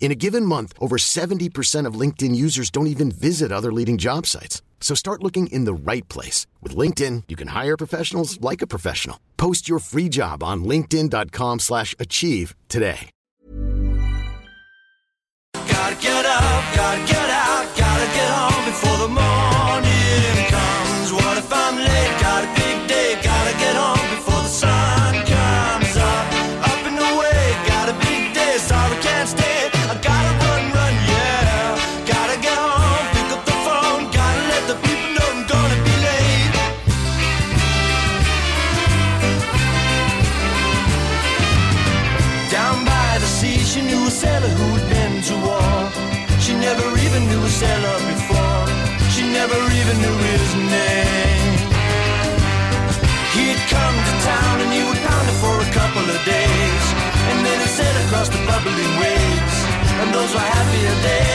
In a given month, over 70% of LinkedIn users don't even visit other leading job sites. So start looking in the right place. With LinkedIn, you can hire professionals like a professional. Post your free job on linkedin.com slash achieve today. Gotta get up, gotta get out, gotta get home before the morning waves. And those were happier days.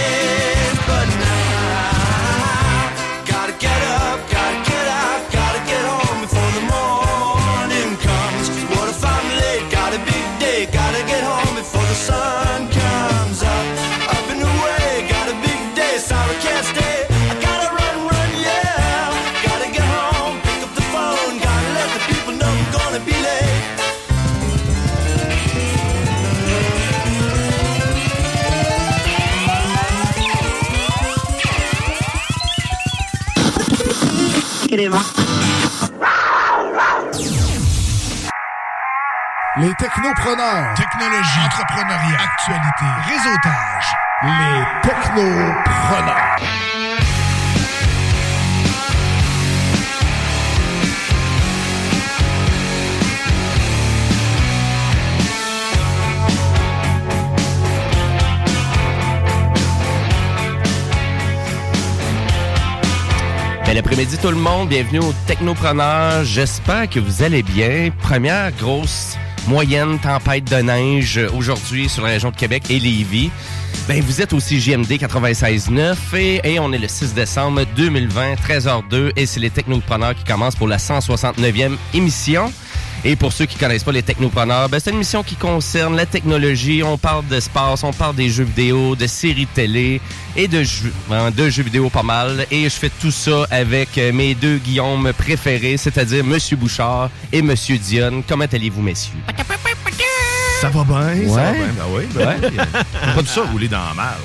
Les technopreneurs. Technologie. Entrepreneuriat. Actualité. Réseautage. Les technopreneurs. Bel après-midi tout le monde, bienvenue au Technopreneur. J'espère que vous allez bien. Première grosse moyenne tempête de neige aujourd'hui sur la région de Québec et Lévis. Ben, vous êtes aussi JMD 96.9 et, et on est le 6 décembre 2020, 13h02 et c'est les Technopreneurs qui commencent pour la 169e émission. Et pour ceux qui connaissent pas les technopreneurs, ben c'est une émission qui concerne la technologie. On parle d'espace, on parle des jeux vidéo, de séries télé et de jeux, hein, de jeux vidéo pas mal. Et je fais tout ça avec euh, mes deux Guillaume préférés, c'est-à-dire Monsieur Bouchard et Monsieur Dionne. Comment allez-vous, messieurs? Ça va bien, ça va Ouais. bien. Ben oui, ben oui. Pas tout ça rouler dans la merde.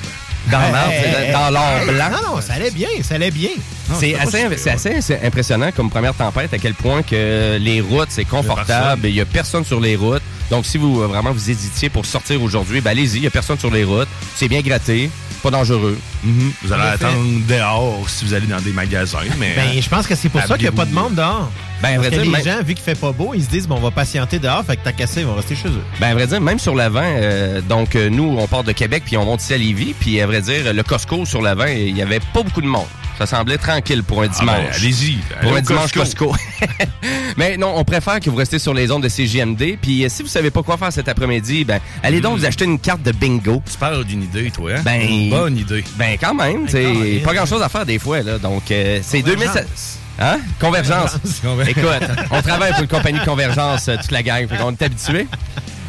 Dans, l'or blanc. Non, non, ça allait bien, ça allait bien. C'est assez, c'est assez impressionnant comme première tempête à quel point que les routes, c'est confortable. Il y a personne sur les routes. Donc, si vous euh, vraiment vous hésitiez pour sortir aujourd'hui, ben allez-y, il y a personne sur les routes. C'est bien gratté, pas dangereux. Mhm. Vous allez attendre dehors si vous allez dans des magasins, mais... Ben, je pense que c'est pour ça qu'il n'y a pas de monde dehors. Ben, à Parce vrai que dire, les même- gens, vu qu'il fait pas beau, ils se disent, bon, on va patienter dehors, fait que t'as cassé, ils vont rester chez eux. Ben, à vrai dire, même sur l'avant, euh, donc euh, nous, on part de Québec, puis on monte ici à Lévis, puis à vrai dire, le Costco sur l'avant, il y avait pas beaucoup de monde. Ça semblait tranquille pour un Ah ben, dimanche. allez-y. Pour un dimanche Costco. Costco. Mais non, on préfère que vous restez sur les ondes de CJMD. Puis euh, si vous savez pas quoi faire cet après-midi, ben allez donc vous acheter une carte de bingo. Tu parles d'une idée, toi, hein? Ben- Une bonne idée. Ben quand même, Ben, c'est pas grand-chose à faire des fois là. Donc euh, c'est Convergence. 2016. Hein? Convergence. Écoute, on travaille pour une compagnie de convergence, euh, toute la gang, fait qu'on est habitué.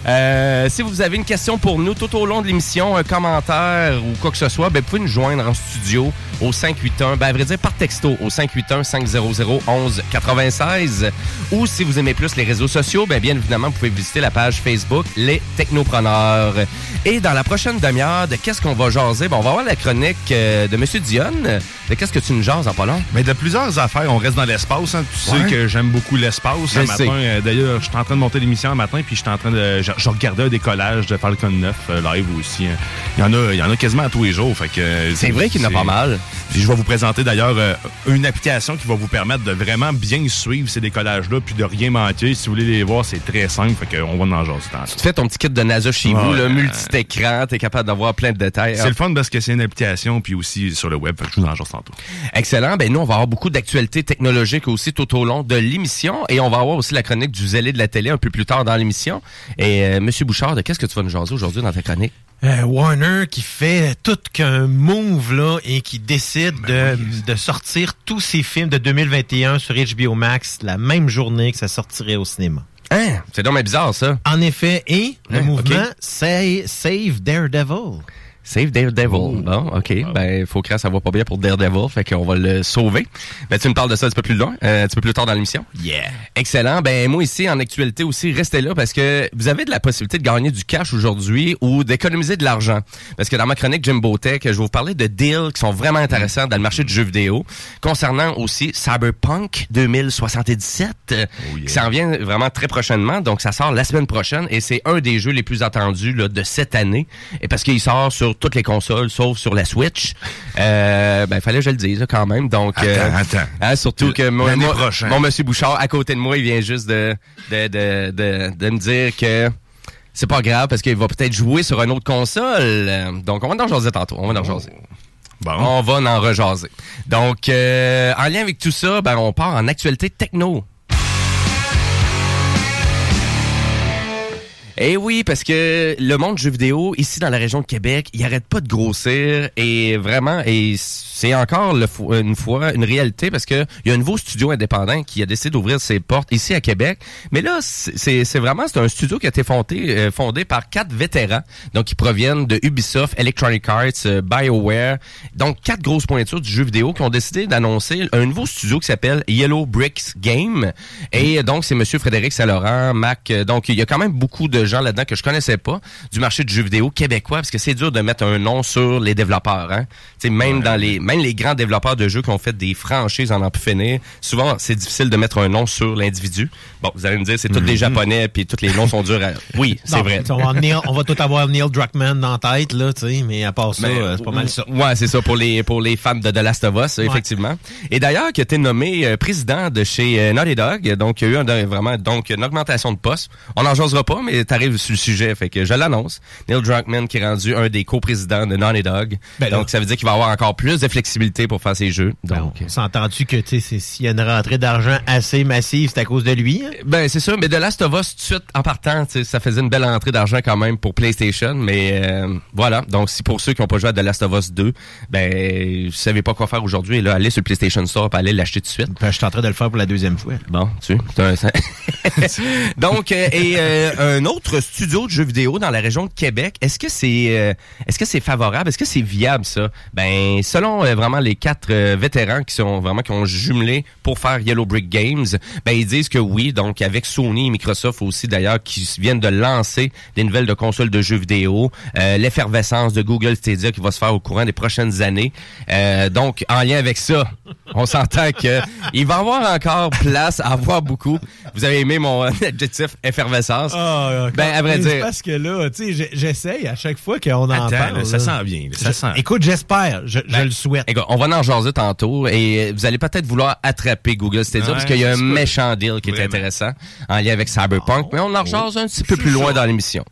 Euh, si vous avez une question pour nous tout au long de l'émission, un commentaire ou quoi que ce soit, ben, vous pouvez nous joindre en studio au 581, ben, à vrai dire par texto au 581 500 11 96 ou si vous aimez plus les réseaux sociaux, ben, bien évidemment, vous pouvez visiter la page Facebook Les Technopreneurs. Et dans la prochaine demi-heure, de qu'est-ce qu'on va jaser? Ben, on va avoir la chronique euh, de Monsieur Dionne de qu'est-ce que tu nous jases en pas long? Mais de plusieurs affaires, on reste dans l'espace. hein. Tu Ouais. sais que j'aime beaucoup l'espace. Matin, euh, d'ailleurs, je suis en train de monter l'émission un matin, puis je suis en train de. Je, regardais un décollage de Falcon 9 euh, live aussi. hein. Il y en a, il y en a quasiment à tous les jours. Fait que euh, C'est vrai qu'il y en a pas mal. Puis je vais vous présenter d'ailleurs euh, une application qui va vous permettre de vraiment bien suivre ces décollages-là, puis de rien manquer. Si vous voulez les voir, c'est très simple. Fait qu'on va en jaser tantôt. Tu fais ton petit kit de NASA chez vous, là, multi-écran, t'es capable d'avoir plein de détails. C'est le fun parce que c'est une application, puis aussi sur le web. Fait que je vous en jase tantôt. Excellent. Ben nous, on va avoir beaucoup d'actualités technologiques aussi tout au long de l'émission. Et on va avoir aussi la chronique du zélé de la télé un peu plus tard dans l'émission. Et euh, Monsieur Bouchard, de qu'est-ce que tu vas nous jaser aujourd'hui dans ta chronique? Euh, Warner qui fait tout qu'un move là et qui décide Ben de, de sortir tous ses films de 2021 sur HBO Max la même journée que ça sortirait au cinéma. Hein? C'est dommage bizarre, ça. En effet, et le Hein, mouvement Save Daredevil. Save Daredevil. Bon, OK. Ben, faut que ça va pas bien pour Daredevil, fait qu'on va le sauver. Ben, tu me parles de ça un petit peu plus loin, euh, un petit peu plus tard dans l'émission. Yeah. Excellent. Ben, moi ici, en actualité aussi, restez là parce que vous avez de la possibilité de gagner du cash aujourd'hui ou d'économiser de l'argent. Parce que dans ma chronique Jimbo Tech, je vais vous parler de deals qui sont vraiment intéressants dans le marché du jeu vidéo. Concernant aussi Cyberpunk 2077, euh, qui s'en vient vraiment très prochainement. Donc, ça sort la semaine prochaine et c'est un des jeux les plus attendus là, de cette année. Et parce qu'il sort sur toutes les consoles, sauf sur la Switch. Euh, ben, fallait que je le dise quand même. Donc, Attends, attends. hein, surtout que moi- prochaine. mon monsieur Bouchard, à côté de moi, il vient juste de, de, de, de, de me dire que c'est pas grave parce qu'il va peut-être jouer sur une autre console. Euh, Donc, on va en jaser tantôt. On va en jaser. Bon. On va en rejaser. Donc, euh, en lien avec tout ça, ben, on part en actualité techno. Eh oui, parce que le monde du jeu vidéo, ici dans la région de Québec, il arrête pas de grossir et vraiment, c'est encore une fois une réalité parce que il y a un nouveau studio indépendant qui a décidé d'ouvrir ses portes ici à Québec. Mais là, c'est c'est vraiment c'est un studio qui a été fondé, euh, fondé par quatre vétérans, donc qui proviennent de Ubisoft, Electronic Arts, euh, BioWare, donc quatre grosses pointures du jeu vidéo qui ont décidé d'annoncer un nouveau studio qui s'appelle Yellow Bricks Game. Et donc c'est Monsieur Frédéric Saint-Laurent, Mac. euh, Donc il y a quand même beaucoup de gens là-dedans que je connaissais pas du marché du jeu vidéo québécois parce que c'est dur de mettre un nom sur les développeurs. Hein? Même dans les même les grands développeurs de jeux qui ont fait des franchises en en finir, souvent c'est difficile de mettre un nom sur l'individu. Bon, vous allez me dire c'est tous des japonais puis tous les noms sont durs. À... Oui, c'est vrai. On va, Neil- on va tout avoir Neil Druckmann dans la tête, là, tu sais, mais à part ça, euh, c'est pas mal ça. Ouais, c'est ça pour les pour les fans de The Last of Us, effectivement. Et d'ailleurs, qui a été nommé euh, président de chez euh, Naughty Dog, donc il y a eu un- vraiment donc une augmentation de poste. On n'en jasera pas, mais sur le sujet, fait que je l'annonce. Neil Druckmann qui est rendu un des co-présidents de Naughty Dog. Ben donc ça veut dire qu'il va avoir encore plus de flexibilité pour faire ses jeux. Ben, Donc on s'entend-tu que, tu sais, c'est- s'il y a une rentrée d'argent assez massive, c'est à cause de lui, hein? Ben c'est ça, mais The Last of Us tout de suite en partant, ça faisait une belle entrée d'argent quand même pour PlayStation, mais euh, voilà. Donc si pour ceux qui n'ont pas joué à The Last of Us 2, ben vous savez pas quoi faire aujourd'hui, là allez sur le PlayStation Store, puis allez l'acheter tout de suite. Ben, je suis en train de le faire pour la deuxième fois. Bon, tu un- Donc euh, et euh, un autre studio de jeux vidéo dans la région de Québec, est-ce que c'est euh, est-ce que c'est favorable, est-ce que c'est viable ça? Ben selon euh, vraiment les quatre euh, vétérans qui sont vraiment qui ont jumelé pour faire Yellow Brick Games, ben ils disent que oui, donc avec Sony et Microsoft aussi d'ailleurs qui viennent de lancer des nouvelles de consoles de jeux vidéo, l'effervescence de Google Stadia qui va se faire au courant des prochaines années. Donc en lien avec ça, on s'entend que il va avoir encore place à avoir beaucoup. Vous avez aimé mon adjectif effervescence? Ben, à vrai Mais dire- Parce que là, tu sais, j'essaye à chaque fois qu'on en Attends, parle. là, ça là. sent bien. là, ça Je- sent. Écoute, j'espère. Je, je le souhaite. Écoute, on va en jaser tantôt et vous allez peut-être vouloir attraper Google Stadia Ouais, parce qu'il y a un méchant deal qui est Vraiment. intéressant en lien avec Cyberpunk, mais on en jase un petit peu plus loin dans l'émission.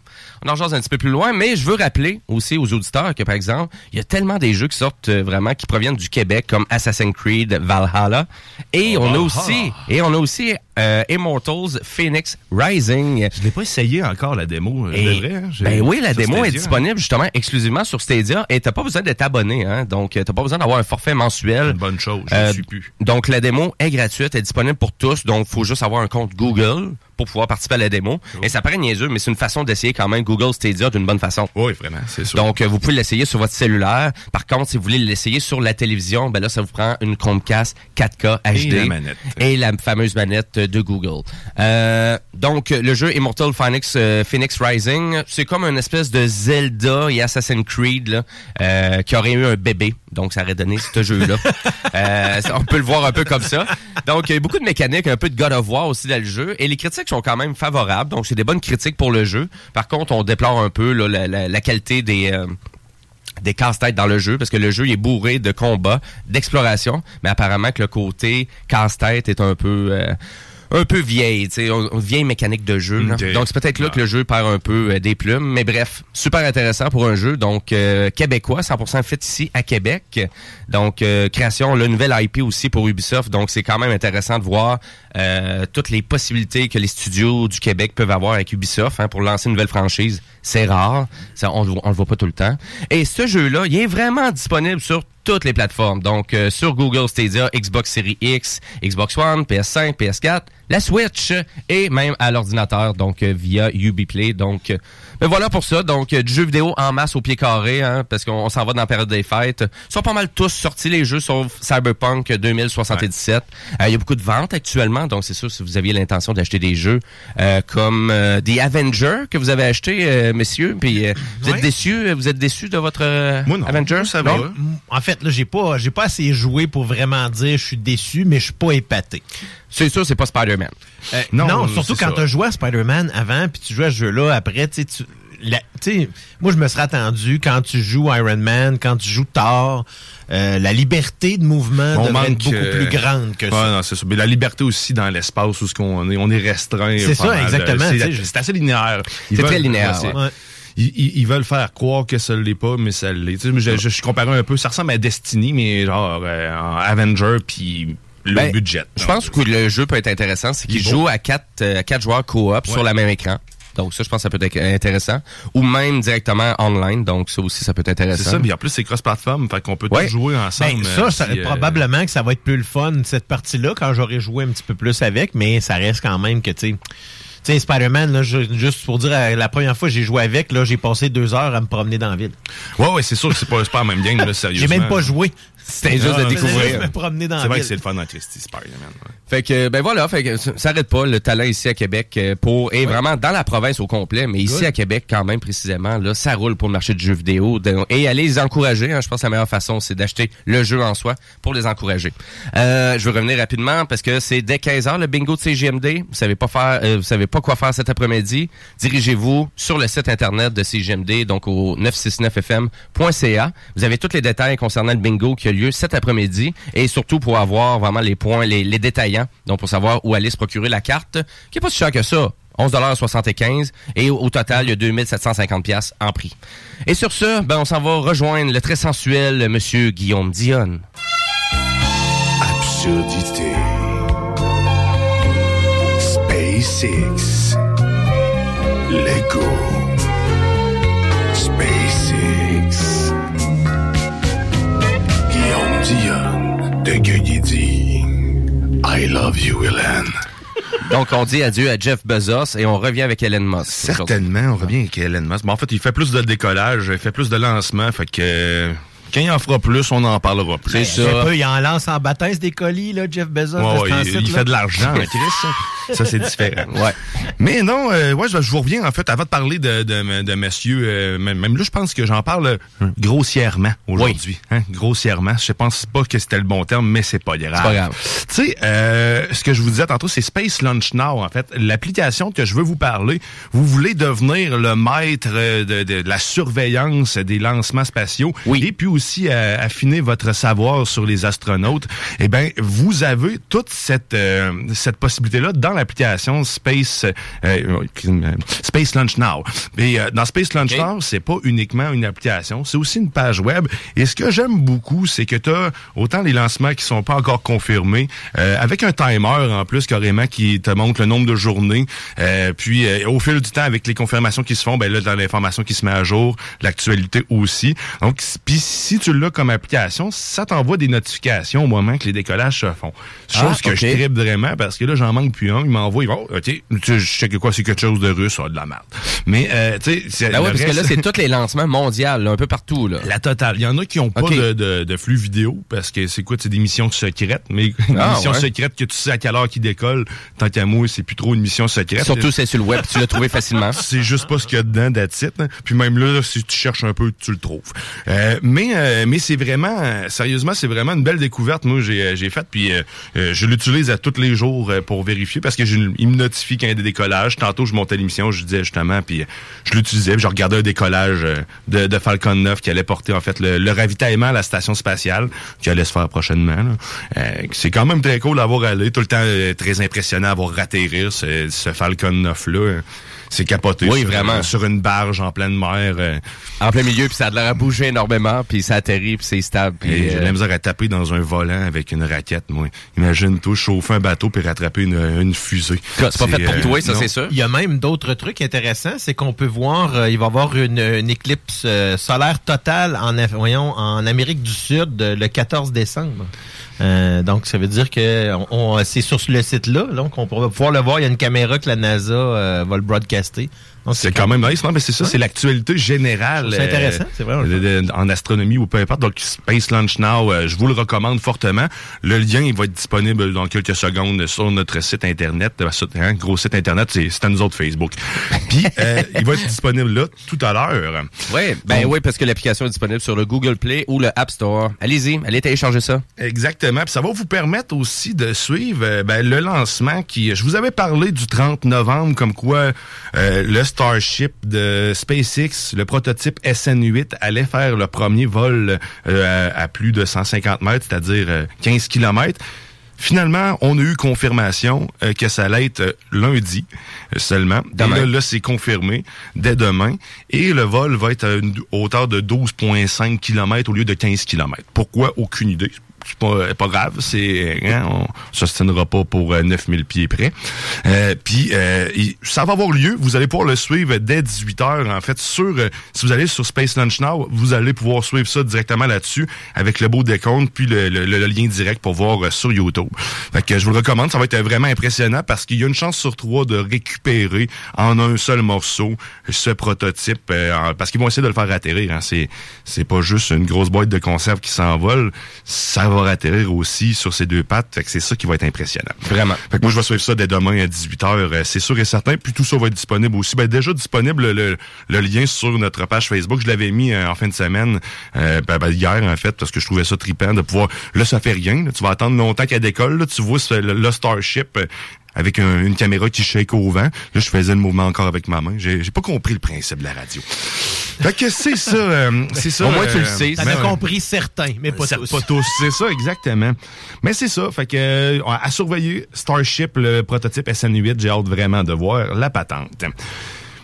On en jase un petit peu plus loin, mais je veux rappeler aussi aux auditeurs que, par exemple, il y a tellement des jeux qui sortent euh, vraiment, qui proviennent du Québec, comme Assassin's Creed Valhalla. Et on a aussi, et on a aussi euh, Immortals Phoenix Rising. Je l'ai pas essayé encore, la démo. euh, Et- de vrai, hein, ben oui, la démo est disponible justement exclusivement sur Stadia et t'as pas besoin d'être abonné, hein. Donc t'as pas besoin d'avoir un forfait mensuel. Une bonne chose, je Euh, ne suis plus. Donc la démo est gratuite, elle est disponible pour tous, donc faut juste avoir un compte Google pour pouvoir participer à la démo. Et ça paraît niaiseux, mais c'est une façon d'essayer quand même Google Stadia d'une bonne façon. Oui, vraiment, c'est sûr. Donc, euh, vous pouvez l'essayer sur votre cellulaire. Par contre, si vous voulez l'essayer sur la télévision, ben là, ça vous prend une Chromecast 4K HD. la manette. Et la fameuse manette de Google. Euh, donc, le jeu Immortal Phoenix, euh, Phoenix Rising, c'est comme une espèce de Zelda et Assassin's Creed là, euh, qui aurait eu un bébé. Donc, ça aurait donné ce jeu-là. On peut le voir un peu comme ça. Donc, il y a beaucoup de mécaniques, un peu de God of War aussi dans le jeu. Et les critiques sont quand même favorables. Donc, c'est des bonnes critiques pour le jeu. Par contre, on déplore un peu la, qualité des... euh, des casse-têtes dans le jeu parce que le jeu est bourré de combats, d'exploration, mais apparemment que le côté casse-tête est un peu euh, un peu vieille, tu sais, vieille mécanique de jeu. Donc c'est peut-être là que le jeu perd un peu euh, des plumes, mais bref, super intéressant pour un jeu donc euh, québécois, 100% fait ici à Québec. Donc euh, création, le nouvel IP aussi pour Ubisoft, donc c'est quand même intéressant de voir euh, toutes les possibilités que les studios du Québec peuvent avoir avec Ubisoft hein, pour lancer une nouvelle franchise. C'est rare, ça, on, on le voit pas tout le temps. Et ce jeu-là, il est vraiment disponible sur toutes les plateformes. Donc, euh, sur Google Stadia, Xbox Series X, Xbox One, PS5, PS4, la Switch et même à l'ordinateur, donc euh, via Ubiplay. Donc, euh, ben voilà pour ça. Donc, euh, du jeu vidéo en masse au pied carré, hein, parce qu'on on s'en va dans la période des fêtes. Ils sont pas mal tous sortis les jeux, sauf Cyberpunk 2077. Euh, Il y a beaucoup de ventes actuellement, donc c'est sûr si vous aviez l'intention d'acheter des jeux euh, comme euh, The Avenger que vous avez acheté, euh, messieurs, puis euh, vous êtes Ouais. déçus, vous êtes déçus de votre euh, Moi, non. Avenger? Ça va. Non? M- En fait, là, j'ai pas, j'ai pas assez joué pour vraiment dire je suis déçu, mais je suis pas épaté. C'est sûr, c'est pas Spider-Man. Euh, Non, non, surtout quand tu as joué à Spider-Man avant, puis tu joues à ce jeu-là après, tu sais, moi, je me serais attendu quand tu joues Iron Man, quand tu joues Thor, euh, la liberté de mouvement On devrait être beaucoup euh, plus grande que Ouais, ça. non, c'est ça. Mais la liberté aussi dans l'espace où ce qu'on est, on est restreint. C'est ça, mal. exactement, C'est, assez linéaire. C'est très linéaire, ouais. Ils, ils- ils veulent faire croire que ça l'est pas, mais ça l'est. Je, je, je comparais un peu, ça ressemble à Destiny, mais genre euh, en Avenger puis le Ben, budget. Je pense que le jeu peut être intéressant, c'est qu'il joue à quatre, euh, quatre joueurs coop sur le même écran. Donc ça, je pense que ça peut être intéressant. Ou même directement online. Donc ça aussi, ça peut être c'est intéressant. ça. Puis en plus, c'est cross-platform, fait qu'on peut Ouais. tous jouer ensemble. Ben, ça, euh, ça euh, probablement que ça va être plus le fun, cette partie-là, quand j'aurai joué un petit peu plus avec, mais ça reste quand même que, tu sais, tu sais, Spider-Man, là, juste pour dire, la première fois que j'ai joué avec, là, j'ai passé deux heures à me promener dans la ville. Ouais, ouais, c'est sûr que c'est pas, c'est pas la même game, là, sérieusement. J'ai même pas joué. C'était juste Ah, de juste découvrir. me promener dans C'est vrai que c'est le fun en Christy, Spider-Man. ouais. Fait que ben voilà, fait que ça ça arrête pas le talent ici à Québec euh, pour et vraiment dans la province au complet, mais ici à Québec quand même précisément là, ça roule pour le marché du jeu vidéo De- et aller les encourager. hein, je pense que la meilleure façon c'est d'acheter le jeu en soi pour les encourager. Euh, je veux revenir rapidement parce que c'est dès 15 h le bingo de CGMD. Vous savez pas faire, euh, vous savez pas quoi faire cet après-midi. Dirigez-vous sur le site internet de CGMD donc au 969fm.ca. Vous avez tous les détails concernant le bingo qui a lieu cet après-midi et surtout pour avoir vraiment les points, les, détaillants, donc pour savoir où aller se procurer la carte, qui est pas si cher que ça. 11,75 et au, au total, il y a 2750 pièces en prix. Et sur ce, ben, on s'en va rejoindre le très sensuel monsieur Guillaume Dionne. Absurdité. SpaceX. Lego. De Gueugui dit I love you, Hélène. Donc, on dit adieu à Jeff Bezos et on revient avec Elon Musk. Certainement, on revient avec Elon Musk. Mais en fait, il fait plus de décollage, il fait plus de lancement, fait que quand il en fera plus, on en parlera plus. C'est Un ça. peu, il en lance en baptême des colis, là, Jeff Bezos. Ouais, ouais, il, il fait de l'argent, hein, Chris. ça. C'est différent. Ouais. Mais non, euh, ouais, je, je vous reviens, en fait, avant de parler de, de, de monsieur, euh, même, même là, je pense que j'en parle euh, grossièrement aujourd'hui. Hein, grossièrement. Je pense pas que c'était le bon terme, mais c'est pas grave. C'est pas grave. Tu sais, euh, ce que je vous disais tantôt, c'est Space Launch Now, en fait. L'application que je veux vous parler, vous voulez devenir le maître euh, de, de la surveillance des lancements spatiaux Oui. et puis aussi affiner votre savoir sur les astronautes. Eh bien, vous avez toute cette, euh, cette possibilité-là dans l'application Space euh, euh, Space Launch Now. Et euh, dans Space Launch Ok. Now, c'est pas uniquement une application, c'est aussi une page web. Et ce que j'aime beaucoup, c'est que tu as autant les lancements qui sont pas encore confirmés, euh, avec un timer en plus carrément qui te montre le nombre de journées. Euh, puis euh, au fil du temps, avec les confirmations qui se font, ben là, dans l'information qui se met à jour, l'actualité aussi. Donc, puis si tu l'as comme application, ça t'envoie des notifications au moment que les décollages se font. Chose Ah, que ok. je tripe vraiment parce que là, j'en manque plus un. Il m'envoie, il va, oh, OK, tu- je sais que quoi, c'est quelque chose de russe, a de la merde. Mais, euh, tu sais, c'est- Ben ouais, parce que là, c'est tous les lancements mondiaux, un peu partout. Là. La totale. Il y en a qui ont pas de, de, de flux vidéo parce que c'est quoi, c'est des missions secrètes, mais une Ah, mission ouais. secrète que tu sais à quelle heure qui décolle, tant qu'à moi, c'est plus trop une mission secrète. Surtout, c'est sur le web, tu l'as trouvé facilement. c'est juste pas ce qu'il y a dedans, it, hein. Puis même là, si tu cherches un peu, tu le trouves. Euh, mais euh, mais c'est vraiment, euh, sérieusement, c'est vraiment une belle découverte. Moi, j'ai euh, j'ai fait, puis euh, euh, je l'utilise à tous les jours pour vérifier parce que il me notifie quand il y a des décollages. Tantôt, je montais l'émission, je disais justement, puis je l'utilisais, puis je regardais un décollage de, de Falcon 9 qui allait porter en fait le, le ravitaillement à la station spatiale qui allait se faire prochainement. c'est quand même très cool d'avoir allé, tout le temps très impressionnant d'avoir atterrir ce, ce Falcon 9 là. C'est capoté Oui, sur, vraiment. sur une barge en pleine mer. euh, En plein milieu, puis ça a l'air à bouger énormément, puis ça atterrit, puis c'est stable. J'ai de euh, la misère à taper dans un volant avec une raquette, moi. Imagine-toi chauffer un bateau puis rattraper une, une fusée. c'est pas fait pour euh, toi, ça, non. c'est sûr? Il y a même d'autres trucs intéressants, c'est qu'on peut voir, euh, il va y avoir une, une éclipse euh, solaire totale en, voyons, en Amérique du Sud euh, le 14 décembre. Euh, donc, ça veut dire que on, on- c'est sur le site-là, donc on va pouvoir le voir. Il y a une caméra que la NASA euh, va le broadcaster. Donc, C'est quand même nice, non? Mais c'est ça, c'est l'actualité générale. C'est intéressant, c'est le de- de- en astronomie ou peu importe. Donc, Space Launch Now, euh, je vous le recommande fortement. Le lien, il va être disponible dans quelques secondes sur notre site Internet. Euh, sur- hein, gros site Internet, c'est c'est à nous autres Facebook. Puis, euh, il va être disponible là tout à l'heure. Oui, ben Donc- oui, parce que l'application est disponible sur le Google Play ou le App Store. Allez-y, allez télécharger ça. Exactement. Puis ça va vous permettre aussi de suivre euh, ben, le lancement qui. Je vous avais parlé du 30 novembre, comme quoi euh, le Starship de SpaceX, le prototype SN8, allait faire le premier vol euh, à, à plus de 150 mètres, c'est-à-dire euh, 15 kilomètres. Finalement, on a eu confirmation euh, que ça allait être euh, lundi euh, seulement. Demain. Et là, là, c'est confirmé dès demain. Et le vol va être à une hauteur de 12,5 km au lieu de 15 km. Pourquoi? Aucune idée. C'est pas, pas grave, c'est hein, on s'ostinera pas pour euh, 9000 pieds près. Euh, Puis euh, ça va avoir lieu, vous allez pouvoir le suivre dès 18h en fait sur euh, si vous allez sur Space Launch Now, vous allez pouvoir suivre ça directement là-dessus avec le beau décompte puis le, le- le lien direct pour voir euh, sur YouTube. Fait que je vous le recommande, ça va être vraiment impressionnant parce qu'il y a une chance sur trois de récupérer en un seul morceau ce prototype euh, parce qu'ils vont essayer de le faire atterrir. Hein. C'est c'est pas juste une grosse boîte de conserve qui s'envole, ça va atterrir aussi sur ses deux pattes. Fait que c'est ça qui va être impressionnant. Vraiment. Fait que moi, je vais suivre ça dès demain à 18h, c'est sûr et certain. Puis tout ça va être disponible aussi. Ben, déjà disponible le, le lien sur notre page Facebook. Je l'avais mis euh, en fin de semaine, euh, ben, ben, hier en fait, parce que je trouvais ça trippant de pouvoir... Là, ça fait rien. là. Tu vas attendre longtemps qu'elle décolle. Là. Tu vois le, le Starship... avec un- une caméra qui shake au vent. Là, je faisais le mouvement encore avec ma main. J'ai j'ai pas compris le principe de la radio. Fait que c'est ça. euh, c'est ça. Au moins, tu le euh, sais. T'en ben, as ouais. compris certains, mais pas tous. Pas tous, c'est ça, exactement. Mais c'est ça, fait que euh, à surveiller Starship, le prototype SN8, j'ai hâte vraiment de voir la patente.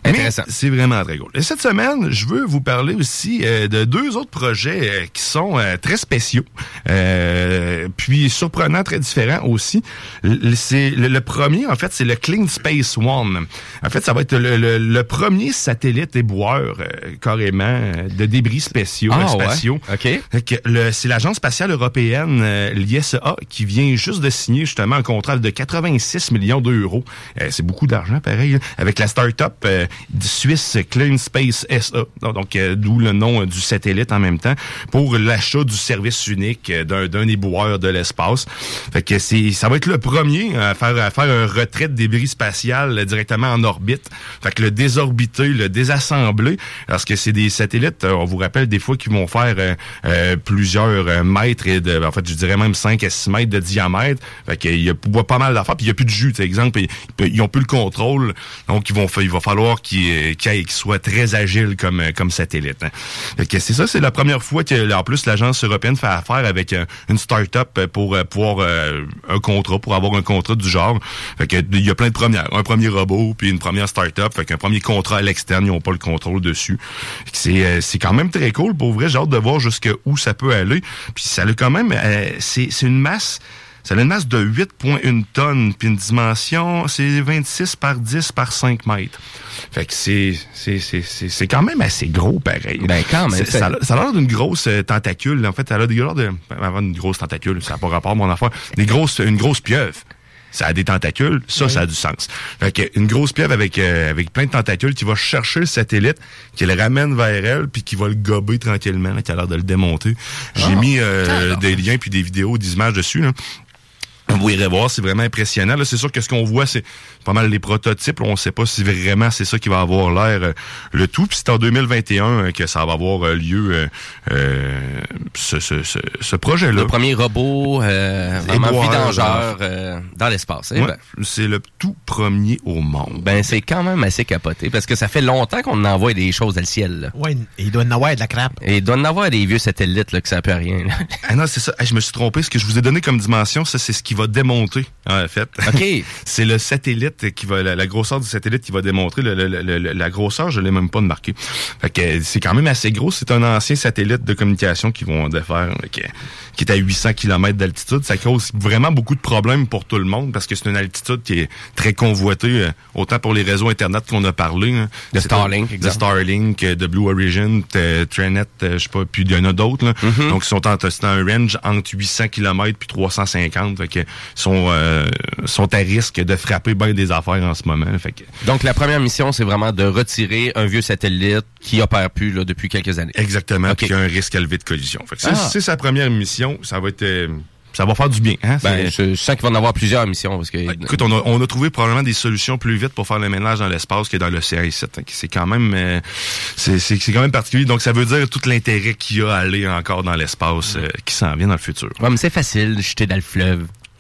Intéressant. C'est vraiment très cool. Et cette semaine, je veux vous parler aussi euh, de deux autres projets euh, qui sont euh, très spéciaux, euh, puis surprenants, très différents aussi. Le, c'est, le, le premier, en fait, c'est le Clean Space One. En fait, ça va être le, le- le premier satellite éboueur, euh, carrément, euh, de débris spéciaux, Ah, ouais. spatiaux. OK. C'est l'Agence spatiale européenne, euh, l'ISA, qui vient juste de signer justement un contrat de 86 millions d'euros. Euh, c'est beaucoup d'argent, pareil, avec la start-up euh, Suisse Clean Space SA. Donc, euh, d'où le nom euh, du satellite en même temps, pour l'achat du service unique euh, d'un, d'un éboueur de l'espace. Fait que c'est, ça va être le premier à faire, à faire un retrait de débris spatial directement en orbite. Fait que le désorbiter, le désassembler, parce que c'est des satellites, on vous rappelle des fois qu'ils vont faire euh, plusieurs mètres et de, en fait, je dirais même 5 à 6 mètres de diamètre. Fait qu'il y a pas- mal d'affaires, puis il y a plus de jus, sais, exemple, ils, ils ont plus le contrôle, donc ils vont, il va falloir euh, qu'ils soient très agiles comme euh, comme satellite. hein. Fait que c'est ça, c'est la première fois que en plus l'agence européenne fait affaire avec euh, une start-up pour pouvoir euh, un contrat, pour avoir un contrat du genre. Fait que il y a plein de premières, un premier robot puis une première start-up, fait qu'un premier contrat à l'externe, ils n'ont pas le contrôle dessus. C'est quand même très cool pour vrai, j'ai hâte de voir jusqu'où ça peut aller. Puis ça a quand même euh, c'est une masse ça a une masse de 8,1 tonnes, puis une dimension, c'est 26 par 10 par 5 mètres. Fait que c'est c'est c'est c'est c'est quand même assez gros pareil. Ben, quand même, Ça, a- ça a l'air d'une grosse euh, tentacule. En fait, ça a l'air de, avant une grosse tentacule, ça n'a pas rapport à mon affaire. Des grosses une grosse pieuvre. ça a des tentacules, ça, ça a du sens. Fait que une grosse pieuvre avec, euh, avec plein de tentacules qui va chercher le satellite, qui le ramène vers elle, puis qui va le gober tranquillement, là, qui a l'air de le démonter. J'ai mis euh, des liens puis des vidéos, des images dessus. Là. Vous irez voir, c'est vraiment impressionnant. Là, c'est sûr que ce qu'on voit, c'est pas mal les prototypes. On ne sait pas si vraiment c'est ça qui va avoir l'air euh, le tout. Puis c'est en 2021 euh, que ça va avoir euh, lieu euh, euh, ce, ce, ce, ce projet-là. Le premier robot euh, vraiment Éboueur, vidangeur euh, dans l'espace. Ouais, ben, c'est le tout premier au monde. ben, c'est quand même assez capoté parce que ça fait longtemps qu'on envoie des choses dans le ciel. Là. Ouais, il doit en avoir de la crappe. Et il doit en avoir des vieux satellites là, que ça peut rien. là. Ah non, c'est ça. Je me suis trompé. Ce que je vous ai donné comme dimension, ça, c'est ce qui va démonter, en fait. OK. c'est le satellite qui va, la, la grosseur du satellite qui va démontrer le- le- le- le- la grosseur, je l'ai même pas marqué. Fait que euh, c'est quand même assez gros. C'est un ancien satellite de communication qui vont défaire, qui, qui est à 800 km d'altitude. Ça cause vraiment beaucoup de problèmes pour tout le monde parce que c'est une altitude qui est très convoitée, euh, autant pour les réseaux Internet qu'on a parlé. hein. De C'est- Starlink, De. Starlink, euh, de Blue Origin, de Tranet, je sais pas, puis il y en a d'autres. Mm-hmm. Donc, ils sont en, c'est un range entre 800 km puis 350. Fait que sont, euh, sont à risque de frapper bien des affaires en ce moment. Fait que, Donc, la première mission, c'est vraiment de retirer un vieux satellite qui opère plus là, depuis quelques années. exactement, puis y a un risque élevé de collision. Fait que c'est, Ah. c'est sa première mission. Ça va être... euh, ça va faire du bien. Hein? Ben, je, je sens qu'il va en avoir plusieurs missions parce que Ben, Écoute, on a, on a trouvé probablement des solutions plus vite pour faire le ménage dans l'espace que dans l'océan ici. Hein, C'est quand même euh, c'est c'est- c'est quand même particulier. Donc, ça veut dire tout l'intérêt qu'il y a à aller encore dans l'espace euh, qui s'en vient dans le futur. Ouais, mais c'est facile de jeter dans le fleuve.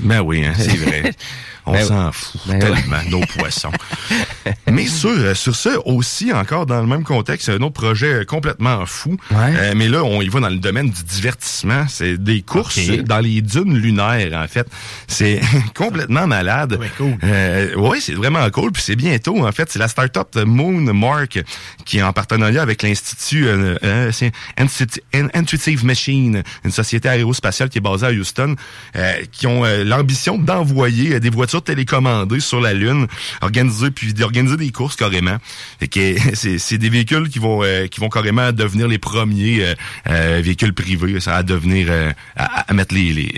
Ben oui, hein, c'est vrai. On Ben s'en fout Ben tellement, nos poissons. mais sur, euh, sur ça, aussi, encore dans le même contexte, un autre projet euh, complètement fou. Ouais. Euh, mais là, on y va dans le domaine du divertissement. C'est des courses dans les dunes lunaires, en fait. C'est complètement malade. Ouais, cool. Euh, oui, c'est vraiment cool. Puis c'est bientôt, en fait, c'est la start-up Moon Mark qui est en partenariat avec l'Institut euh, euh, Intuitive Machine, une société aérospatiale qui est basée à Houston, euh, qui ont euh, l'ambition d'envoyer euh, des voitures télécommandées sur la Lune, organiser puis d'organiser des courses carrément. Fait que c'est c'est des véhicules qui vont euh, qui vont carrément devenir les premiers euh, euh, véhicules privés, ça à devenir euh, à, à mettre les, les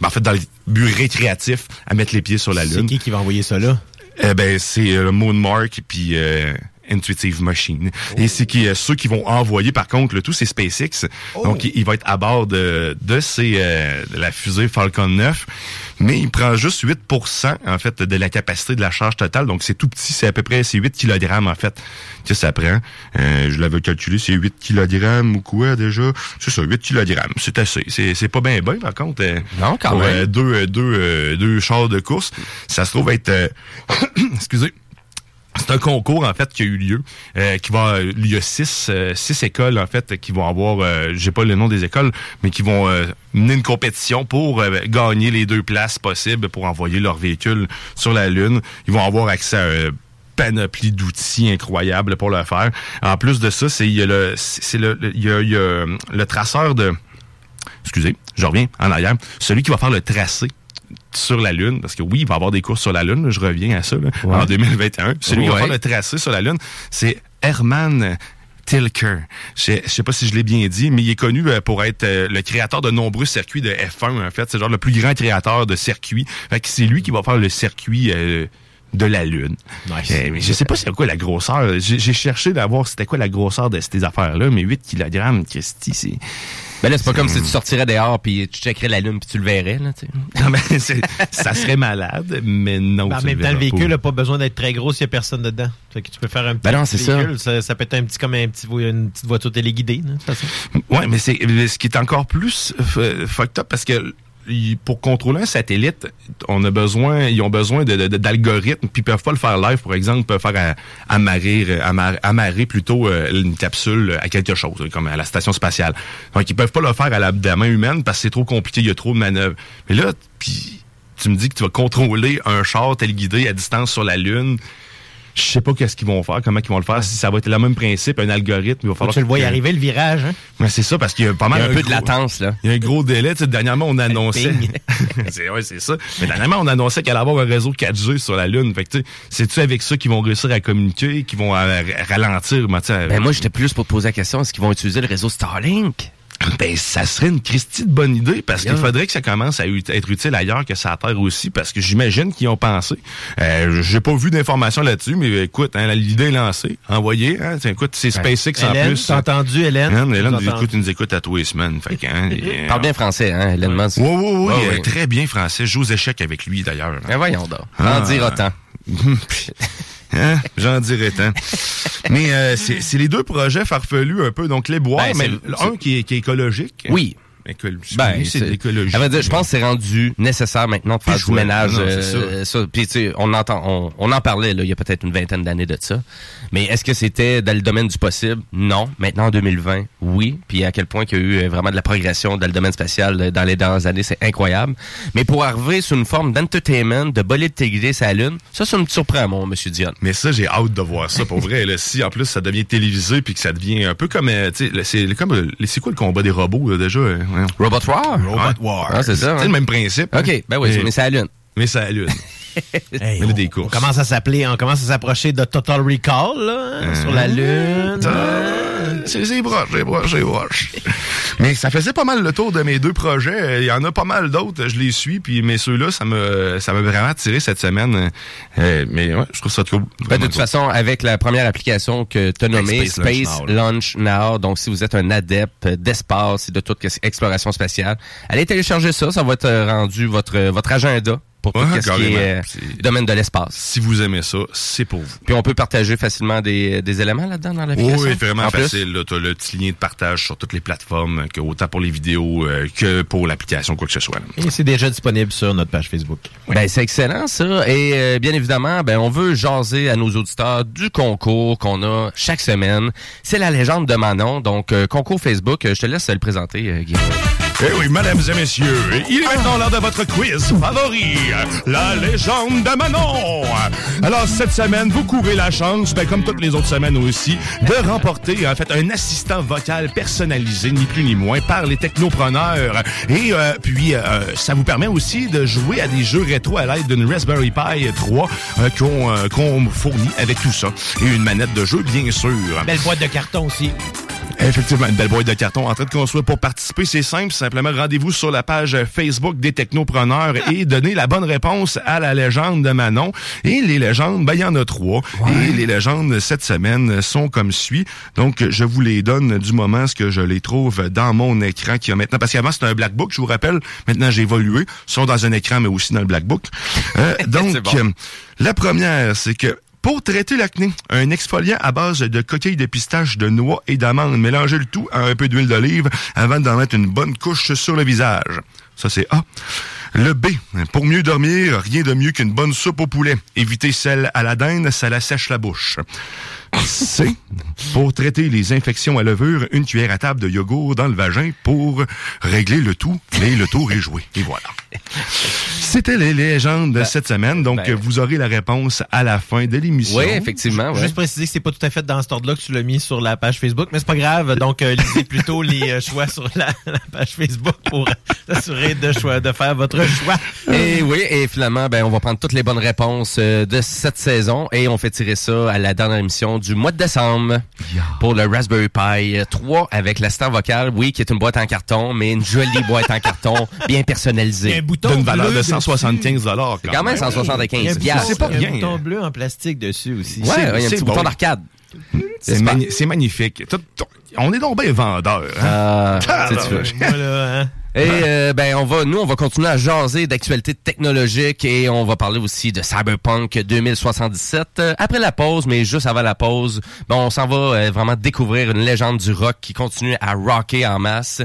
ben, en fait dans le but récréatif à mettre les pieds sur la C'est Lune. qui qui va envoyer ça là? Eh ben, c'est euh, Moonmark puis euh, Intuitive Machine. Et c'est qui euh, ceux qui vont envoyer, par contre, le tout, c'est SpaceX. Donc, il, il va être à bord de, de, ces, euh, de la fusée Falcon 9. Mais il prend juste 8% en fait, de la capacité de la charge totale. Donc, c'est tout petit. C'est à peu près c'est 8 kg, en fait, que ça prend. Euh, je l'avais calculé, c'est 8 kg ou quoi, déjà? C'est ça, 8 kg. C'est assez. C'est c'est pas bien bien, par contre. euh, Non, quand pour, même. euh, deux, euh, deux, deux chars de course. Ça se trouve être... euh, excusez. C'est un concours en fait qui a eu lieu, euh, qui va, il y a six, euh, six écoles en fait qui vont avoir, euh, j'ai pas le nom des écoles, mais qui vont euh, mener une compétition pour gagner les deux places possibles pour envoyer leur véhicule sur la lune. Ils vont avoir accès à euh, panoplie d'outils incroyables pour le faire. En plus de ça, c'est il y a le, c'est le- il y a, il y a le traceur de, excusez, je reviens en arrière, celui qui va faire le tracé sur la Lune, parce que oui, il va y avoir des courses sur la Lune, là, je reviens à ça, là, en 2021. Celui qui va faire le tracé sur la Lune, c'est Herman Tilker. Je sais pas si je l'ai bien dit, mais il est connu euh, pour être euh, le créateur de nombreux circuits de F1, en fait. C'est genre le plus grand créateur de circuits. Fait que c'est lui qui va faire le circuit euh, de la Lune. Nice. Euh, mais je sais pas c'est quoi la grosseur. J'ai j'ai cherché d'avoir c'était quoi la grosseur de ces affaires-là, mais 8 kg, Christy, c'est... Ben là, c'est pas comme si tu sortirais dehors puis tu checkerais la lune puis tu le verrais, là, tu sais. Non, ça serait malade, mais non. Ben, en même temps, le véhicule pas. n'a pas besoin d'être très gros s'il n'y a personne dedans. Fait que tu peux faire un petit Ben non, c'est ça. véhicule. Ça. ça peut être un petit comme un petit, une petite voiture téléguidée. là, de toute façon. Ouais, mais c'est ce qui est encore plus euh, fucked up parce que pour contrôler un satellite, on a besoin, ils ont besoin d'algorithmes, puis ils peuvent pas le faire live, par exemple, ils peuvent faire amarrer, euh, amar- amarrer plutôt euh, une capsule à quelque chose, comme à la station spatiale. Donc ils peuvent pas le faire à la main humaine parce que c'est trop compliqué, il y a trop de manœuvres. Mais là, puis tu me dis que tu vas contrôler un char téléguidé à distance sur la Lune. Je sais pas qu'est-ce qu'ils vont faire, comment ils vont le faire, si ça va être le même principe, un algorithme, il va falloir tu le vois y que- arriver, le virage. Hein? Ouais, c'est ça, parce qu'il y a pas Il mal y a un peu de latence, là. Il y a un gros délai. Tu sais, dernièrement, on annonçait. c'est, ouais, c'est ça. Mais dernièrement, on annonçait qu'il allait avoir un réseau 4G sur la Lune. Fait que, tu sais, c'est-tu avec ça qu'ils vont réussir à communiquer, qu'ils vont euh, r- ralentir, moi, tu sais, Ben moi, j'étais plus pour te poser la question, est-ce qu'ils vont utiliser le réseau Starlink? Ben, ça serait une Christie de bonne idée parce qu'il faudrait que ça commence à être utile ailleurs que ça Terre aussi parce que j'imagine qu'ils ont pensé. Euh, J'ai pas vu d'informations là-dessus, mais écoute, hein, l'idée est lancée. Envoyée. Hein, Tiens, écoute, c'est SpaceX en Hélène, plus. t'as entendu, Hélène? Hein, Hélène, nous écoute, nous écoute à tous les semaines. Fait que, hein, et, Parle bien français, hein, Hélène. Oui, oui, oui. Ouais, euh, ouais. Très bien français. Je joue aux échecs avec lui, d'ailleurs. Ben voyons donc. Ah. En dire autant. Hein? J'en dirais tant. mais euh, c'est les deux projets farfelus un peu. Donc, les bois, Ben, mais un qui est, qui est écologique. Oui. Ben, c'est l'écologie. je pense que c'est rendu nécessaire maintenant de faire du ménage. Non, euh, ça. Puis tu sais, on entend, on, on en parlait là, il y a peut-être une vingtaine d'années de ça. Mais est-ce que c'était dans le domaine du possible? Non. Maintenant en 2020, oui. Puis à quel point qu'il y a eu euh, vraiment de la progression dans le domaine spatial euh, dans les dernières années, c'est incroyable. Mais pour arriver sous une forme d'entertainment, de bolide téléguidé sur la lune, ça, ça me surprend, mon monsieur Dion. Mais ça, j'ai hâte de voir ça pour vrai. Là, si en plus ça devient télévisé puis que ça devient un peu comme, euh, tu sais, là, c'est comme, c'est quoi le combat des robots là, déjà. Robot War? Robot War. Ah, c'est ça. C'est hein? le même principe. Ok, ben oui, mais, mais c'est la lune. Mais ça allume. Hey, on, des on commence à s'appeler, on commence à s'approcher de Total Recall, là, hein, sur la Lune. Euh, C'est broche, c'est broche, c'est. Mais ça faisait pas mal le tour de mes deux projets. Il y en a pas mal d'autres, je les suis, puis mais ceux-là, ça me ça m'a vraiment attiré cette semaine. Euh, mais ouais, je trouve ça cool. Ben, de toute cool. façon, avec la première application que tu as nommée, Space Launch Space Now, Launch Now, donc si vous êtes un adepte d'espace et de toute exploration spatiale, allez télécharger ça, ça va être rendu votre votre agenda pour tout Ouais, ce qui est euh, domaine de l'espace. Si vous aimez ça, c'est pour vous. Puis on peut partager facilement des, des éléments là-dedans dans l'application? Oui, vraiment En facile. Tu as le petit lien de partage sur toutes les plateformes, que autant pour les vidéos euh, que pour l'application, quoi que ce soit. Et c'est déjà disponible sur notre page Facebook. Ben, c'est excellent, ça. Et euh, bien évidemment, ben, on veut jaser à nos auditeurs du concours qu'on a chaque semaine. C'est la légende de Manon. Donc, euh, concours Facebook. Euh, Je te laisse le présenter, euh, Guillaume. Eh oui, mesdames et messieurs, il est maintenant l'heure de votre quiz favori, la légende de Manon. Alors, cette semaine, vous courez la chance, ben, comme toutes les autres semaines aussi, de remporter, en fait, un assistant vocal personnalisé, ni plus ni moins, par les technopreneurs. Et euh, puis, euh, ça vous permet aussi de jouer à des jeux rétro à l'aide d'une Raspberry Pi 3 euh, qu'on euh, qu'on fournit avec tout ça. Et une manette de jeu, bien sûr. Belle boîte de carton aussi. Effectivement, une belle boîte de carton en train de construire. Pour participer, c'est simple. Simplement, rendez-vous sur la page Facebook des technopreneurs et donnez la bonne réponse à la légende de Manon. Et les légendes, ben, il y en a trois. Et les légendes, cette semaine, sont comme suit. Donc, je vous les donne du moment ce que je les trouve dans mon écran qui a maintenant, parce qu'avant, c'était un black book, je vous rappelle. Maintenant, j'ai évolué. Ils sont dans un écran, mais aussi dans le black book. Euh, donc, bon. euh, la première, c'est que pour traiter l'acné, un exfoliant à base de coquilles de pistache, de noix et d'amandes. Mélangez le tout à un peu d'huile d'olive avant d'en mettre une bonne couche sur le visage. Ça, c'est A. Le B. Pour mieux dormir, rien de mieux qu'une bonne soupe au poulet. Évitez celle à la dinde, ça la sèche la bouche. C. Pour traiter les infections à levure, une cuillère à table de yogourt dans le vagin pour régler le tout. Et le tour est joué. Et voilà. C'était les légendes de cette semaine. Donc, ben- vous aurez la réponse à la fin de l'émission. Oui, effectivement. ouais. Juste préciser que c'est pas tout à fait dans cet ordre-là que tu l'as mis sur la page Facebook, mais c'est pas grave. Donc, euh, lisez plutôt les euh, choix sur la, la page Facebook pour s'assurer de, choix- de faire votre choix. Et oui, et finalement, ben, on va prendre toutes les bonnes réponses euh, de cette saison et on fait tirer ça à la dernière émission du mois de décembre pour le Raspberry Pi 3 avec l'assistant vocal, oui, qui est une boîte en carton, mais une jolie boîte en carton, bien personnalisée. un bouton D'une valeur de dessus. 175 dollars. C'est quand même Il y a un 175 bouton- piastres. C'est pas rien. un bouton bleu en plastique dessus aussi. Ouais, il y a un petit bouton d'arcade. C'est C'est magni- c'est magnifique. Tout- tout- on est donc bien vendeurs. Hein? Euh, Ah, tu sais, tu veux. Voilà, hein. Et euh, ben on va nous on va continuer à jaser d'actualités technologiques et on va parler aussi de Cyberpunk 2077 euh, après la pause mais juste avant la pause ben on s'en va euh, vraiment découvrir une légende du rock qui continue à rocker en masse.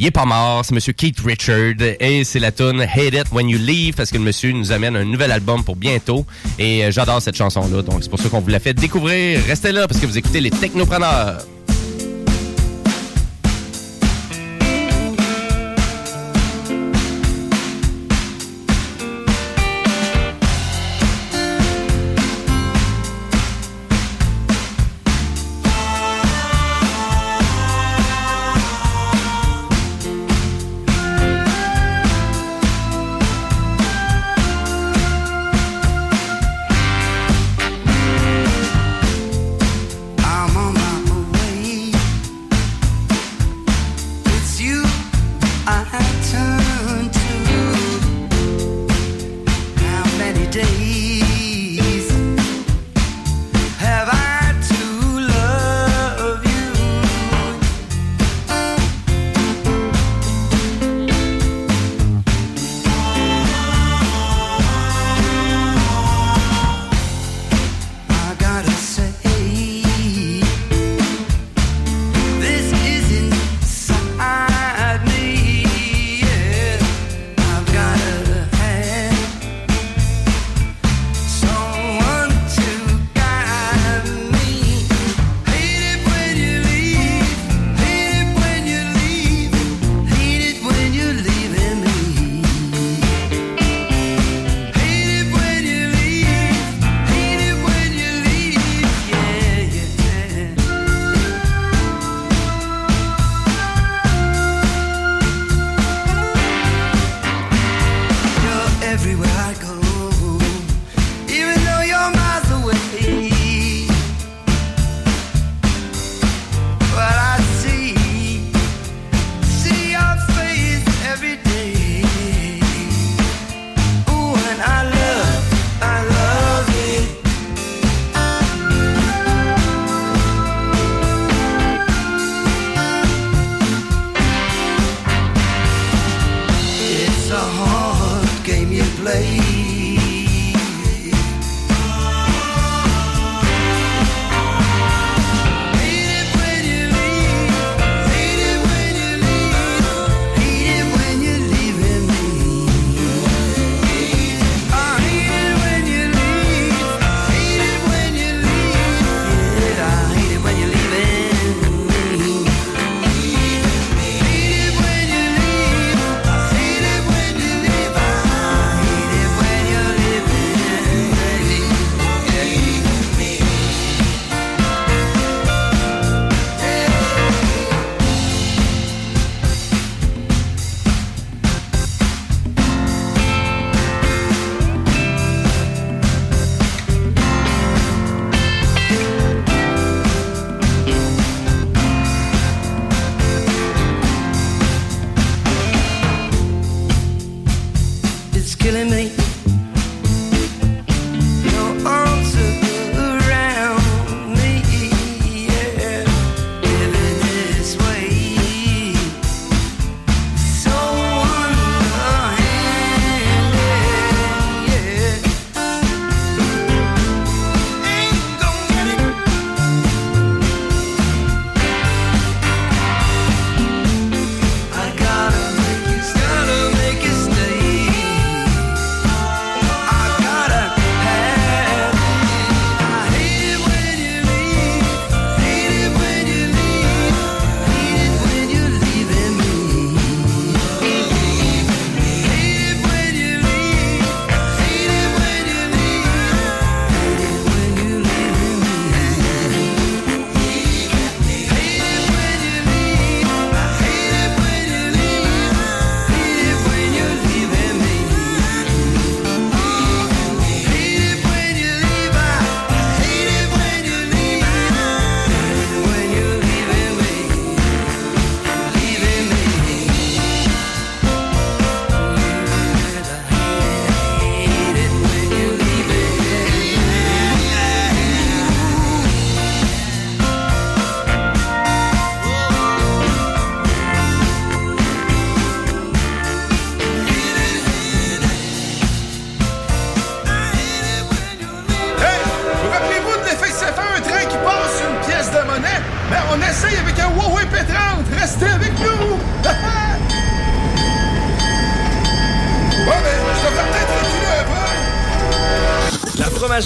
Il est pas mort, c'est monsieur Keith Richard et c'est la tune Hate It When You Leave parce que le monsieur nous amène un nouvel album pour bientôt et euh, j'adore cette chanson là donc c'est pour ça qu'on vous l'a fait découvrir. Restez là parce que vous écoutez les technopreneurs.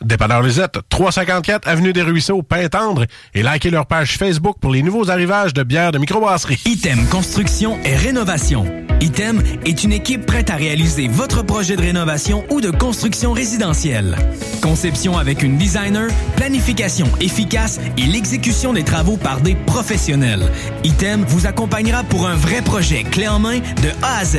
Dépanneur Lisette, 354 Avenue des Ruisseaux, Pintendre, et likez leur page Facebook pour les nouveaux arrivages de bières de microbrasserie. Item Construction et Rénovation. Item est une équipe prête à réaliser votre projet de rénovation ou de construction résidentielle. Conception avec une designer, planification efficace et l'exécution des travaux par des professionnels. Item vous accompagnera pour un vrai projet clé en main de A à Z.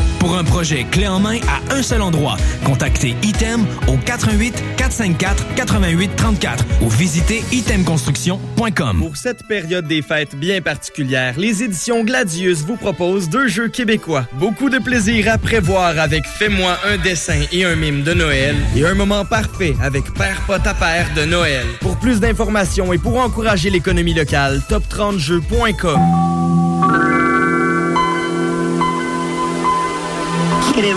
Pour un projet clé en main à un seul endroit, contactez Item au 88 454 88 34 ou visitez itemconstruction.com. Pour cette période des fêtes bien particulière, les éditions Gladius vous proposent deux jeux québécois. Beaucoup de plaisir à prévoir avec Fais-moi un dessin et un mime de Noël et un moment parfait avec Père Pot à Père de Noël. Pour plus d'informations et pour encourager l'économie locale, top30jeux.com. Les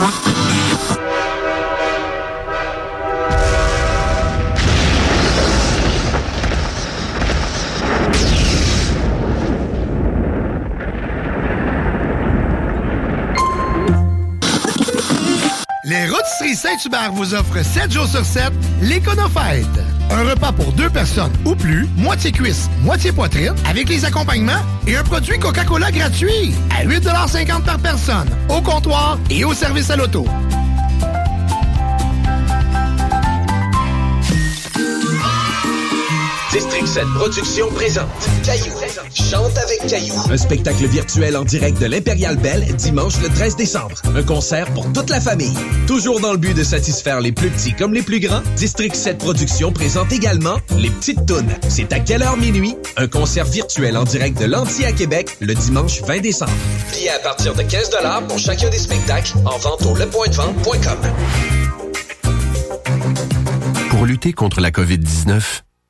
Rôtisseries Saint-Hubert vous offrent 7 jours sur 7 l'Éconofête. Un repas pour deux personnes ou plus, moitié cuisse, moitié poitrine, avec les accompagnements et un produit Coca-Cola gratuit à 8,50 par personne, au comptoir et au service à l'auto. District 7 Productions présente Caillou. Chante avec Caillou. Un spectacle virtuel en direct de l'Impérial Belle dimanche le 13 décembre. Un concert pour toute la famille. Toujours dans le but de satisfaire les plus petits comme les plus grands, District 7 Productions présente également Les Petites Tounes. C'est à quelle heure minuit? Un concert virtuel en direct de l'Anti à Québec le dimanche 20 décembre. Billets à partir de 15 pour chacun des spectacles en vente au lepointdevente.com. Pour lutter contre la COVID-19,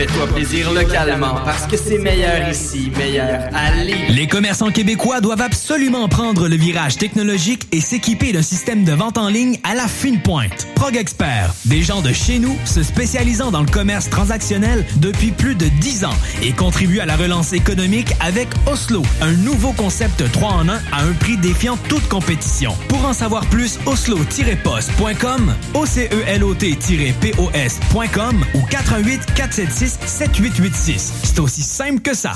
Fais-toi plaisir localement parce que c'est meilleur ici, meilleur Lévis. Les commerçants québécois doivent absolument prendre le virage technologique et s'équiper d'un système de vente en ligne à la fine pointe. Prog Expert, des gens de chez nous se spécialisant dans le commerce transactionnel depuis plus de 10 ans et contribuent à la relance économique avec Oslo, un nouveau concept 3 en 1 à un prix défiant toute compétition. Pour en savoir plus, oslo-post.com, OCELOT-POS.com ou 88 476 7886. C'est aussi simple que ça.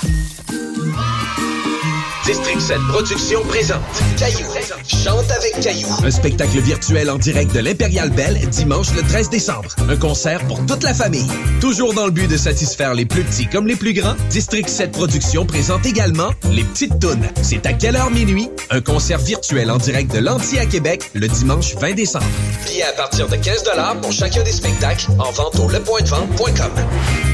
District 7 Productions présente Caillou, chante avec Caillou. Un spectacle virtuel en direct de l'Impérial Belle dimanche le 13 décembre. Un concert pour toute la famille. Toujours dans le but de satisfaire les plus petits comme les plus grands, District 7 Productions présente également Les Petites Tounes. C'est à quelle heure minuit? Un concert virtuel en direct de l'Anti à Québec le dimanche 20 décembre. Billets à partir de 15 pour chacun des spectacles en vente au lepointdevente.com.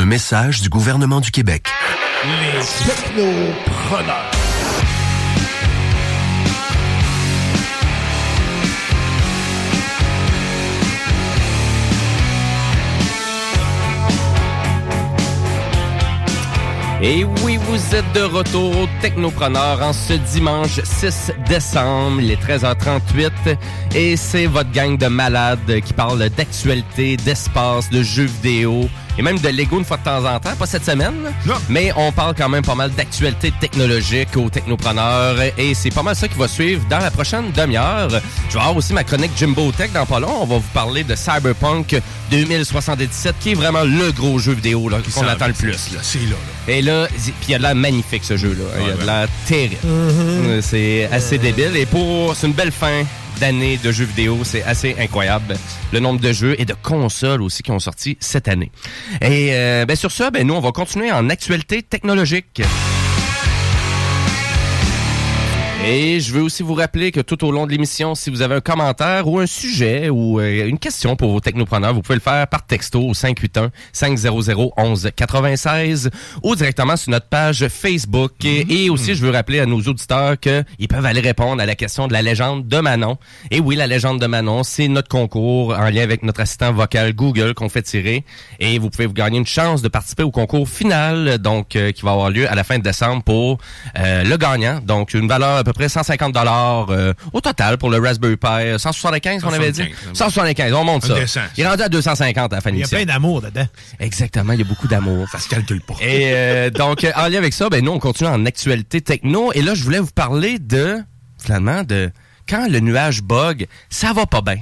Un message du gouvernement du Québec. Les technopreneurs. Et oui, vous êtes de retour au Technopreneur en ce dimanche 6 décembre, les 13h38. Et c'est votre gang de malades qui parle d'actualité, d'espace, de jeux vidéo et même de Lego une fois de temps en temps. Pas cette semaine, mais on parle quand même pas mal d'actualité technologique au Technopreneur. Et c'est pas mal ça qui va suivre dans la prochaine demi-heure. Je vais avoir aussi ma chronique Jimbo Tech dans pas long. On va vous parler de Cyberpunk 2077, qui est vraiment le gros jeu vidéo là, qu'on attend le plus. C'est là, là. Et là, puis il y a de l'air magnifique ce jeu-là. Il y a de l'air terrible. Euh, C'est assez débile. Et pour. C'est une belle fin d'année de jeux vidéo. C'est assez incroyable. Le nombre de jeux et de consoles aussi qui ont sorti cette année. Et euh, ben, sur ça, ben, nous, on va continuer en actualité technologique. Et je veux aussi vous rappeler que tout au long de l'émission, si vous avez un commentaire ou un sujet ou euh, une question pour vos technopreneurs, vous pouvez le faire par texto au 581 500 11 96 ou directement sur notre page Facebook. Et, et aussi, je veux rappeler à nos auditeurs qu'ils peuvent aller répondre à la question de la légende de Manon. Et oui, la légende de Manon, c'est notre concours en lien avec notre assistant vocal Google qu'on fait tirer. Et vous pouvez vous gagner une chance de participer au concours final, donc euh, qui va avoir lieu à la fin de décembre pour euh, le gagnant. Donc une valeur à peu près 150 dollars au total pour le Raspberry Pi. 175 qu'on avait dit? 175, on monte ça. Il est rendu à 250 à la fin de Il y a plein d'amour dedans. Exactement, il y a beaucoup d'amour. Ça se calcule pas. Et euh, donc, euh, en lien avec ça, ben nous, on continue en actualité techno. Et là, je voulais vous parler de, finalement, de quand le nuage bug, ça va pas bien.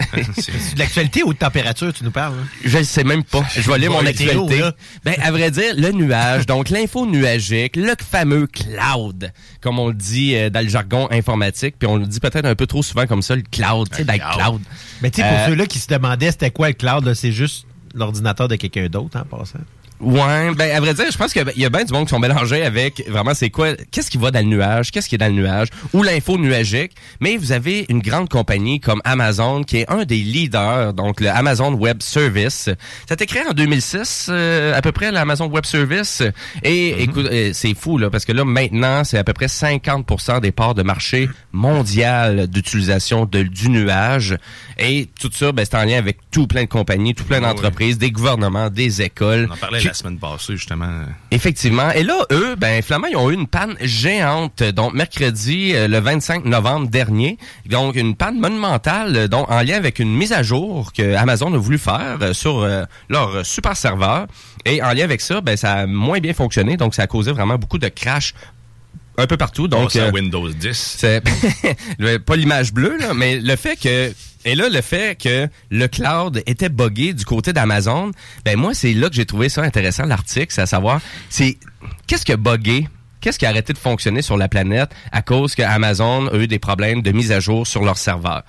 C'est de l'actualité ou de température, tu nous parles? hein? Je ne sais même pas. Je vais lire mon actualité. Ben, à vrai dire, le nuage, donc l'info nuagique, le fameux cloud, comme on le dit euh, dans le jargon informatique, puis on le dit peut-être un peu trop souvent comme ça, le cloud, tu sais, cloud. Mais tu sais, pour Euh, ceux-là qui se demandaient c'était quoi le cloud, c'est juste l'ordinateur de quelqu'un d'autre, en passant. Ouais, ben à vrai dire, je pense qu'il y a bien du monde qui sont mélangés avec vraiment c'est quoi, qu'est-ce qui va dans le nuage, qu'est-ce qui est dans le nuage, ou l'info nuagique. Mais vous avez une grande compagnie comme Amazon qui est un des leaders, donc le Amazon Web Service. Ça a été créé en 2006 euh, à peu près l'Amazon Web Service? Et écoute, euh, c'est fou là parce que là maintenant c'est à peu près 50% des parts de marché mondial d'utilisation du nuage. Et tout ça, ben, c'est en lien avec tout plein de compagnies, tout plein d'entreprises, des gouvernements, des écoles. On en parlait qui- la semaine passée, justement. Effectivement. Et là, eux, ben, finalement, ils ont eu une panne géante. Donc, mercredi, euh, le 25 novembre dernier. Donc, une panne monumentale, euh, donc, en lien avec une mise à jour que Amazon a voulu faire euh, sur leur super serveur. Et en lien avec ça, ben, ça a moins bien fonctionné. Donc, ça a causé vraiment beaucoup de crash un peu partout. Donc, euh, Windows 10. c'est pas l'image bleue, là, mais le fait que et là le fait que le cloud était buggé du côté d'Amazon, ben moi c'est là que j'ai trouvé ça intéressant l'article, c'est à savoir c'est qu'est-ce qui a buggé? Qu'est-ce qui a arrêté de fonctionner sur la planète à cause que Amazon a eu des problèmes de mise à jour sur leur serveur?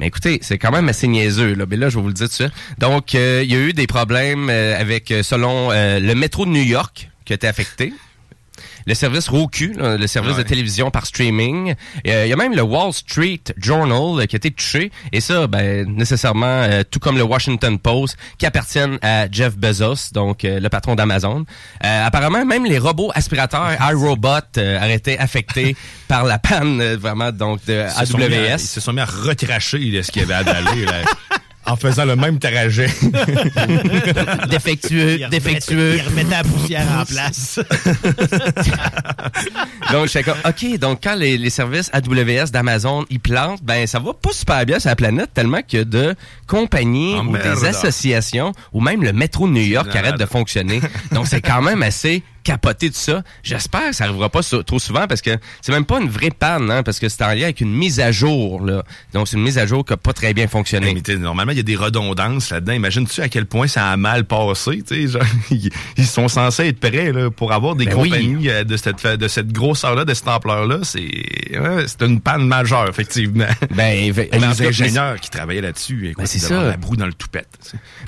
Mais écoutez, c'est quand même assez niaiseux, là. Mais là, je vais vous le dire tout de suite. Donc, euh, il y a eu des problèmes euh, avec, euh, selon euh, le métro de New York, qui a été affecté le service Roku, là, le service de télévision par streaming. Euh, Il y a même le Wall Street Journal euh, qui a été touché. Et ça, ben, nécessairement, euh, tout comme le Washington Post, qui appartiennent à Jeff Bezos, donc euh, le patron d'Amazon. Euh, apparemment, même les robots aspirateurs iRobot euh, auraient été affectés par la panne, euh, vraiment, donc, de Ils se sont mis à- AWS. Ils se sont mis à retracher de ce qu'il y avait à daller. en faisant le même trajet. défectueux, Il défectueux. Il remettait la poussière en place. donc, j'étais comme, OK, donc quand les, les services AWS d'Amazon, ils plantent, ben, ça va pas super bien sur la planète, tellement que de compagnies Oh, ou merde. des associations, ou même le métro de New York qui arrête de fonctionner. donc, c'est quand même assez capoté de ça. J'espère que ça arrivera pas so- trop souvent parce que c'est même pas une vraie panne, hein, parce que c'est en lien avec une mise à jour, là. Donc, c'est une mise à jour qui a pas très bien fonctionné. Mais normalement, il y a des redondances là-dedans. Imagine-tu à quel point ça a mal passé. Genre, ils, ils sont censés être prêts là, pour avoir des Ben compagnies euh, de cette de cette grosseur-là, de cette ampleur-là. C'est ouais, c'est une panne majeure, effectivement. Ben, les tout cas, ingénieurs qui travaillaient là-dessus, Ben, c'est ça. la broue dans le toupette.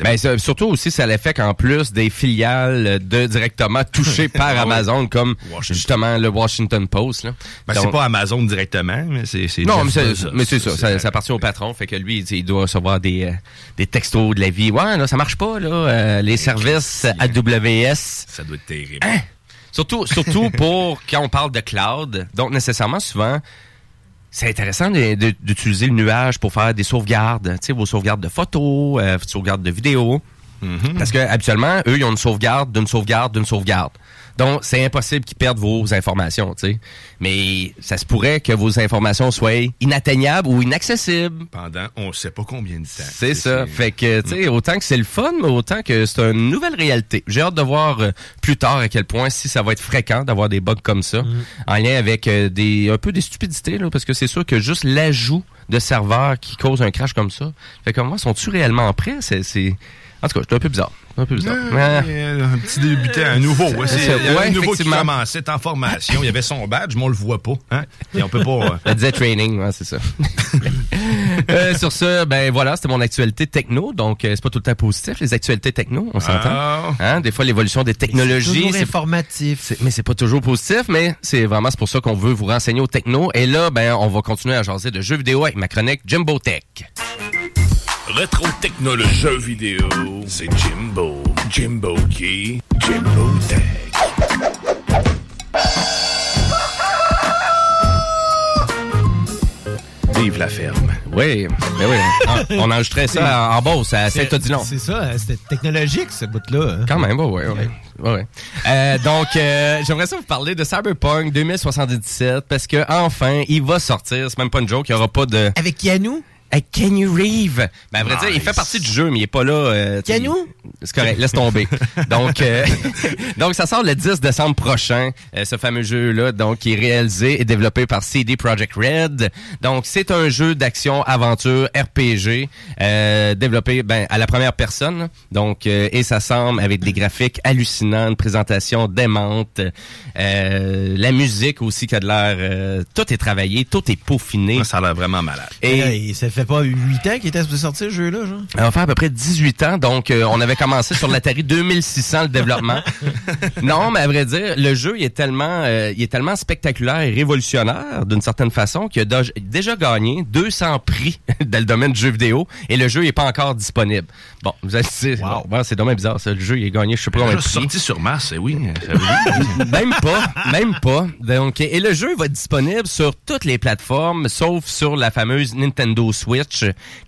Ben, surtout aussi, ça l'effet qu'en plus des filiales de directement touchées par Ah ouais. Amazon, comme justement le Washington Post. Là. Ben, c'est pas Amazon directement, mais c'est Non, mais c'est Bezos. mais c'est ça, ça, ça appartient au patron, fait que lui, il doit recevoir des, euh, des textos de la vie. Ouais, là, ça marche pas, là, euh, les services AWS. Ça doit être terrible. Hein? Surtout, surtout pour quand on parle de cloud. Donc, nécessairement, souvent, c'est intéressant d'utiliser le nuage pour faire des sauvegardes, tu sais, vos sauvegardes de photos, euh, sauvegardes de vidéos. Parce que habituellement, eux, ils ont une sauvegarde d'une sauvegarde d'une sauvegarde. Donc, c'est impossible qu'ils perdent vos informations, tu sais. Mais ça se pourrait que vos informations soient inatteignables ou inaccessibles. Pendant on sait pas combien de temps. C'est ça. Fait que, tu sais, autant que c'est le fun, mais autant que c'est une nouvelle réalité. J'ai hâte de voir euh, plus tard à quel point si ça va être fréquent d'avoir des bugs comme ça, en lien avec euh, des un peu des stupidités, là, parce que c'est sûr que juste l'ajout de serveurs qui cause un crash comme ça, fait que moi, sont-tu réellement prêts? C'est, c'est... En tout cas, c'est un peu bizarre. Un peu bizarre. Un petit débutant, un nouveau. Ouais, c'est- Ouais, un nouveau qui commençait en formation. Il y avait son badge, mais on le voit pas. Hein? Et on peut pas. euh, Elle disait training, ouais, c'est ça. Euh, sur ce, ben voilà, c'était mon actualité techno. Donc, euh, c'est pas tout le temps positif, les actualités techno, on s'entend. Ah. Hein, Des fois, l'évolution des technologies. toujours c'est- informatif. c'est- Mais c'est pas toujours positif, mais c'est vraiment c'est pour ça qu'on veut vous renseigner au techno. Et là, ben, on va continuer à jaser de jeux vidéo avec ma chronique Jimbo Tech. Rétro technologie jeu vidéo, c'est Jimbo. Jimbo qui? Jimbo Tech. Vive la ferme. Oui, mais oui. Ah, on enregistrait ça en, en Beauce, à Saint-Odilon. C'est ça, hein, c'était technologique, ce bout-là. hein. Quand même, ouais, ouais, ouais. ouais, ouais. Euh, donc, euh, j'aimerais ça vous parler de Cyberpunk 2077 parce que enfin, il va sortir. C'est même pas une joke, il y aura pas de. Avec Keanu? Avec Kenny Reeve. Ben, à vrai dire, il fait partie du jeu, mais il est pas là. euh, Keanu? C'est correct, laisse tomber. donc, euh, donc, ça sort le 10 décembre prochain, euh, ce fameux jeu-là, donc, qui est réalisé et développé par CD Projekt Red. Donc, c'est un jeu d'action-aventure RPG, euh, développé ben, à la première personne. Donc, euh, et ça semble avec des graphiques hallucinants, une présentation démente, euh, la musique aussi qui a de l'air... euh, tout est travaillé, tout est peaufiné. Ça a l'air vraiment malade. Et- Et ça fait pas 8 ans qu'il était supposé sortir, ce jeu-là, genre? Ça va faire à peu près 18 ans, donc euh, on avait commencé sur l'Atari 2600 le développement. non, mais à vrai dire, le jeu il est tellement, euh, il est tellement spectaculaire et révolutionnaire d'une certaine façon qu'il a déjà gagné 200 prix dans le domaine du jeu vidéo et le jeu n'est pas encore disponible. Bon, vous allez dire, bon, c'est dommage bizarre ça. Le jeu il est gagné, je sais pas combien de prix. sorti sur Mars, eh oui. dire- même pas, même pas. Donc, et le jeu va être disponible sur toutes les plateformes, sauf sur la fameuse Nintendo Switch,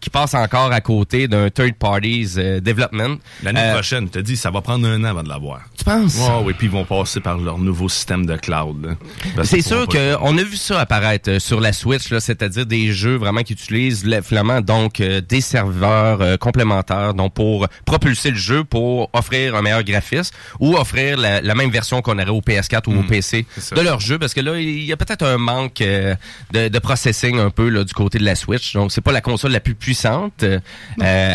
qui passe encore à côté d'un third parties euh, development. L'année Euh, prochaine, tu dit, ça va prendre un an avant de l'avoir. Tu penses? Ouais, oui, puis ils vont passer par leur nouveau système de cloud. C'est sûr qu'on a vu ça apparaître euh, sur la Switch, c'est-à-dire des jeux vraiment qui utilisent le- finalement donc euh, des serveurs euh, complémentaires, donc pour propulser le jeu, pour offrir un meilleur graphisme ou offrir la, la même version qu'on aurait au PS4 ou au PC ça. de leur jeu, parce que là il y a peut-être un manque euh, de, de processing un peu là, du côté de la Switch, donc c'est pas la console la plus puissante. Euh,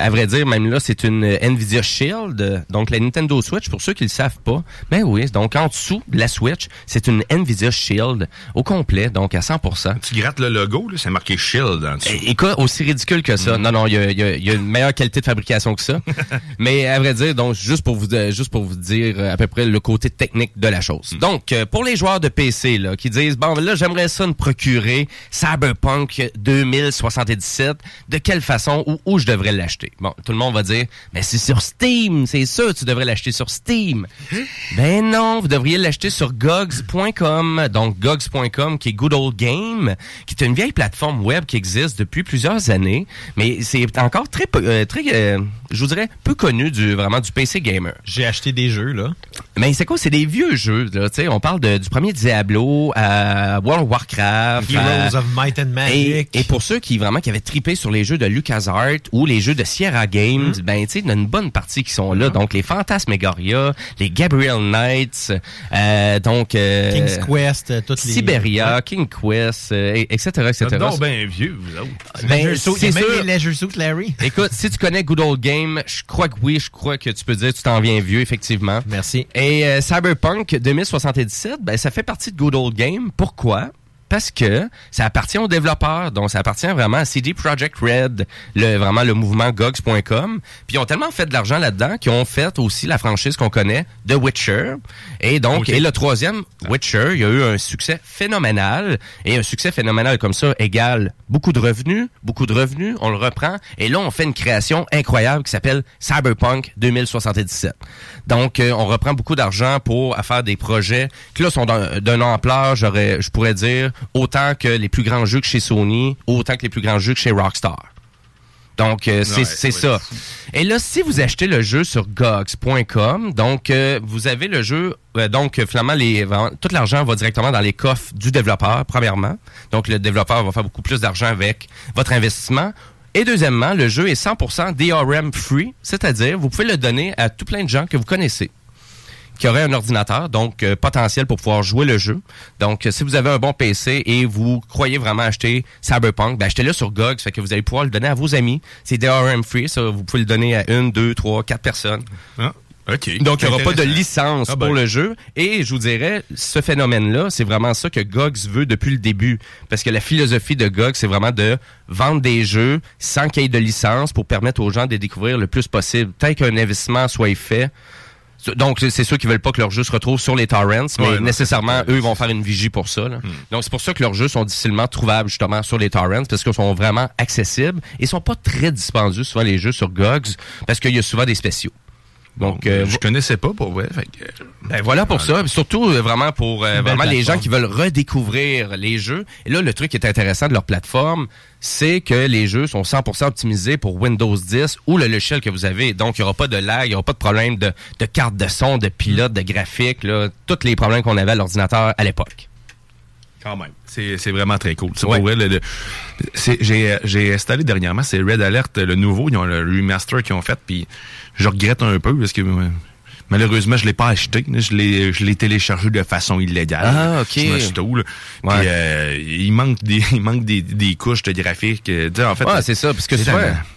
à vrai dire, même là c'est une Nvidia Shield, donc la Nintendo Switch pour ceux qui le savent pas. Ben oui, donc en dessous de la Switch, c'est une Nvidia Shield au complet, donc à 100%. Tu grattes le logo, là, c'est marqué Shield en dessous. Et- Écoute, aussi ridicule que ça. Non, non, il y a, il y a- il y a une meilleure qualité de fabrication que ça. Mais à vrai dire, donc juste pour vous euh, juste pour vous dire euh, à peu près le côté technique de la chose. Donc euh, pour les joueurs de PC là qui disent bon là j'aimerais ça me procurer Cyberpunk 2077, de quelle façon ou où je devrais l'acheter. Bon, tout le monde va dire mais c'est sur Steam, c'est sûr tu devrais l'acheter sur Steam. Ben non, vous devriez l'acheter sur gogs.com. Donc gogs.com qui est Good Old Game, qui est une vieille plateforme web qui existe depuis plusieurs années, mais c'est encore très peu- euh, très euh, je vous dirais peu connu du vraiment du PC gamer. J'ai acheté des jeux là. Mais c'est quoi? C'est des vieux jeux là, tu sais, on parle de- du premier Diablo à World of Warcraft, Heroes à- of Might and et, Magic. et pour ceux qui vraiment qui avaient sur les jeux de LucasArts ou les jeux de Sierra Games, Mm. ben tu sais, il y en a une bonne partie qui sont là. Donc les Phantasmagoria, les Gabriel Knights, euh, donc euh, King's Quest, euh, toutes les- Siberia, King Quest, et- etc., etc. Donc bien vieux, vous autres. Ben, c'est sûr. les Leisure Suit Larry. Écoute, si tu connais Good Old Game, je crois que oui, je crois que tu peux dire que tu t'en viens vieux, effectivement. Merci. Et Cyberpunk 2077, ben, ça fait partie de Good Old Game. Pourquoi? Parce que ça appartient aux développeurs, donc ça appartient vraiment à CD Projekt Red, le, vraiment le mouvement GOGS.com. Puis ils ont tellement fait de l'argent là-dedans qu'ils ont fait aussi la franchise qu'on connaît, The Witcher. Et donc, et le troisième, Witcher, il y a eu un succès phénoménal. Et un succès phénoménal comme ça égale beaucoup de revenus, beaucoup de revenus, on le reprend. Et là, on fait une création incroyable qui s'appelle Cyberpunk 2077. Donc, euh, on reprend beaucoup d'argent pour à faire des projets qui là sont d'un d'une ampleur, j'aurais, je pourrais dire, autant que les plus grands jeux que chez Sony, autant que les plus grands jeux que chez Rockstar. Donc, euh, c'est Ouais, ça. Et là, si vous achetez le jeu sur gogs.com, donc euh, vous avez le jeu, euh, donc finalement, les, tout l'argent va directement dans les coffres du développeur, premièrement. Donc, le développeur va faire beaucoup plus d'argent avec votre investissement. Et deuxièmement, le jeu est 100% DRM free, c'est-à-dire vous pouvez le donner à tout plein de gens que vous connaissez qui auraient un ordinateur, donc euh, potentiel pour pouvoir jouer le jeu. Donc, euh, si vous avez un bon PC et vous croyez vraiment acheter Cyberpunk, ben, achetez-le sur GOG, ça fait que vous allez pouvoir le donner à vos amis. C'est DRM free, ça, vous pouvez le donner à une, deux, trois, quatre personnes. Ah, OK. Donc, il n'y aura pas de licence Ah ben. pour le jeu. Et je vous dirais, ce phénomène-là, c'est vraiment ça que GOG veut depuis le début. Parce que la philosophie de GOG, c'est vraiment de vendre des jeux sans qu'il y ait de licence pour permettre aux gens de les découvrir le plus possible. Tant qu'un investissement soit fait. Donc, c'est- ceux qui veulent pas que leur jeu se retrouve sur les torrents, mais Ouais, nécessairement, eux vont faire une vigie pour ça. là. Donc, c'est pour ça que leurs jeux sont difficilement trouvables, justement, sur les torrents, parce qu'ils sont vraiment accessibles et sont pas très dispendieux, souvent, les jeux sur GOGS, parce qu'il y a souvent des spéciaux. Donc, euh, je connaissais pas pour vrai. Fait que, ben voilà pour ça. Puis Surtout euh, vraiment pour euh, vraiment les gens qui veulent redécouvrir les jeux. Et là, le truc qui est intéressant de leur plateforme, c'est que les jeux sont 100% optimisés pour Windows 10 ou le logiciel que vous avez. Donc, il n'y aura pas de lag, il n'y aura pas de problème de, de carte de son, de pilote, de graphique, là, tous les problèmes qu'on avait à l'ordinateur à l'époque. Quand même. C'est vraiment très cool. Pour vrai, le- le- c'est- J'ai installé dernièrement, c'est Red Alert, le nouveau. Ils ont le remaster qu'ils ont fait, puis je regrette un peu parce que euh, malheureusement, je l'ai pas acheté. Je l'ai je l'ai téléchargé de façon illégale. Ah, ok. Sur le store, là. Puis, euh, il manque des il manque des, des couches de graphique. euh, en fait, Ouais, c'est ça. Parce que c'est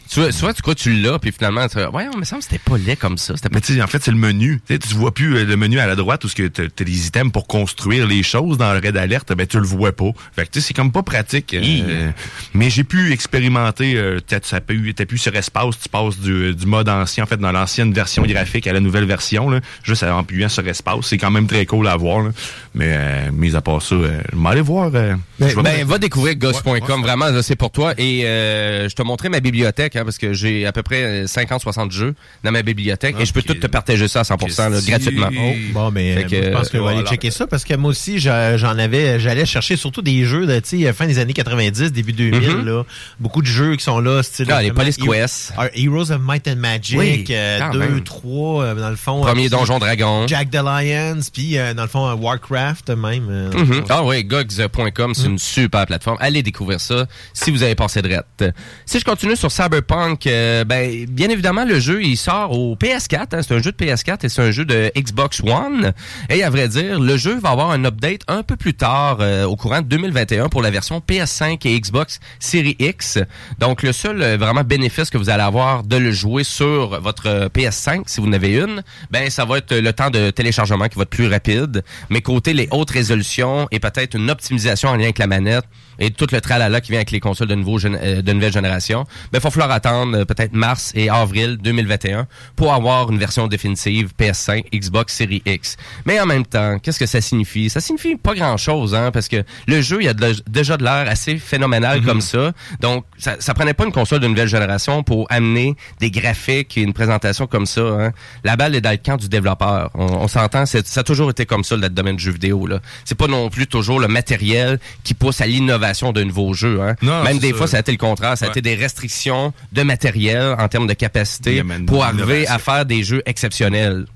tu, vois- souvent, tu crois que tu l'as, puis finalement, tu ouais, mais ça me semble que c'était pas laid comme ça. Pas Mais tu sais, en fait, c'est le menu. Tu sais, tu vois plus euh, le menu à la droite où tu as des items pour construire les choses dans le Red Alert, ben tu le vois pas. Fait que tu sais, c'est comme pas pratique. euh, mais j'ai pu expérimenter, euh, t'as ça pu, t'as pu sur espace, tu passes du, du mode ancien, en fait, dans l'ancienne version graphique à la nouvelle version, là, juste en appuyant sur espace. C'est quand même très cool à voir. Là. Mais euh, mis à part ça, euh, je vais aller voir. euh, Ben, me- va découvrir goss.com, vraiment, là, c'est pour toi. Et euh, je te montrais ma bibliothèque, hein, parce que j'ai à peu près 50-60 jeux dans ma bibliothèque, et je peux tout te partager ça à 100% là, Si- gratuitement. Oh, bon, mais euh, que, je pense que je vais aller voilà. checker ça parce que moi aussi, j'en avais, j'allais chercher surtout des jeux de, fin des années 90, début 2000, Mhm. là. Beaucoup de jeux qui sont là, style. Ah, les Police Hero- Quest. Ah, Heroes of Might and Magic, Oui, euh, quand 2, même. 3, euh, dans le fond. Premier euh, Donjon Dragon. Jack the Lions, puis euh, dans le fond, euh, Warcraft même. euh, Mhm. Ah oui, gogs.com, c'est une super plateforme. Allez découvrir ça si vous avez passé de rette. Si je continue sur Cyberpunk, euh, ben bien évidemment le jeu il sort au PS4, hein, c'est un jeu de PS4 et c'est un jeu de Xbox One. Et à vrai dire, le jeu va avoir un update un peu plus tard euh, au courant de 2021 pour la version PS5 et Xbox Series X. Donc le seul euh, vraiment bénéfice que vous allez avoir de le jouer sur votre euh, PS5 si vous en avez une, ben ça va être le temps de téléchargement qui va être plus rapide, mais côté les hautes résolutions et peut-être une optimisation en lien avec la manette, et tout le tralala qui vient avec les consoles de, nouveau, euh, de nouvelle génération, ben, il va falloir attendre euh, peut-être mars et avril 2021 pour avoir une version définitive PS5, Xbox Series X. Mais en même temps, qu'est-ce que ça signifie? Ça signifie pas grand-chose, hein, parce que le jeu, il a de- déjà de l'air assez phénoménal comme ça. Donc, ça, ça prenait pas une console de nouvelle génération pour amener des graphiques et une présentation comme ça. Hein. La balle est dans le camp du développeur. On, on s'entend, ça a toujours été comme ça, le domaine du jeu vidéo. là. C'est pas non plus toujours le matériel qui pousse à l'innovation d'un nouveau jeu. Hein. Non, Même des ça. fois, ça a été le contraire. Ça a Ouais. été des restrictions de matériel en termes de capacité pour de arriver à faire des jeux exceptionnels.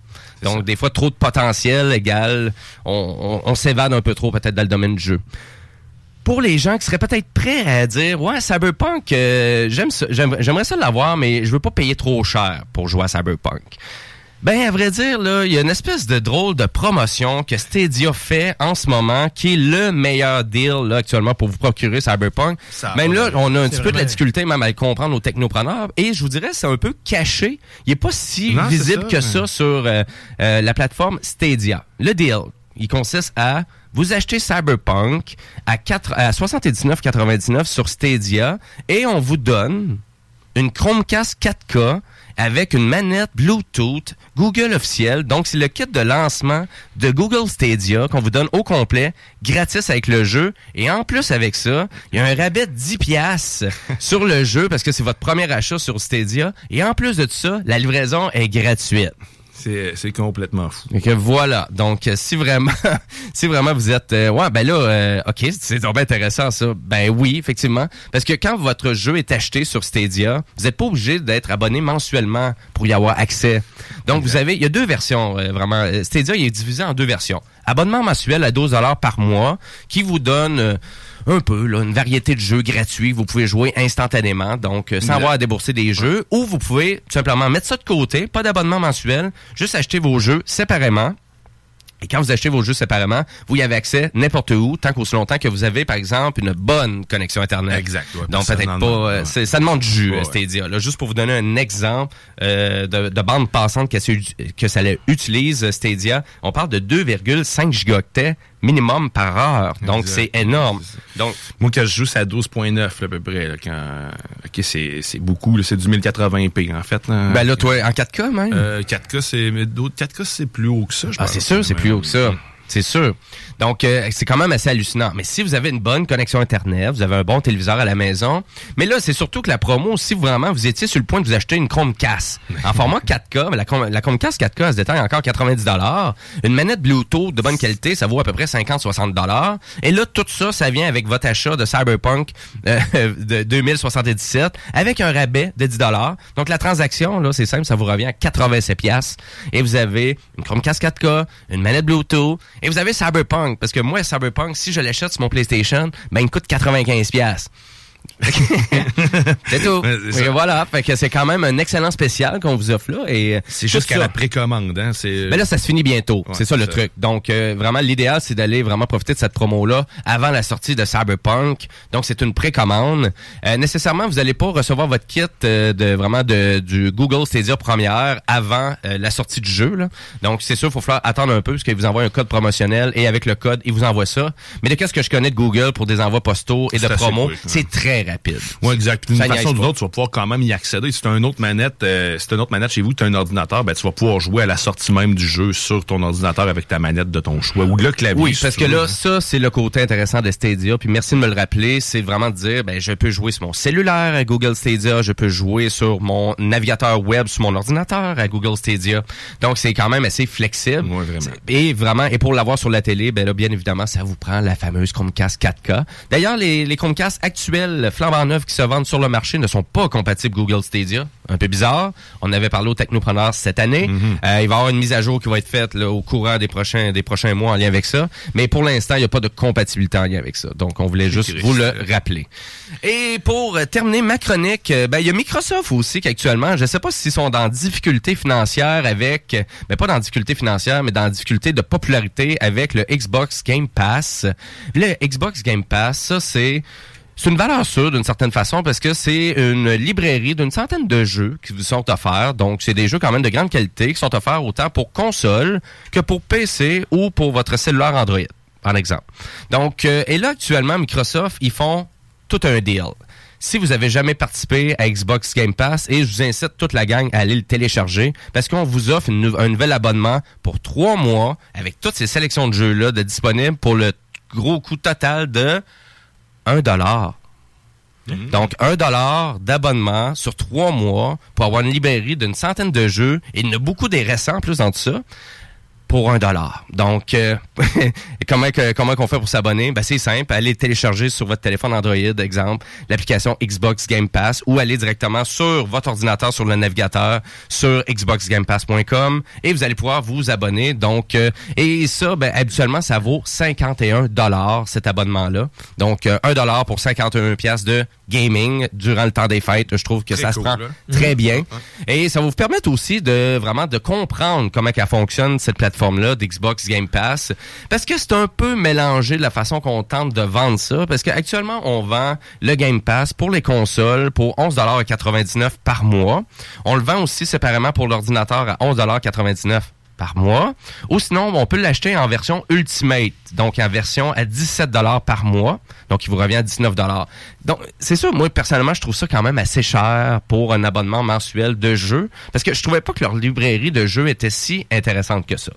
Donc, des fois, trop de potentiel égale, on, on- on s'évade un peu trop peut-être dans le domaine du jeu. Pour les gens qui seraient peut-être prêts à dire, ouais, Cyberpunk, euh, j'aime- j'aimerais ça l'avoir, mais je veux pas payer trop cher pour jouer à Cyberpunk. Ben, à vrai dire, là, il y a une espèce de drôle de promotion que Stadia fait en ce moment, qui est le meilleur deal, là, actuellement, pour vous procurer Cyberpunk. Ça Même là, on a un petit peu de la difficulté même à le comprendre aux technopreneurs. Et je vous dirais, c'est un peu caché. Il est pas si Non, visible ça, que mais- ça sur euh, euh, la plateforme Stadia. Le deal, il consiste à vous acheter Cyberpunk à, 4 à 79,99 sur Stadia et on vous donne une Chromecast 4K avec une manette Bluetooth Google officielle. Donc, c'est le kit de lancement de Google Stadia qu'on vous donne au complet, gratis avec le jeu. Et en plus, avec ça, il y a un rabais de 10 piastres sur le jeu parce que c'est votre premier achat sur Stadia. Et en plus de ça, la livraison est gratuite. C'est c'est complètement fou. Et que voilà. Donc, euh, si vraiment, si vraiment vous êtes, euh, ouais, ben là, euh, ok, c'est donc intéressant ça. Ben oui, effectivement, parce que quand votre jeu est acheté sur Stadia, vous n'êtes pas obligé d'être abonné mensuellement pour y avoir accès. Donc, vous avez, il y a deux versions euh, vraiment. Stadia, il est divisé en deux versions. Abonnement mensuel à 12 dollars par mois, qui vous donne euh, un peu là, une variété de jeux gratuits. Vous pouvez jouer instantanément, donc euh, sans avoir à débourser des jeux, ou vous pouvez tout simplement mettre ça de côté, pas d'abonnement mensuel, juste acheter vos jeux séparément. Et quand vous achetez vos jeux séparément, vous y avez accès n'importe où, tant qu'aussi longtemps que vous avez, par exemple, une bonne connexion Internet. Exact, ouais, Donc ça peut-être demande- pas... euh, ouais. ça demande du jus, Ouais, euh. Stadia. Là, juste pour vous donner un exemple euh, de, de bande passante que, que ça utilise, Stadia, on parle de 2,5 gigaoctets minimum par heure. Donc c'est énorme. Donc Moi, quand je joue, c'est à 12.9 là, à peu près. Là, quand... Ok, c'est c'est beaucoup. C'est du 1080p, en fait. Là. Ben là, toi, en 4K même? Euh, 4K, c'est mais d'autres 4K, c'est plus haut que ça, je Ah, pense. c'est sûr, c'est plus haut que ça. C'est sûr. Donc, euh, c'est quand même assez hallucinant. Mais si vous avez une bonne connexion Internet, vous avez un bon téléviseur à la maison, mais là, c'est surtout que la promo, si vraiment vous étiez sur le point de vous acheter une Chromecast en format 4K, mais la, la Chromecast 4K, elle se détaille encore 90 Une manette Bluetooth de bonne qualité, ça vaut à peu près 50-60 Et là, tout ça, ça vient avec votre achat de Cyberpunk euh, de 2077 avec un rabais de 10 Donc, la transaction, là, c'est simple, ça vous revient à 87 piastres. Et vous avez une Chromecast 4K, une manette Bluetooth, et vous avez Cyberpunk. Parce que moi, Cyberpunk, si je l'achète sur mon PlayStation, ben, il me coûte 95 piastres. c'est tout. Et voilà, fait que c'est quand même un excellent spécial qu'on vous offre là. Et euh, C'est jusqu'à la précommande. Hein? Mais là, ça se finit bientôt. Ouais, c'est ça le ça. truc. Donc, euh, vraiment, l'idéal, c'est d'aller vraiment profiter de cette promo-là avant la sortie de Cyberpunk. Donc, c'est une précommande. Euh, nécessairement, vous n'allez pas recevoir votre kit euh, de vraiment de, du Google Stadia première avant la sortie du jeu. Là. Donc, c'est sûr, il faut falloir attendre un peu parce qu'ils vous envoient un code promotionnel et avec le code, ils vous envoient ça. Mais de qu'est-ce que je connais de Google pour des envois postaux et de promos, c'est très rapide. Ouais, exact. D'une façon ou d'une autre, tu vas pouvoir quand même y accéder. Si tu as une autre manette, euh, si une autre manette chez vous, tu as un ordinateur, ben tu vas pouvoir jouer à la sortie même du jeu sur ton ordinateur avec ta manette de ton choix ou le clavier. Oui, parce que là, ça, c'est le côté intéressant de Stadia. Puis merci de me le rappeler. C'est vraiment de dire, ben, je peux jouer sur mon cellulaire à Google Stadia. Je peux jouer sur mon navigateur web sur mon ordinateur à Google Stadia. Donc, c'est quand même assez flexible. Ouais, vraiment. Et vraiment, et pour l'avoir sur la télé, ben là, bien évidemment, ça vous prend la fameuse Chromecast 4K. D'ailleurs, les, les Chromecast actuels, flambant neufs qui se vendent sur le marché ne sont pas compatibles Google Stadia. Un peu bizarre. On avait parlé aux technopreneurs cette année. Euh, il va y avoir une mise à jour qui va être faite là, au courant des prochains des prochains mois en lien avec ça. Mais pour l'instant, il n'y a pas de compatibilité en lien avec ça. Donc, on voulait juste vous le rappeler. Et pour euh, terminer ma chronique, euh, ben, il y a Microsoft aussi qui actuellement, je ne sais pas s'ils sont dans difficulté financière avec, ben, pas dans difficulté financière, mais dans difficulté de popularité avec le Xbox Game Pass. Le Xbox Game Pass, ça c'est c'est une valeur sûre d'une certaine façon parce que c'est une librairie d'une centaine de jeux qui vous sont offerts. Donc, c'est des jeux quand même de grande qualité qui sont offerts autant pour console que pour PC ou pour votre cellulaire Android. en exemple. Donc, euh, et là, actuellement, Microsoft, ils font tout un deal. Si vous avez jamais participé à Xbox Game Pass, et je vous incite toute la gang à aller le télécharger, parce qu'on vous offre un nouvel abonnement pour trois mois avec toutes ces sélections de jeux-là disponibles pour le gros coût total de 1 dollar. Donc, un dollar d'abonnement sur trois mois pour avoir une librairie d'une centaine de jeux. Et il y en a beaucoup des récents en plus dans tout ça pour un dollar. Donc, euh, comment que, comment qu'on fait pour s'abonner? Ben, c'est simple. Allez télécharger sur votre téléphone Android, exemple, l'application Xbox Game Pass ou aller directement sur votre ordinateur, sur le navigateur, sur xboxgamepass.com et vous allez pouvoir vous abonner. Donc, euh, et ça, ben, habituellement, ça vaut 51 dollars, cet abonnement-là. Donc, euh, 1 dollar pour 51 pièces de gaming durant le temps des fêtes. Je trouve que Très ça cool, se prend là. très bien. Et ça va vous permettre aussi de vraiment de comprendre comment elle fonctionne cette plateforme-là d'Xbox Game Pass. Parce que c'est un peu mélangé de la façon qu'on tente de vendre ça. Parce qu'actuellement, on vend le Game Pass pour les consoles pour 11,99$ par mois. On le vend aussi séparément pour l'ordinateur à 11,99$ par mois. Ou sinon, on peut l'acheter en version Ultimate, donc en version à 17 dollars par mois. Donc, il vous revient à 19 dollars. Donc, c'est sûr, moi, personnellement, je trouve ça quand même assez cher pour un abonnement mensuel de jeux, parce que je trouvais pas que leur librairie de jeux était si intéressante que ça.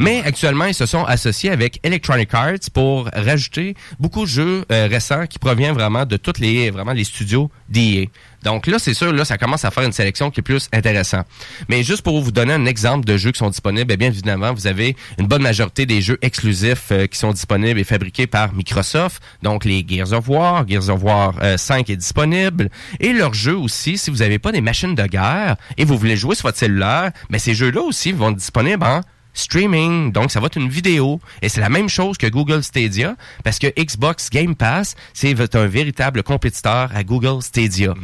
Mais actuellement, ils se sont associés avec Electronic Arts pour rajouter beaucoup de jeux euh, récents qui proviennent vraiment de tous les vraiment les studios d'EA. Donc là, c'est sûr, là, ça commence à faire une sélection qui est plus intéressante. Mais juste pour vous donner un exemple de jeux qui sont disponibles, eh bien évidemment, vous avez une bonne majorité des jeux exclusifs euh, qui sont disponibles et fabriqués par Microsoft. Donc les Gears of War, Gears of War euh, 5 est disponible. Et leurs jeux aussi, si vous n'avez pas des machines de guerre et vous voulez jouer sur votre cellulaire, mais ces jeux-là aussi vont être disponibles en streaming. Donc, ça va être une vidéo. Et c'est la même chose que Google Stadia, parce que Xbox Game Pass, c'est un véritable compétiteur à Google Stadia.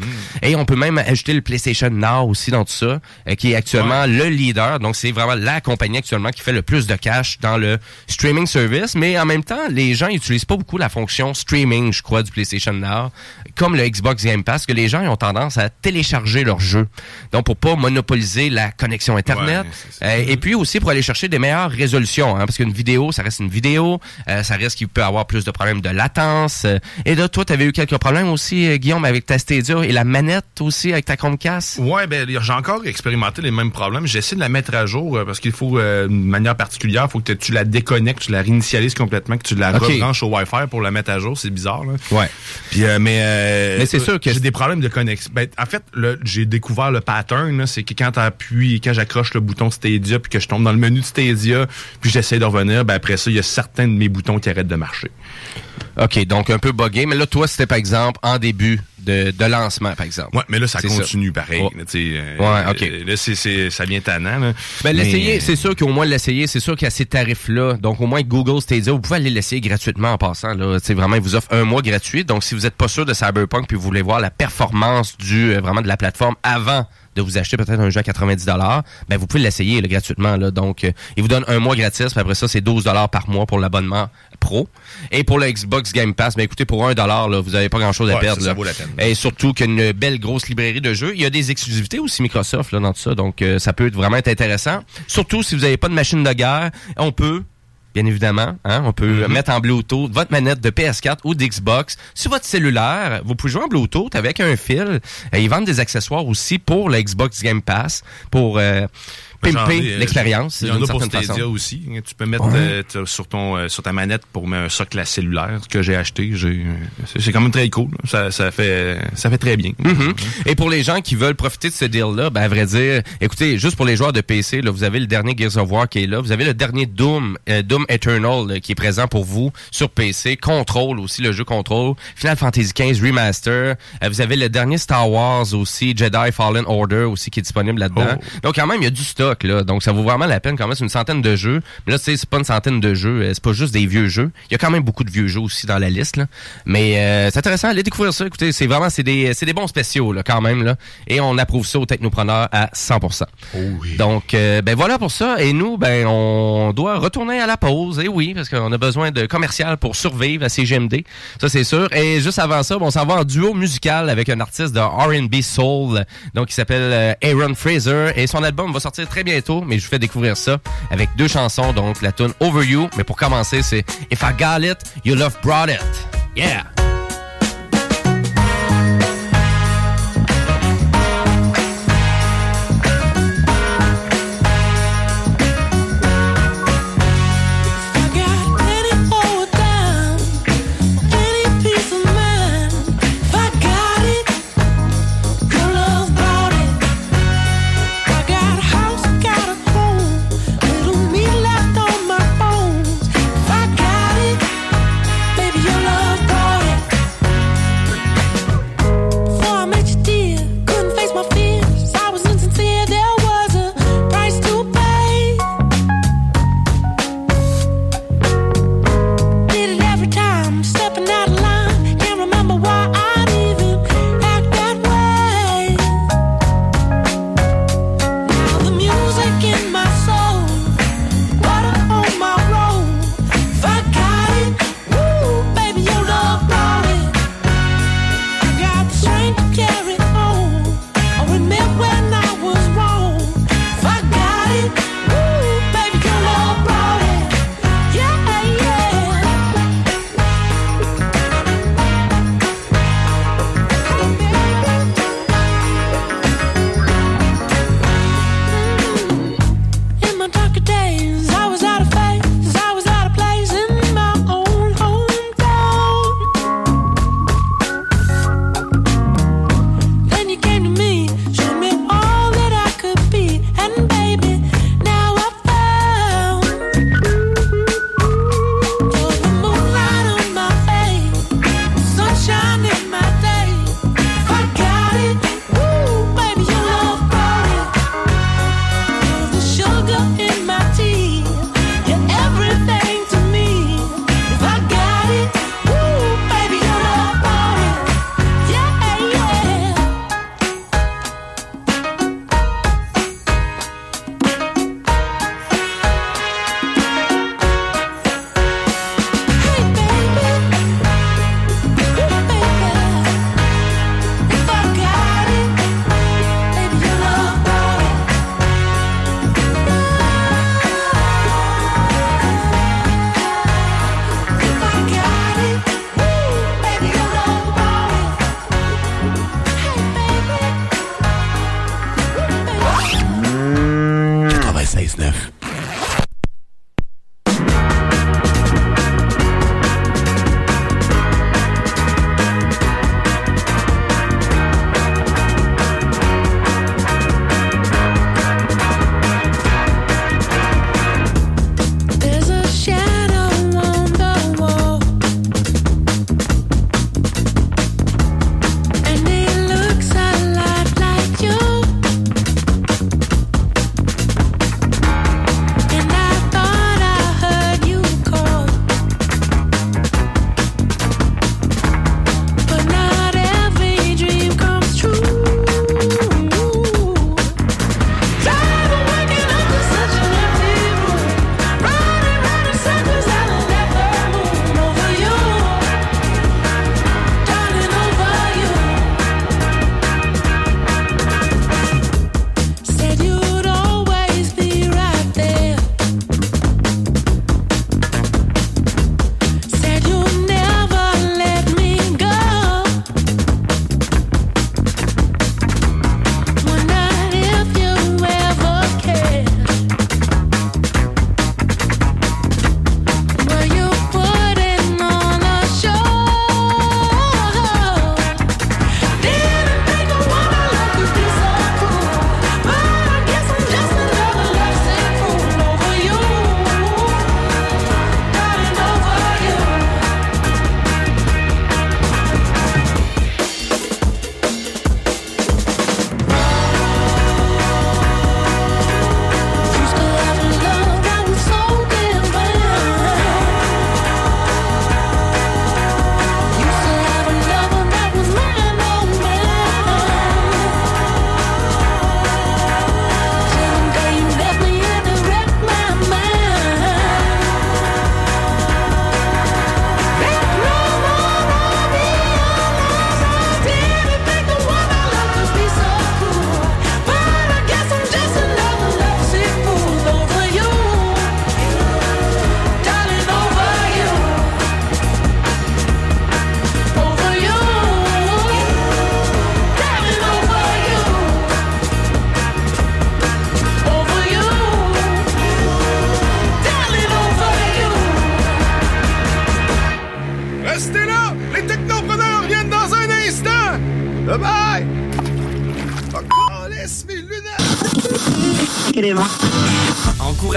Et on peut même ajouter le PlayStation Now aussi dans tout ça, euh, qui est actuellement le leader. Donc, c'est vraiment la compagnie actuellement qui fait le plus de cash dans le streaming service. Mais en même temps, les gens n'utilisent pas beaucoup la fonction streaming, je crois, du PlayStation Now, comme le Xbox Game Pass, que les gens ils ont tendance à télécharger leurs jeux. Donc, pour pas monopoliser la connexion Internet. Euh, et puis aussi pour aller chercher des meilleures résolutions, hein, parce qu'une vidéo, ça reste une vidéo, euh, ça reste qu'il peut avoir plus de problèmes de latence. euh. et là, toi, tu avais eu quelques problèmes aussi, Guillaume, avec ta Stadia et la manette aussi avec ta Chromecast? Ouais, ben j'ai encore expérimenté les mêmes problèmes. J'essaie de la mettre à jour parce qu'il faut d'une manière particulière, il faut que tu la déconnectes, tu la réinitialises complètement, que tu la Ok. rebranches au Wi-Fi pour la mettre à jour. C'est bizarre, là. Ouais. Puis, mais euh, Mais c'est sûr que j'ai des problèmes de connexion. Ben, en fait, j'ai découvert le pattern, c'est que quand t'appuies, quand j'accroche le bouton Stadia, puis que je tombe dans le menu de Stadia, puis j'essaie de revenir, ben après ça, il y a certains de mes boutons qui arrêtent de marcher. OK, donc un peu buggé. Mais là, toi, c'était par exemple en début de, de lancement, par exemple. Ouais, mais là, ça continue pareil. Ouais. euh, Ouais, ok. euh, Là, c'est, c'est, ça vient tannant. Là. Ben, l'essayer, c'est sûr qu'au moins l'essayer, c'est sûr qu'il y a ces tarifs-là. Donc, au moins, Google Stadia, vous pouvez aller l'essayer gratuitement en passant. Là. Vraiment, ils vous offrent un mois gratuit. Donc, si vous n'êtes pas sûr de Cyberpunk puis vous voulez voir la performance du euh, vraiment de la plateforme avant de vous acheter peut-être un jeu à 90 ben vous pouvez l'essayer là, gratuitement. Là. Donc, euh, ils vous donnent un mois gratis. Puis après ça, c'est 12 par mois pour l'abonnement pro. Et pour le Xbox Game Pass, ben écoutez, pour un dollar, là, vous n'avez pas grand-chose à Ouais, perdre. ça, ça vaut la peine. Et surtout qu'il y a une belle grosse librairie de jeux. Il y a des exclusivités aussi Microsoft là, dans tout ça, donc euh, ça peut être vraiment être intéressant. Surtout si vous n'avez pas de machine de guerre, on peut bien évidemment, hein, on peut Mm-hmm. mettre en Bluetooth votre manette de PS4 ou d'Xbox sur votre cellulaire. Vous pouvez jouer en Bluetooth avec un fil. Et ils vendent des accessoires aussi pour le Xbox Game Pass pour euh, pimper euh, l'expérience Il y en a pour Stadia façon. aussi. Tu peux mettre Ouais. euh, t'as- sur ton euh, sur ta manette pour mettre un socle à cellulaire que j'ai acheté. J'ai, euh, c'est, c'est quand même très cool. Ça, ça fait ça fait très bien. Mhm. Et pour les gens qui veulent profiter de ce deal-là, ben, à vrai dire, écoutez, juste pour les joueurs de PC, là, vous avez le dernier Gears of War qui est là, vous avez le dernier Doom, euh, Doom Eternal là, qui est présent pour vous sur PC, Control aussi, le jeu Control, Final Fantasy XV Remaster, euh, vous avez le dernier Star Wars aussi, Jedi Fallen Order aussi qui est disponible là-dedans. Donc quand même, il y a du stock, là, donc ça vaut vraiment la peine quand même, c'est une centaine de jeux. Mais là, tu sais, c'est pas une centaine de jeux, euh, c'est pas juste des vieux jeux. Il y a quand même beaucoup de vieux jeux aussi dans la liste, là. Mais euh, c'est intéressant, allez découvrir ça. Écoutez, c'est vraiment, c'est des, c'est des bons spéciaux, là, quand même, là. Et on approuve ça aux technopreneurs à 100%. Donc, euh, ben voilà pour ça. Et nous, ben, on doit retourner à la pause. Et oui, parce qu'on a besoin de commercial pour survivre à CGMD. Ça, c'est sûr. Et juste avant ça, bon, on s'en va en duo musical avec un artiste de R&B Soul, donc, qui s'appelle Aaron Fraser. Et son album va sortir très très bientôt, mais je vous fais découvrir ça avec deux chansons, donc la tune Over You. Mais pour commencer, c'est If I Got It, You Love Brought It. Yeah!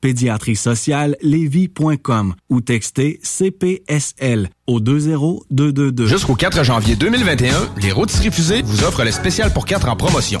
Pédiatrie sociale ou textez CPSL au 20222. Jusqu'au 4 janvier 2021, les rôtisseries fusées vous offrent le spécial pour 4 en promotion.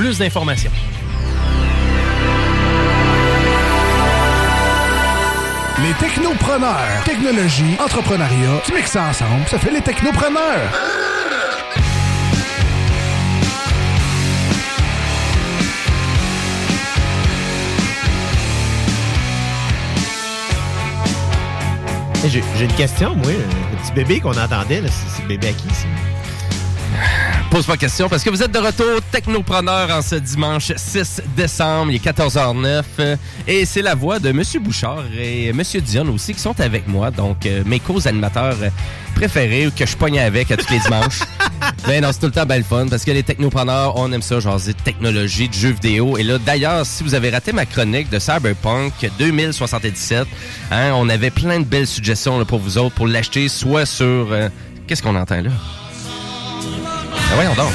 d'informations. Les technopreneurs. Technologie, entrepreneuriat, tu mixes ça ensemble, ça fait les technopreneurs. Hey, J'ai j'ai une question, moi. Le petit bébé qu'on entendait, là, c'est bébé à qui, ça? Pose pas de question parce que vous êtes de retour technopreneur en ce dimanche 6 décembre, il est 14h09 euh, et c'est la voix de Monsieur Bouchard et Monsieur Dion aussi qui sont avec moi, donc euh, mes co-animateurs euh, préférés que je pogne avec à tous les dimanches. Ben non, c'est tout le temps bien le fun parce que les technopreneurs, on aime ça, genre de technologie, de jeux vidéo. Et là, d'ailleurs, si vous avez raté ma chronique de Cyberpunk 2077, hein, on avait plein de belles suggestions là, pour vous autres pour l'acheter, soit sur... euh, Qu'est-ce qu'on entend là? Ben voyons donc.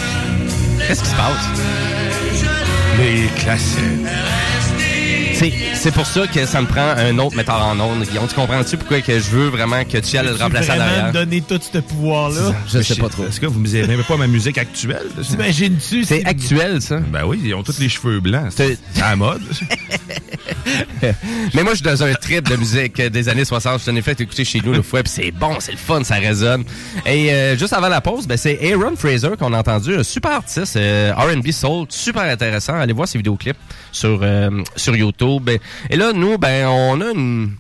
Qu'est-ce qui se passe? Les classiques. C'est, c'est pour ça que ça me prend un autre metteur en ondes. Guillaume, tu comprends-tu pourquoi que je veux vraiment que tu ailles le remplacer à l'arrière? donner tout ce pouvoir-là? Je sais pas trop. Est-ce que vous me même pas ma musique actuelle? T'imagines-tu? C'est actuel, ça? Ben oui, ils ont tous les cheveux blancs. C'est à la mode. Mais moi, je suis dans un trip de musique des années 60. Je t'en ai fait écouter chez nous le fois, puis c'est bon, c'est le fun, ça résonne. Et euh, juste avant la pause, ben, c'est Aaron Fraser qu'on a entendu, un super artiste, euh, R&B soul, super intéressant. Allez voir ses vidéoclips sur euh, sur YouTube. Et là, nous, ben, on a une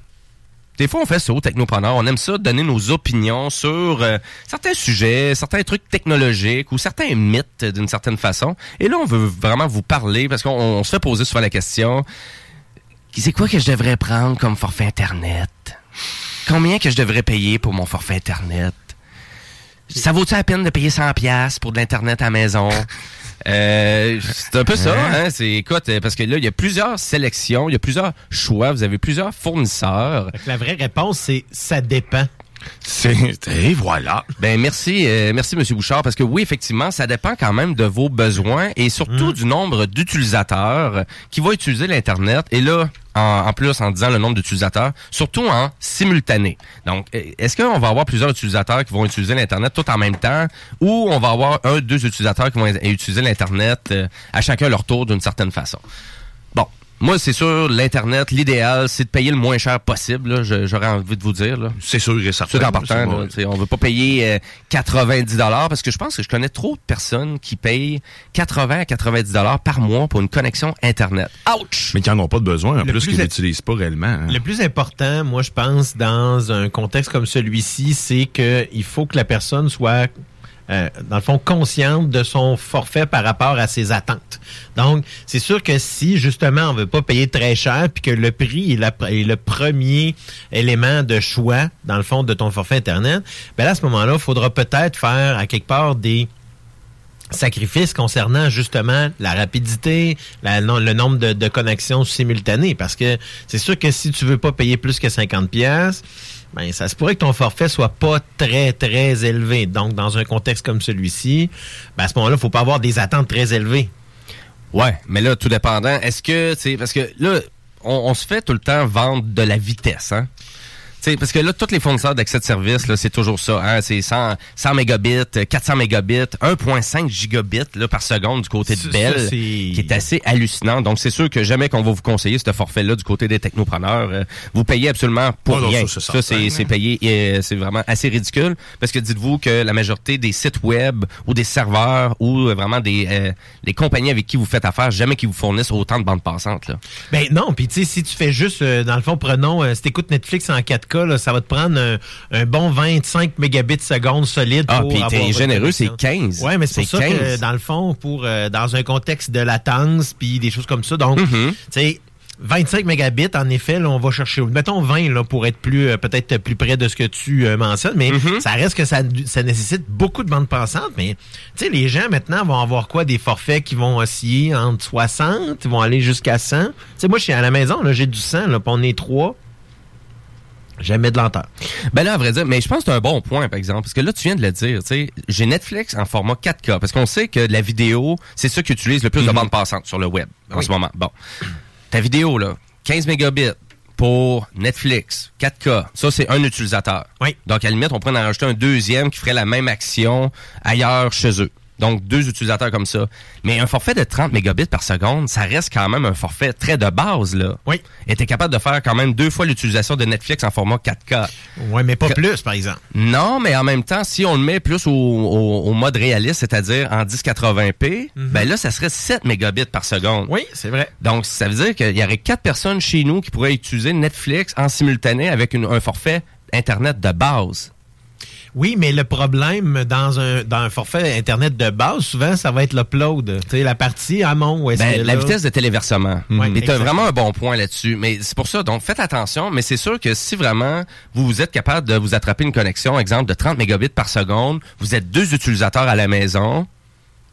des fois, on fait ça au Technopreneur. On aime ça, donner nos opinions sur euh, certains sujets, certains trucs technologiques ou certains mythes d'une certaine façon. Et là, on veut vraiment vous parler parce qu'on on se fait poser souvent la question c'est quoi que je devrais prendre comme forfait Internet? Combien que je devrais payer pour mon forfait Internet? Ça vaut-il la peine de payer 100$ piastres pour de l'Internet à la maison? Euh, c'est un peu ça, hein? C'est, écoute, euh, parce que là, il y a plusieurs sélections, il y a plusieurs choix, vous avez plusieurs fournisseurs. La vraie réponse, c'est ça dépend. C'est et voilà. Ben merci, euh, merci Monsieur Bouchard, parce que oui, effectivement, ça dépend quand même de vos besoins et surtout du nombre d'utilisateurs qui vont utiliser l'internet. Et là, en, en plus, en disant le nombre d'utilisateurs, surtout en simultané. Donc, euh, est-ce qu'on va avoir plusieurs utilisateurs qui vont utiliser l'internet tout en même temps, ou on va avoir un, deux utilisateurs qui vont utiliser l'internet euh, à chacun leur tour d'une certaine façon? Moi, c'est sûr, l'Internet, l'idéal, c'est de payer le moins cher possible, j'aurais envie de vous dire. là. C'est sûr et certain. C'est en partant, là, on veut pas payer euh, 90 parce que je pense que je connais trop de personnes qui payent 80 à 90 par mois pour une connexion Internet. Ouch! Mais qui n'en ont pas de besoin, en Le plus, plus qu'ils l'utilisent pas réellement. hein. Le plus important, moi, je pense, dans un contexte comme celui-ci, c'est que il faut que la personne soit, euh, dans le fond, consciente de son forfait par rapport à ses attentes. Donc, c'est sûr que si, justement, on veut pas payer très cher, puis que le prix est, le premier élément de choix, dans le fond, de ton forfait Internet, ben à ce moment-là, il faudra peut-être faire, à quelque part, des sacrifices concernant justement la rapidité, le nombre de, de connexions simultanées. Parce que c'est sûr que si tu veux pas payer plus que 50 pièces, ben ça se pourrait que ton forfait soit pas très très élevé. Donc dans un contexte comme celui-ci, ben à ce moment-là, faut pas avoir des attentes très élevées. Ouais, mais là, tout dépendant, est-ce que, tu parce que là, on, on se fait tout le temps vendre de la vitesse, hein? Tu sais, parce que là, tous les fournisseurs d'accès de service, là, c'est toujours ça. Hein? C'est 100, 100 mégabits, 400 mégabits, 1.5 gigabits là, par seconde du côté de Bell, ça, qui est assez hallucinant. Donc, c'est sûr que jamais qu'on va vous conseiller ce forfait-là du côté des technopreneurs. Euh, vous payez absolument pour Oh non, rien. ça, c'est Ça, payé, euh, c'est vraiment assez ridicule. Parce que dites-vous que la majorité des sites web ou des serveurs ou euh, vraiment des euh, les compagnies avec qui vous faites affaire, jamais qu'ils vous fournissent autant de bandes passantes. Là. Ben non, puis tu sais, si tu fais juste, euh, dans le fond, prenons, euh, si t'écoutes Netflix en 4K, là, ça va te prendre un, un bon 25 mégabits seconde solide Ah, puis t'es généreux, c'est 15. Ouais, mais c'est ça que, 15. dans le fond, pour euh, dans un contexte de latence, puis des choses comme ça, donc, Mm-hmm. tu sais, 25 mégabits, en effet, là, on va chercher, mettons 20 là, pour être plus euh, peut-être plus près de ce que tu euh, mentionnes, mais Mm-hmm. ça reste que ça, ça nécessite beaucoup de bandes passantes, mais tu sais, les gens maintenant vont avoir quoi? Des forfaits qui vont osciller entre 60, ils vont aller jusqu'à 100. Tu sais, moi, je suis à la maison, j'ai du 100, là, puis on est trois. Jamais de lenteur. Ben là, à vrai dire, mais je pense que c'est un bon point, par exemple, parce que là, tu viens de le dire, tu sais, j'ai Netflix en format 4K, parce qu'on sait que la vidéo, c'est ça qui utilise le plus de bandes passantes sur le web en Oui. ce moment. Bon. Ta vidéo, là, 15 mégabits pour Netflix, 4K, ça, c'est un utilisateur. Oui. Donc, à la limite, on pourrait en rajouter un deuxième qui ferait la même action ailleurs chez eux. Donc, deux utilisateurs comme ça. Mais un forfait de 30 mégabits par seconde, ça reste quand même un forfait très de base, là. Oui. Et t'es capable de faire quand même deux fois l'utilisation de Netflix en format 4K. Ouais, mais pas plus, par exemple. Non, mais en même temps, si on le met plus au, au- au mode réaliste, c'est-à-dire en 1080p, ben là, ça serait 7 mégabits par seconde. Mhm. Oui, c'est vrai. Donc, ça veut dire qu'il y aurait quatre personnes chez nous qui pourraient utiliser Netflix en simultané avec une- un forfait Internet de base. Oui, mais le problème dans un, dans un forfait Internet de base, souvent, ça va être l'upload. Tu sais, la partie amont où est-ce Ben, que la là- vitesse de téléversement. Mais tu as exact. vraiment un bon point là-dessus. Mais c'est pour ça, donc faites attention. Mais c'est sûr que si vraiment vous, vous êtes capable de vous attraper une connexion, exemple de 30 mégabits par seconde, vous êtes deux utilisateurs à la maison,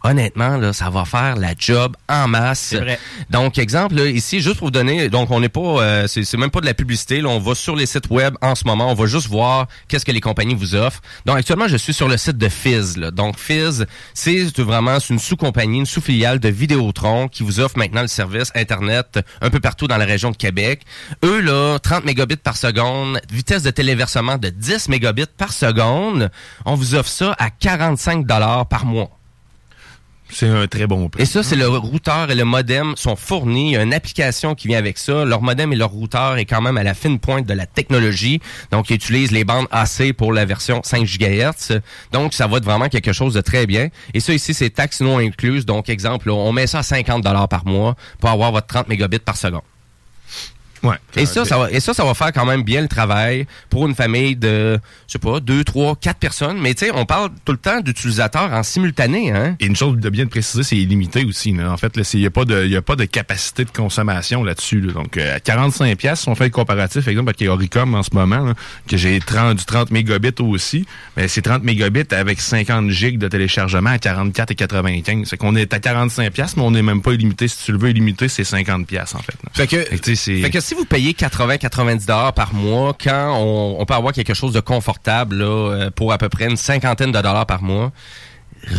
honnêtement, là, ça va faire la job en masse. C'est vrai. Donc, exemple, là, ici, juste pour vous donner, donc on n'est pas, euh, c'est même pas de la publicité, là, on va sur les sites web en ce moment, on va juste voir qu'est-ce que les compagnies vous offrent. Donc, actuellement, je suis sur le site de Fizz. là. Donc, Fizz, c'est vraiment c'est une sous-compagnie, une sous-filiale de Vidéotron qui vous offre maintenant le service Internet un peu partout dans la région de Québec. Eux, là, 30 mégabits par seconde, vitesse de téléversement de 10 mégabits par seconde, on vous offre ça à 45 dollars par mois. C'est un très bon prix. Et ça, c'est le routeur et le modem sont fournis. Il y a une application qui vient avec ça. Leur modem et leur routeur est quand même à la fine pointe de la technologie. Donc, ils utilisent les bandes AC pour la version 5 GHz. Donc, ça va être vraiment quelque chose de très bien. Et ça, ici, c'est taxes non incluses. Donc, exemple, on met ça à 50 par mois pour avoir votre 30 mégabits par seconde. Ouais. Et ça, ça va, et ça, ça va faire quand même bien le travail pour une famille de, je sais pas, deux, trois, quatre personnes. Mais tu sais, on parle tout le temps d'utilisateurs en simultané, hein. Et une chose de bien de préciser, c'est illimité aussi. là. En fait, il n'y a, pas de- y a pas de capacité de consommation là-dessus. là. Donc, euh, à 45 pièces, on fait le comparatif, exemple, avec Oricom en ce moment, là, que j'ai 30, du 30 mégabits aussi. Mais c'est 30 mégabits avec 50 gigs de téléchargement à 44 et 95. C'est qu'on est à 45 pièces, mais on n'est même pas illimité. Si tu le veux illimité, c'est 50 pièces en fait. là. Fait que, Fait que, si vous payez 80-90 dollars par mois, quand on, peut avoir quelque chose de confortable euh, pour à peu près une cinquantaine de dollars par mois,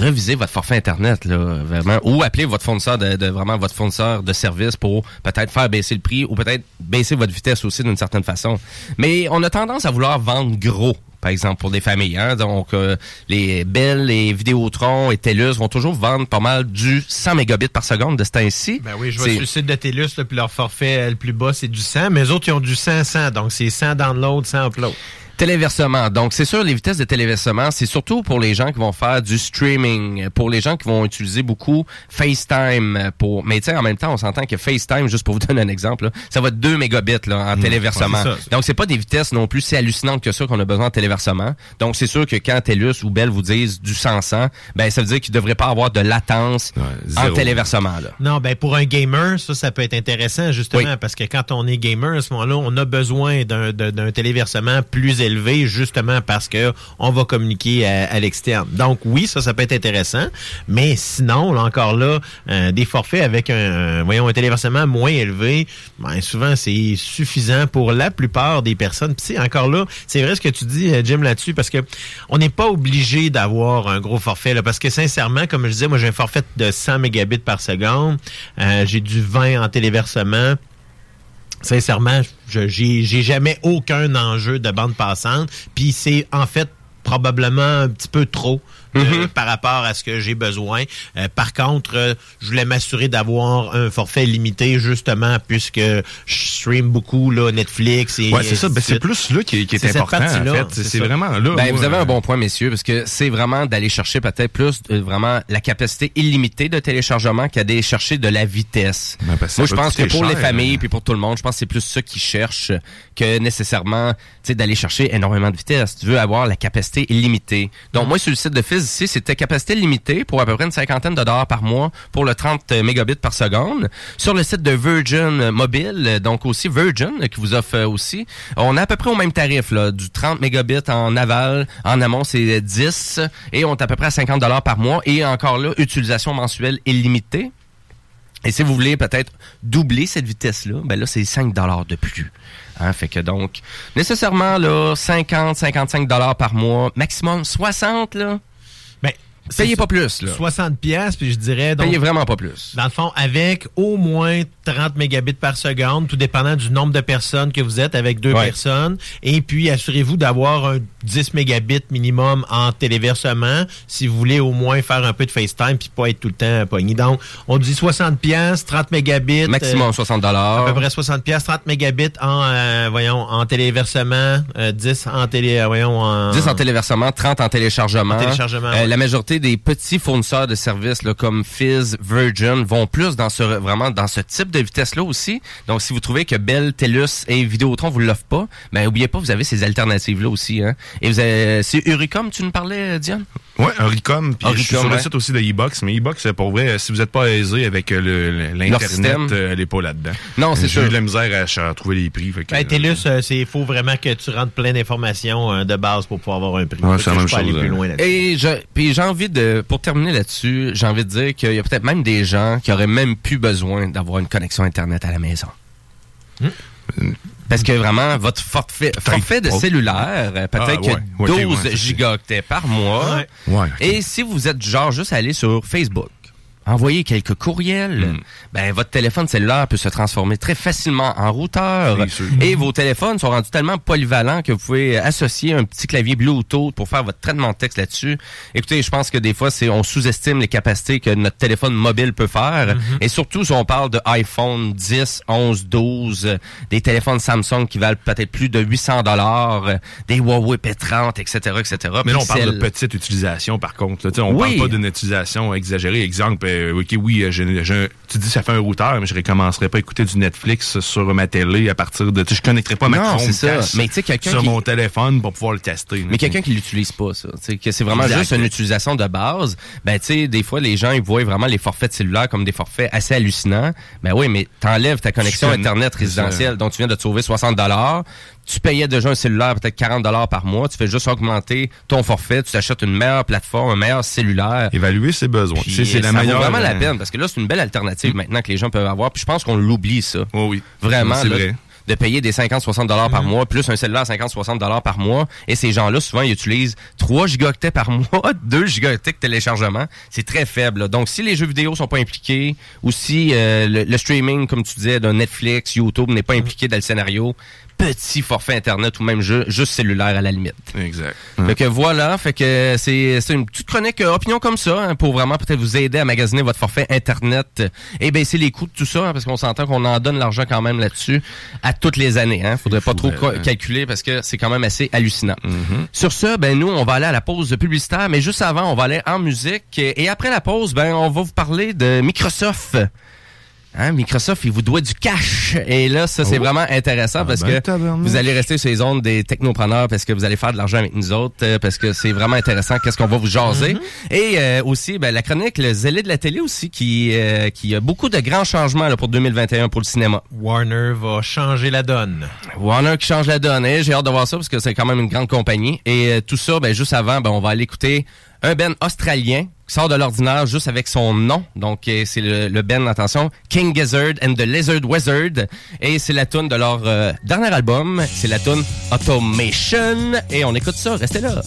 revisez votre forfait internet vraiment, ou appelez votre fournisseur de, de- vraiment votre fournisseur de service pour peut-être faire baisser le prix ou peut-être baisser votre vitesse aussi d'une certaine façon. Mais on a tendance à vouloir vendre gros par exemple, pour des familles. Hein? Donc, euh, les Bell, les Vidéotron et TELUS vont toujours vendre pas mal du 100 mégabits par seconde de ce temps-ci. Ben oui, je vois sur le site de TELUS, là, puis leur forfait euh, le plus bas, c'est du 100, mais les autres, ils ont du 100-100, donc c'est 100 download, 100 upload. Téléversement. Donc, c'est sûr, les vitesses de téléversement, c'est surtout pour les gens qui vont faire du streaming, pour les gens qui vont utiliser beaucoup FaceTime. Pour... Mais tu sais, en même temps, on s'entend que FaceTime, juste pour vous donner un exemple, là, ça va de 2 mégabits là, en téléversement. ouais, c'est ça. Donc, c'est pas des vitesses non plus si hallucinantes que ça qu'on a besoin en téléversement. Donc, c'est sûr que quand TELUS ou Bell vous disent du 100-100, ben ça veut dire qu'il ne devrait pas avoir de latence en téléversement. Là. Non, ben pour un gamer, ça, ça peut être intéressant justement parce que quand on est gamer à ce moment-là, on a besoin d'un d'un- d'un téléversement plus justement parce que on va communiquer à, à l'externe. Donc oui, ça, ça peut être intéressant, mais sinon, là, encore là, euh, des forfaits avec un, voyons un téléversement moins élevé, ben souvent c'est suffisant pour la plupart des personnes. Puis encore là, c'est vrai ce que tu dis, euh, Jim, là-dessus, parce que on n'est pas obligé d'avoir un gros forfait, là, parce que sincèrement, comme je disais, moi j'ai un forfait de 100 mégabits par seconde, Euh, j'ai du 20 en téléversement. Sincèrement, j'ai jamais aucun enjeu de bande passante, puis c'est en fait probablement un petit peu trop euh, par rapport à ce que j'ai besoin. Euh, par contre, euh, je voulais m'assurer d'avoir un forfait limité justement puisque je stream beaucoup là Netflix et Ouais, c'est ça. Ben, c'est plus là qui, qui est, C'est cette important, en fait. c'est vraiment là. Ben, moi, vous avez un bon point, messieurs, parce que c'est vraiment d'aller chercher peut-être plus euh, vraiment la capacité illimitée de téléchargement qu'à d'aller chercher de la vitesse. Ben, parce que Moi, ça je pense que pour les cher, familles hein. puis pour tout le monde, je pense que c'est plus ça qu'ils cherchent que nécessairement tu sais, d'aller chercher énormément de vitesse. Tu veux avoir la capacité illimitée. Donc, moi, sur le site de Fizz ici, c'était capacité limitée pour à peu près une cinquantaine de dollars par mois pour le 30 mégabits par seconde. Sur le site de Virgin Mobile, euh, donc aussi Virgin, euh, qui vous offre euh, aussi, on est à peu près au même tarif, du 30 mégabits en aval, en amont, c'est 10, et on est à peu près à 50 dollars par mois, et encore là, utilisation mensuelle illimitée. Et si vous voulez peut-être doubler cette vitesse-là, ben là, c'est 5 dollars de plus. Hein, fait que donc, nécessairement, là, 50, 55 dollars par mois, maximum 60, là. Payez pas plus, là. 60 pièces puis je dirais donc Payez vraiment pas plus. Dans le fond, avec au moins 30 mégabits par seconde, tout dépendant du nombre de personnes que vous êtes, avec deux Ouais. personnes. Et puis, assurez-vous d'avoir un 10 mégabits minimum en téléversement si vous voulez au moins faire un peu de FaceTime puis pas être tout le temps pogné. Donc, on dit 60 pièces, 30 mégabits. Maximum euh, 60 dollars. à peu près 60 pièces, 30 mégabits en, euh, voyons, en téléversement, euh, 10 en télé, euh, voyons, en... 10 en téléversement, 30 en téléchargement. En téléchargement, Euh, ouais. La majorité des petits fournisseurs de services là, comme Fizz, Virgin vont plus dans ce vraiment dans ce type de vitesse-là aussi. Donc, si vous trouvez que Bell, TELUS et Vidéotron vous l'offrent pas, ben oubliez pas, vous avez ces alternatives-là aussi. Hein. Et vous avez, c'est Uricom, tu nous parlais, Diane? Ouais, Oricom. Puis je suis sur le site aussi de e-box. Mais e-box, pour vrai, si vous n'êtes pas aisé avec euh, le- l'Internet, euh, elle est pas là-dedans. Non, c'est J'ai sûr. eu de la misère à, à trouver les prix. Fait que, Ben, TELUS, euh, c'est il faut vraiment que tu rentres plein d'informations euh, de base pour pouvoir avoir un prix. Ouais, c'est la même aller chose, plus hein. loin là-dessus. Et je, puis j'ai envie de, pour terminer là-dessus, j'ai envie de dire qu'il y a peut-être même des gens qui auraient même plus besoin d'avoir une connexion Internet à la maison. Parce que vraiment, votre forfait, forfait de cellulaire, euh, peut-être Ah, ouais. que Ok, 12 ouais, ça, c'est- gigaoctets par mois. Et si vous êtes genre juste à aller sur Facebook, envoyer quelques courriels, Hmm. ben votre téléphone cellulaire peut se transformer très facilement en routeur. Et vos téléphones sont rendus tellement polyvalents que vous pouvez associer un petit clavier Bluetooth pour faire votre traitement de texte là-dessus. Écoutez, je pense que des fois, c'est on sous-estime les capacités que notre téléphone mobile peut faire. Et surtout, si on parle de iPhone 10, 11, 12, euh, des téléphones Samsung qui valent peut-être plus de 800 dollars, des Huawei P30, etc., etc. Mais là, on parle de petite utilisation, par contre. là. On Oui. parle pas d'une utilisation exagérée. Exemple, euh, OK, oui, euh, tu dis ça fait un routeur, mais je recommencerai pas à écouter du Netflix sur ma télé à partir de... Je connecterai pas ma Non. Chromecast Mais tu sais, quelqu'un sur qui- mon téléphone pour pouvoir le tester. là. Mais quelqu'un qui l'utilise pas, ça. Que c'est vraiment Exact. juste une utilisation de base. Ben, tu sais, des fois, les gens, ils voient vraiment les forfaits de cellulaire comme des forfaits assez hallucinants. Ben oui, mais t'enlèves ta connexion Internet résidentielle. Donc, tu viens de te sauver 60 dollars. Tu payais déjà un cellulaire peut-être 40 dollars par mois. Tu fais juste augmenter ton forfait. Tu t'achètes une meilleure plateforme, un meilleur cellulaire. Évaluer ses besoins. Puis, C'est c'est la ça meilleure... vaut vraiment la euh, peine parce que là, c'est une belle alternative maintenant que les gens peuvent avoir. Puis je pense qu'on l'oublie, ça. Oh oui. Vraiment, C'est vrai. de payer des 50-60 dollars par mois, plus un cellulaire 50-60 dollars par mois. Et ces gens-là, souvent, ils utilisent 3 gigaoctets par mois, 2 gigaoctets de téléchargement. C'est très faible. là. Donc, si les jeux vidéo sont pas impliqués, ou si euh, le, le streaming, comme tu disais, de Netflix, YouTube n'est pas impliqué dans le scénario, petit forfait Internet ou même ju- juste cellulaire à la limite. Exact. Fait que voilà, fait que c'est c'est une petite chronique euh, opinion comme ça hein, pour vraiment peut-être vous aider à magasiner votre forfait internet euh, et baisser les coûts de tout ça hein, parce qu'on s'entend qu'on en donne l'argent quand même là-dessus à toutes les années. Hein. Faudrait pas trop hein. calculer parce que c'est quand même assez hallucinant. Mm-hmm. Sur ce, ben nous on va aller à la pause publicitaire, mais juste avant on va aller en musique et après la pause, ben on va vous parler de Microsoft. Hein, Microsoft, il vous doit du cash. Et là, ça, c'est Oh. vraiment intéressant Ah parce ben, que vous allez rester sur les ondes des technopreneurs parce que vous allez faire de l'argent avec nous autres, euh, parce que c'est vraiment intéressant qu'est-ce qu'on va vous jaser. Et euh, aussi, ben, la chronique, le zélé de la télé aussi, qui, euh, qui a beaucoup de grands changements là, pour 2021 pour le cinéma. Warner va changer la donne. Warner qui change la donne. Et j'ai hâte de voir ça parce que c'est quand même une grande compagnie. Et euh, tout ça, ben, juste avant, ben, on va aller écouter un Ben australien qui sort de l'ordinaire juste avec son nom. Donc, euh, c'est le, Ben, attention, King Gizzard and the Lizard Wizard. Et c'est la tune de leur euh, dernier album. C'est la tune Automation. Et on écoute ça. Restez là.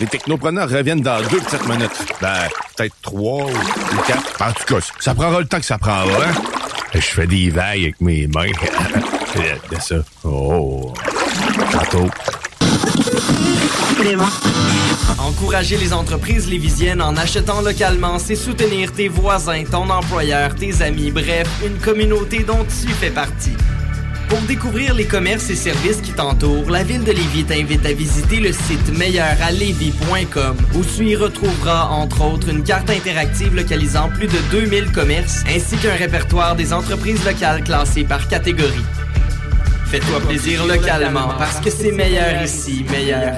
Les technopreneurs reviennent dans deux petites minutes. Ben, peut-être trois ou quatre. En tout cas, ça prendra le temps que ça prendra. Hein? Je fais des vagues avec mes mains. C'est ça. Oh. Tantôt. Encourager les entreprises lévisiennes en achetant localement, c'est soutenir tes voisins, ton employeur, tes amis, bref, une communauté dont tu fais partie. Découvrir les commerces et services qui t'entourent, la ville de Lévis t'invite à visiter le site meilleuralevis.com où tu y retrouveras entre autres une carte interactive localisant plus de 2000 commerces ainsi qu'un répertoire des entreprises locales classées par catégorie. Fais-toi plaisir localement parce que c'est meilleur ici, meilleur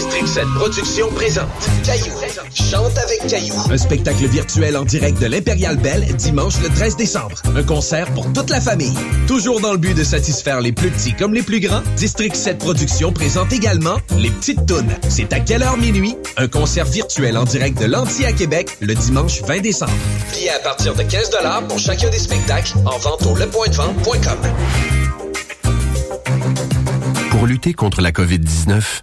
District 7 Productions présente Caillou. Chante avec Caillou. Un spectacle virtuel en direct de l'Impérial Belle dimanche le 13 décembre. Un concert pour toute la famille. Toujours dans le but de satisfaire les plus petits comme les plus grands, District 7 Productions présente également Les Petites Tounes. C'est à quelle heure minuit? Un concert virtuel en direct de l'Anti à Québec le dimanche 20 décembre. Billets à partir de 15 pour chacun des spectacles en vente au lepointdevente.com. Pour lutter contre la COVID-19,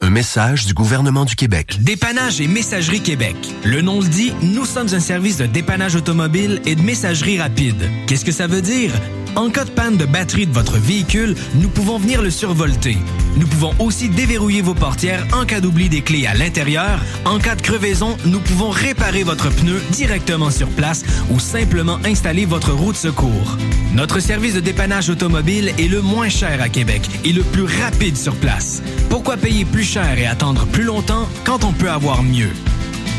Un message du gouvernement du Québec. Dépannage et Messagerie Québec. Le nom le dit, nous sommes un service de dépannage automobile et de messagerie rapide. Qu'est-ce que ça veut dire? En cas de panne de batterie de votre véhicule, nous pouvons venir le survolter. Nous pouvons aussi déverrouiller vos portières en cas d'oubli des clés à l'intérieur. En cas de crevaison, nous pouvons réparer votre pneu directement sur place ou simplement installer votre roue de secours. Notre service de dépannage automobile est le moins cher à Québec et le plus rapide sur place. Pourquoi payer plus cher et attendre plus longtemps quand on peut avoir mieux?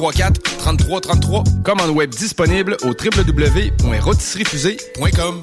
834 3333. Commande web disponible au www.rôtisseriefusée.com.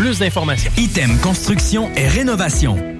plus d'informations. Item Construction et Rénovation.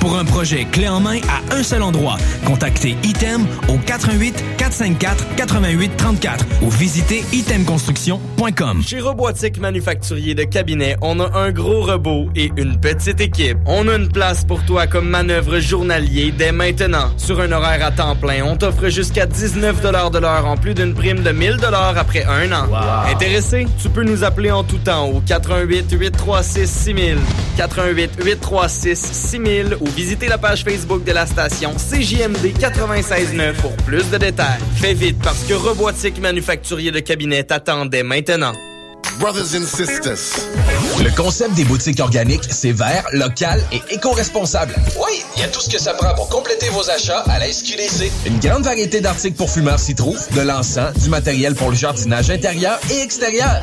Pour un projet clé en main à un seul endroit, contactez Item au 88 454 88 34 ou visitez itemconstruction.com. Chez Robotique Manufacturier de Cabinet, on a un gros robot et une petite équipe. On a une place pour toi comme manœuvre journalier dès maintenant. Sur un horaire à temps plein, on t'offre jusqu'à 19 de l'heure en plus d'une prime de 1000 après un an. Intéressé? Tu peux nous appeler en tout temps au 88 836 6000, 88 836 6000 ou visiter la page Facebook de la station CJMD 96.9 pour plus de détails. Fais vite parce que Robotique Manufacturier de Cabinet t'attendait maintenant. Brothers and sisters. Le concept des boutiques organiques, c'est vert, local et éco-responsable. Oui, il y a tout ce que ça prend pour compléter vos achats à la SQDC. Une grande variété d'articles pour fumeurs s'y trouve, de l'encens, du matériel pour le jardinage intérieur et extérieur.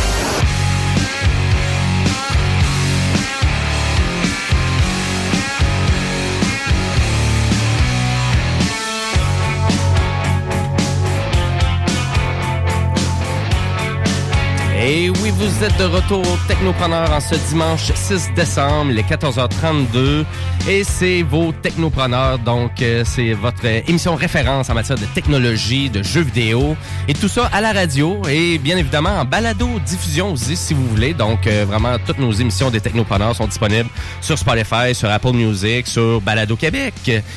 Et oui, vous êtes de retour Technopreneur en ce dimanche 6 décembre, les 14h32. Et c'est vos Technopreneurs, donc euh, c'est votre émission référence en matière de technologie, de jeux vidéo. Et tout ça à la radio et bien évidemment en balado-diffusion aussi, si vous voulez. Donc euh, vraiment, toutes nos émissions des Technopreneurs sont disponibles sur Spotify, sur Apple Music, sur Balado Québec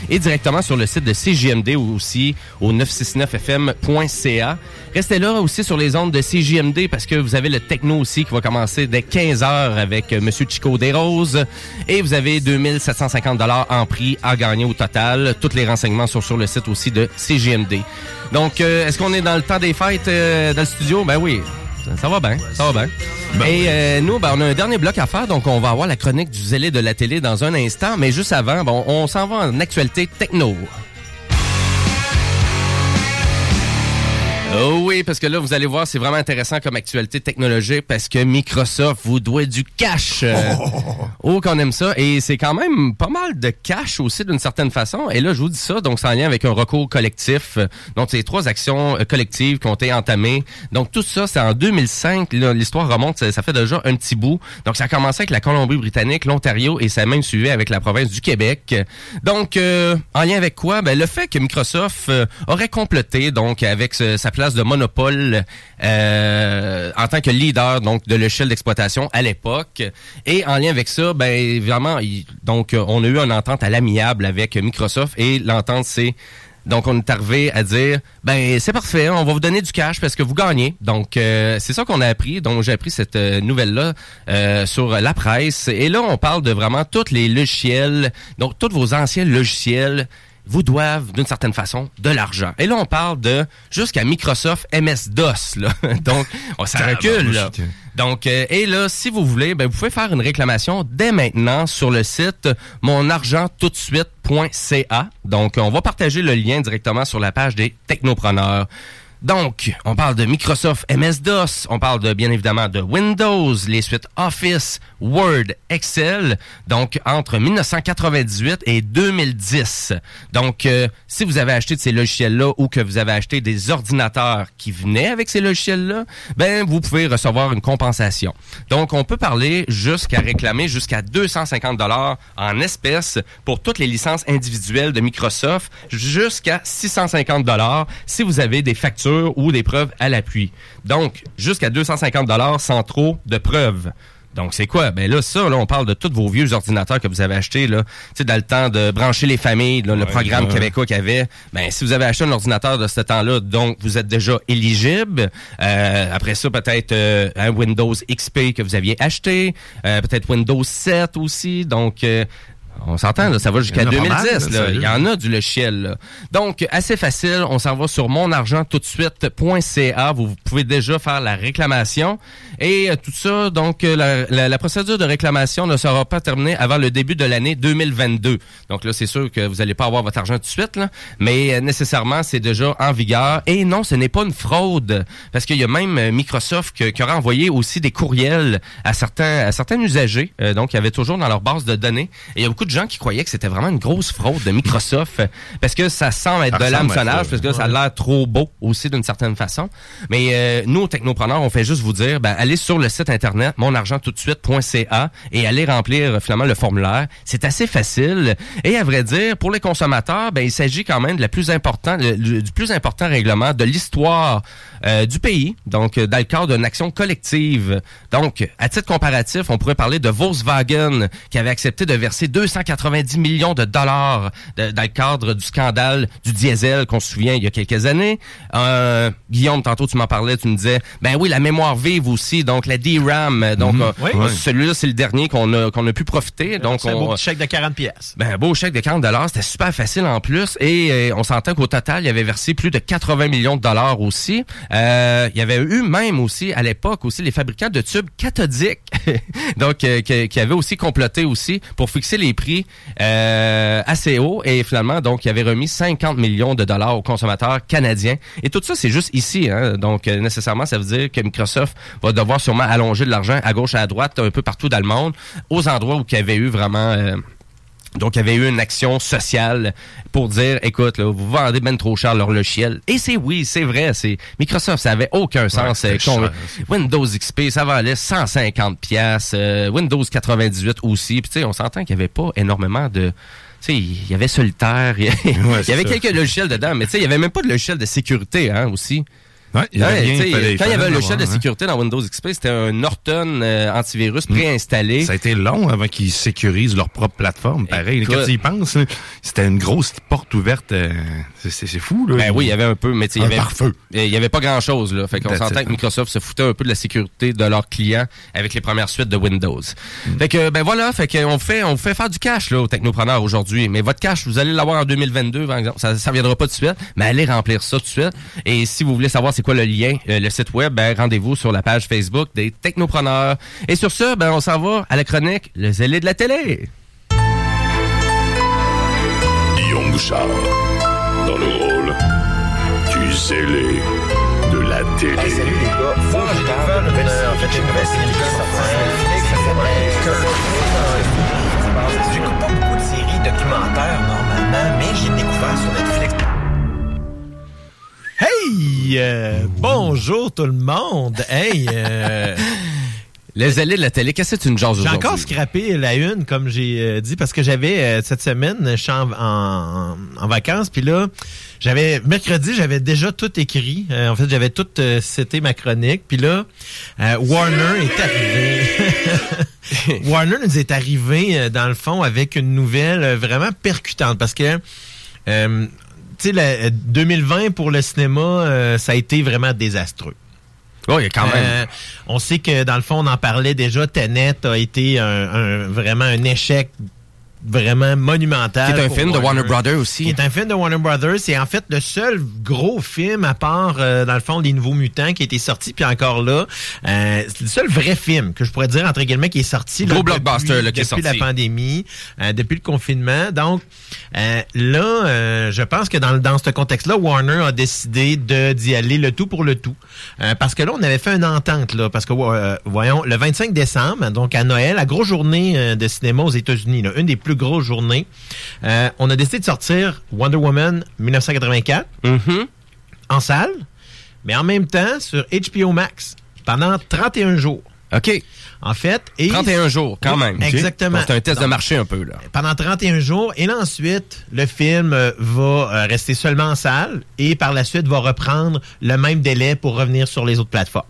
et directement sur le site de CJMD ou aussi au 969fm.ca. Restez là aussi sur les ondes de CJMD parce que vous avez le techno aussi qui va commencer dès 15h avec euh, Monsieur Chico Desroses. Et vous avez 2750 dollars en prix à gagner au total. Tous les renseignements sont sur le site aussi de CGMD. Donc, euh, est-ce qu'on est dans le temps des fêtes euh, dans le studio? Ben oui. Ça- Ça va bien, ça va bien. Et euh, nous, ben, on a un dernier bloc à faire, donc on va avoir la chronique du zélé de la télé dans un instant. Mais juste avant, bon, on s'en va en actualité techno. Oh oui, parce que là, vous allez voir, c'est vraiment intéressant comme actualité technologique parce que Microsoft vous doit du cash. Euh, oh, qu'on aime ça. Et c'est quand même pas mal de cash aussi d'une certaine façon. Et là, je vous dis ça, donc c'est en lien avec un recours collectif. Donc, c'est trois actions euh, collectives qui ont été entamées. Donc, tout ça, c'est en 2005. Là, L'histoire remonte, ça, ça fait déjà un petit bout. Donc, ça a commencé avec la Colombie-Britannique, l'Ontario et ça a même suivi avec la province du Québec. Donc, euh, en lien avec quoi? Ben, le fait que Microsoft euh, aurait complété, donc, avec ce- sa de monopole euh, en tant que leader donc de l'échelle d'exploitation à l'époque. Et en lien avec ça, ben évidemment, donc euh, on a eu une entente à l'amiable avec Microsoft et l'entente c'est donc on est arrivé à dire ben c'est parfait, on va vous donner du cash parce que vous gagnez. Donc euh, c'est ça qu'on a appris. Donc j'ai appris cette nouvelle là sur la presse et là on parle de vraiment tous les logiciels, donc tous vos anciens logiciels vous doivent, d'une certaine façon, de l'argent. Et là, on parle de jusqu'à Microsoft MS-DOS. Là. Donc, on ça recule. Là. Donc, euh, et là, si vous voulez, ben, vous pouvez faire une réclamation dès maintenant sur le site monargenttoutdesuite.ca. Donc, on va partager le lien directement sur la page des technopreneurs. Donc, on parle de Microsoft MS-DOS, on parle de bien évidemment de Windows, les suites Office, Word, Excel, donc entre 1998 et 2010. Donc, euh, si vous avez acheté de ces logiciels-là ou que vous avez acheté des ordinateurs qui venaient avec ces logiciels-là, ben vous pouvez recevoir une compensation. Donc, on peut parler jusqu'à réclamer jusqu'à 250 dollars en espèces pour toutes les licences individuelles de Microsoft, jusqu'à 650 dollars si vous avez des factures ou des preuves à l'appui. Donc, jusqu'à 250 dollars sans trop de preuves. Donc, c'est quoi? Ben là, ça, là, on parle de tous vos vieux ordinateurs que vous avez achetés, là. Tu sais, dans le temps de brancher les familles, là, le programme ouais. québécois qu'il y avait. Ben, si vous avez acheté un ordinateur de ce temps-là, donc, vous êtes déjà éligible. Euh, après ça, peut-être euh, un Windows XP que vous aviez acheté. Euh, peut-être Windows 7 aussi. Donc, On s'entend, là, ça va jusqu'à Il y en a pas mal, 2010. là, là. Il y en a du logiciel. là. Donc, assez facile. On s'en va sur monargenttoutdesuite.ca. Vous, vous pouvez déjà faire la réclamation. Et euh, tout ça, donc, euh, la, la- la procédure de réclamation ne sera pas terminée avant le début de l'année 2022. Donc là, c'est sûr que vous n'allez pas avoir votre argent tout de suite, là, mais euh, nécessairement, c'est déjà en vigueur. Et non, ce n'est pas une fraude, parce qu'il y a même Microsoft que- qui aura envoyé aussi des courriels à certains, à certains usagers, euh, donc il y avait toujours dans leur base de données. Et il y a beaucoup de gens qui croyaient que c'était vraiment une grosse fraude de Microsoft, euh, parce que ça semble être Ça de l'hameçonnage, parce que ça a l'air trop beau aussi d'une certaine façon. Mais euh, nous, technopreneurs, on fait juste vous dire, ben, allez sur le site internet monargenttoutdesuite.ca et allez remplir euh, finalement le formulaire. C'est assez facile. Et à vrai dire, pour les consommateurs, ben, il s'agit quand même de la plus important, le- du plus important règlement de l'histoire euh, du pays, donc dans le cadre d'une action collective. Donc, à titre comparatif, on pourrait parler de Volkswagen qui avait accepté de verser 290 millions de dollars de- dans le cadre du scandale du diesel qu'on se souvient il y a quelques années. Euh, Guillaume, tantôt tu m'en parlais, tu me disais, ben oui, la mémoire vive aussi, donc la DRAM, donc Mhm. euh, Oui. euh, celui-là c'est le dernier qu'on a qu'on a pu profiter. Donc C'est un on, beau petit chèque de 40 pièces. ben, un beau chèque de 40 dollars, c'était super facile en plus. Et euh, on s'entend qu'au total, il avait versé plus de 80 millions de dollars aussi. Euh, il y avait eu même aussi, à l'époque, aussi les fabricants de tubes cathodiques, donc euh, qui, qui avaient aussi comploté aussi pour fixer les prix euh, assez haut. Et finalement, donc, il avait remis 50 millions de dollars aux consommateurs canadiens. Et tout ça, c'est juste ici. Hein? Donc, euh, nécessairement, ça veut dire que Microsoft va devoir sûrement allonger de l'argent à gauche et à droite, un peu partout dans le monde, aux endroits où il y avait eu vraiment... euh, donc, il y avait eu une action sociale pour dire, écoute, là, vous vendez ben trop cher leur logiciel. Et c'est oui, c'est vrai, c'est Microsoft, ça avait aucun sens. euh, cher, Windows XP, ça valait 150 pièces. Windows 98 aussi. Puis tu sais, on s'entend qu'il n'y avait pas énormément de... Tu sais, il y avait Solitaire, il y avait, y quelques logiciels dedans, mais tu sais, il n'y avait même pas de logiciel de sécurité, hein, aussi. Ouais, il y avait Ouais, fallait- quand il y avait un en logiciel de avoir, hein. sécurité dans Windows XP, c'était un Norton euh, antivirus préinstallé. Ça a été long avant qu'ils sécurisent leur propre plateforme. Pareil, Écoute. quand tu y penses, c'était une grosse porte ouverte. euh, c'est- fou, là. Ben oui, il y avait un peu, mais il y avait, il y avait pas grand chose, là. Fait qu'on s'entend que Microsoft se foutait un peu de la sécurité de leurs clients avec les premières suites de Windows. Mm. Fait que, ben voilà, fait qu'on fait, on fait faire du cash, là, aux technopreneurs aujourd'hui. Mais votre cash, vous allez l'avoir en 2022, par exemple. Ça, ça viendra pas tout de suite, mais allez remplir ça tout de suite. Et si vous voulez savoir c'est quoi le lien, euh, le site web, ben, rendez-vous sur la page Facebook des technopreneurs. Et sur ce, ben, on s'en va à la chronique, le zélé de la télé. Guillaume Bouchard, dans le rôle du zélé de la télé. salut les gars. Faut que. En fait, une nouvelle série qui sort J'écoute pas beaucoup de séries documentaires normalement, mais j'ai découvert sur Netflix. Hey! euh, bonjour tout le monde! Hey! euh, Le zélé de la télé, qu'est-ce que tu nous jases J'ai aujourd'hui? encore scrappé la une, comme j'ai euh, dit, parce que j'avais euh, cette semaine, je suis en, en- en vacances, puis là, j'avais mercredi, j'avais déjà tout écrit. Euh, en fait, j'avais tout euh, cité ma chronique, puis là, euh, Warner est arrivé. Warner nous est arrivé, euh, dans le fond, avec une nouvelle euh, vraiment percutante, parce que euh, la- 2020 pour le cinéma, euh, ça a été vraiment désastreux. Oui, quand même. Euh, on sait que dans le fond, on en parlait déjà. Tenet a été un, un- vraiment un échec vraiment monumental. Qui est un film de Warner Brothers aussi. Qui est un film de Warner Brothers. C'est en fait le seul gros film à part, euh, dans le fond, Les Nouveaux Mutants qui a été sorti. Puis encore là, euh, c'est le seul vrai film que je pourrais dire, entre guillemets, qui est sorti. Gros là, blockbuster, depuis, là, qui est depuis la sorti. pandémie, euh, depuis le confinement. Donc euh, là, euh, je pense que dans, dans ce contexte-là, Warner a décidé de d'y aller le tout pour le tout. Euh, parce que là, on avait fait une entente, là, parce que euh, voyons, le 25 décembre, donc à Noël, la grosse journée de cinéma aux États-Unis, là, une des plus grosses journées, euh, on a décidé de sortir Wonder Woman 1984 en salle, mais en même temps sur HBO Max pendant 31 jours. OK. En fait, et 31 jours, quand même. Exactement. C'est un test de marché un peu, là. pendant 31 jours. Et là, ensuite, le film euh, va euh, rester seulement en salle et par la suite va reprendre le même délai pour revenir sur les autres plateformes.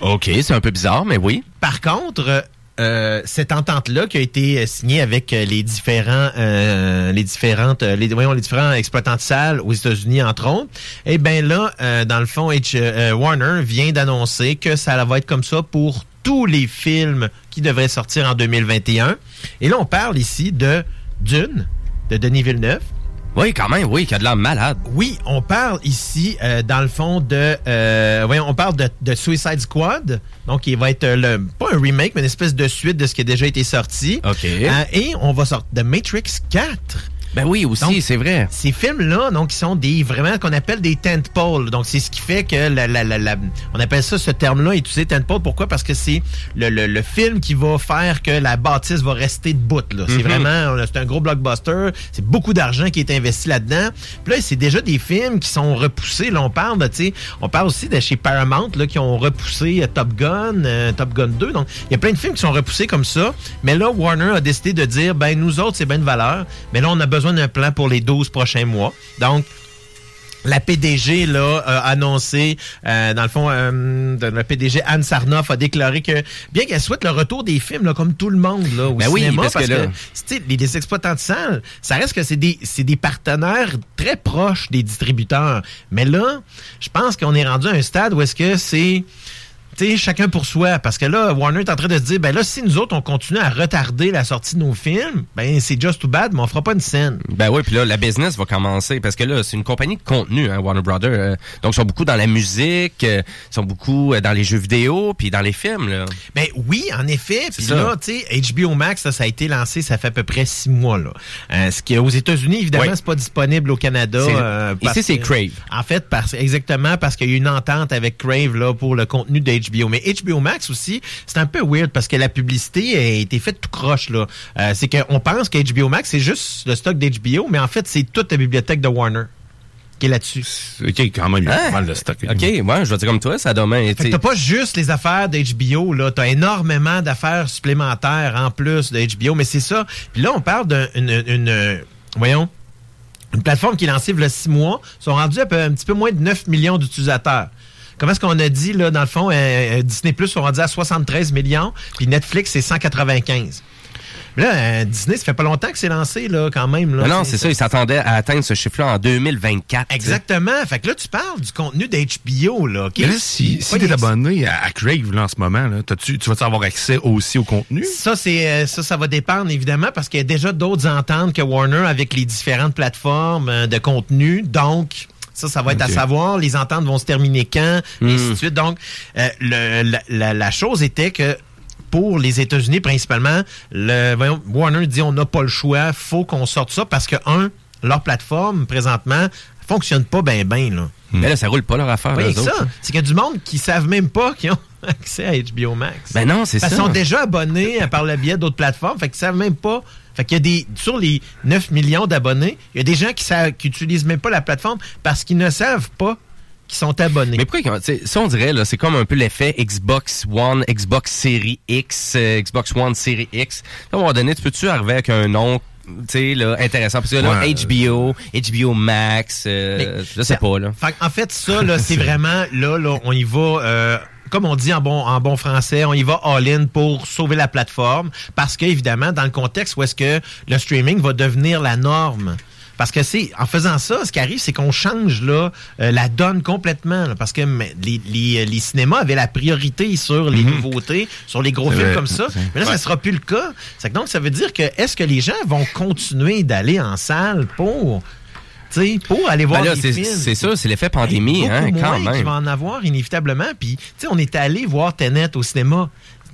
OK, c'est un peu bizarre, mais oui. Par contre, euh, cette entente-là qui a été euh, signée avec euh, les différents, euh, les différentes, les, voyons, les différents exploitants de salles aux États-Unis entre autres, eh ben là, dans le fond, H, Warner vient d'annoncer que ça va être comme ça pour tous les films qui devraient sortir en 2021. Et là, on parle ici de Dune, de Denis Villeneuve. Oui, quand même, oui, qui a de l'air malade. Oui, on parle ici, euh, dans le fond, de. euh, voyons, on parle de, de Suicide Squad. Donc, il va être euh, le, pas un remake, mais une espèce de suite de ce qui a déjà été sorti. OK. Euh, et on va sortir de Matrix 4. Ben oui, aussi, c'est vrai. Ces films-là, donc, ils sont des vraiment qu'on appelle des tentpoles. Donc, c'est ce qui fait que la, la, la, la- on appelle ça ce terme-là utilisé tentpole. Pourquoi? Parce que c'est le, le, le film qui va faire que la bâtisse va rester debout. Là, c'est Mhm. vraiment, c'est un gros blockbuster. C'est beaucoup d'argent qui est investi là-dedans. Puis là, c'est déjà des films qui sont repoussés. Là, on parle, de, tu sais, on parle aussi de chez Paramount là, qui ont repoussé euh, Top Gun, euh, Top Gun 2. Donc, il y a plein de films qui sont repoussés comme ça. Mais là, Warner a décidé de dire, ben nous autres, c'est bien de valeur. Mais là, on a besoin d'un plan pour les 12 prochains mois. Donc, la PDG là, a annoncé, euh, dans le fond, euh, le PDG Anne Sarnoff a déclaré que bien qu'elle souhaite le retour des films, là, comme tout le monde là, au Ben oui, cinéma, parce parce, que là- les, les exploitants de salles, ça reste que c'est des, c'est des partenaires très proches des distributeurs. Mais là, je pense qu'on est rendu à un stade où est-ce que c'est tu sais, chacun pour soi. Parce que là, Warner est en train de se dire, ben là, si nous autres, on continue à retarder la sortie de nos films, ben c'est just too bad, mais on fera pas une scène. Ben oui, puis là, la business va commencer parce que là, c'est une compagnie de contenu, hein, Warner Brothers. euh, donc, ils sont beaucoup dans la musique, euh, ils sont beaucoup euh, dans les jeux vidéo, puis dans les films. Là. Ben oui, en effet. Puis là, tu sais, HBO Max, ça, ça a été lancé, ça fait à peu près six mois. Là. Euh, ce qui aux États-Unis, évidemment, Oui. c'est pas disponible au Canada. Ici, c'est Crave. En fait, parce, exactement parce qu'il y a eu une entente avec Crave là, pour le contenu de HBO. Mais HBO Max aussi, c'est un peu weird parce que la publicité a été faite tout croche. là. Euh, c'est qu'on pense que HBO Max, c'est juste le stock d'HBO, mais en fait, c'est toute la bibliothèque de Warner qui est là-dessus. OK, quand même, il y a pas mal de stock. OK, ouais, je vais dire comme toi, ça a demain. Fait que t'as pas juste les affaires d'HBO, là. T'as énormément d'affaires supplémentaires en plus de HBO, mais c'est ça. Puis là, on parle d'une, une, une, euh, voyons, une plateforme qui est lancée il y a six mois. Ils sont rendus à peu- un petit peu moins de 9 millions d'utilisateurs. Comment est-ce qu'on a dit, là, dans le fond, euh, euh, Disney Plus sont rendus à 73 millions, puis Netflix, c'est 195. Mais Là, euh, Disney, ça fait pas longtemps que c'est lancé, là, quand même. Là, Non, non, c'est ça, ils s'attendaient à atteindre ce chiffre-là en 2024. tu sais. Exactement. Fait que là, tu parles du contenu d'HBO, là. OK? Mais là, si, si t'es abonné à, à Crave là, en ce moment, là, t'as-tu- tu vas avoir accès aussi au contenu? Ça, c'est ça, ça va dépendre évidemment parce qu'il y a déjà d'autres ententes que Warner avec les différentes plateformes de contenu. Donc, ça, ça va être à savoir. Les ententes vont se terminer quand, et Hmm. ainsi de suite. Donc, euh, le- la, la- la chose était que pour les États-Unis principalement, le, voyons, Warner dit on n'a pas le choix, faut qu'on sorte ça parce que un, leur plateforme présentement fonctionne pas bien bien là. Mais là, ça roule pas leur affaire. Oui, c'est ça. C'est qu'il y a du monde qui savent même pas qu'ils ont accès à HBO Max. Ben non, c'est ça. qu'ils sont déjà abonnés par le biais d'autres plateformes, fait qu'ils savent même pas. Fait qu'il y a des sur les 9 millions d'abonnés, il y a des gens qui savent qui utilisent même pas la plateforme parce qu'ils ne savent pas qu'ils sont abonnés. Mais pourquoi, ça, on dirait, là, c'est comme un peu l'effet Xbox One, Xbox Series X, euh, Xbox One Series X. À un moment donné, tu peux-tu arriver avec un nom, tu sais, là, intéressant? Parce que là, Ouais. HBO, HBO Max, euh, Mais je sais pas, là. Fait en fait, ça, là, c'est vraiment, là, là, on y va, euh, comme on dit en bon, en bon français, on y va all-in pour sauver la plateforme. Parce que, évidemment, dans le contexte où est-ce que le streaming va devenir la norme. Parce que c'est en faisant ça, ce qui arrive, c'est qu'on change là euh, la donne complètement. là, parce que les, les, les cinémas avaient la priorité sur les nouveautés, sur les gros films comme ça. Mais là, Ouais. ça sera plus le cas. Que donc, ça veut dire que est-ce que les gens vont continuer d'aller en salle pour, tu sais, pour aller voir Ben là, des c'est films? c'est ça, c'est l'effet pandémie, hein, quand moins même. va en avoir inévitablement. Puis, tu sais, on était allé voir Tenet au cinéma.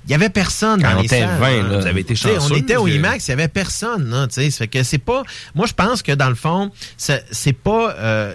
Il y avait personne Quand dans on les était salles. 20, hein. là, vous avez été chanceux, On était au IMAX, il y avait personne. Ça fait que c'est pas. Moi, je pense que dans le fond, c'est pas. euh,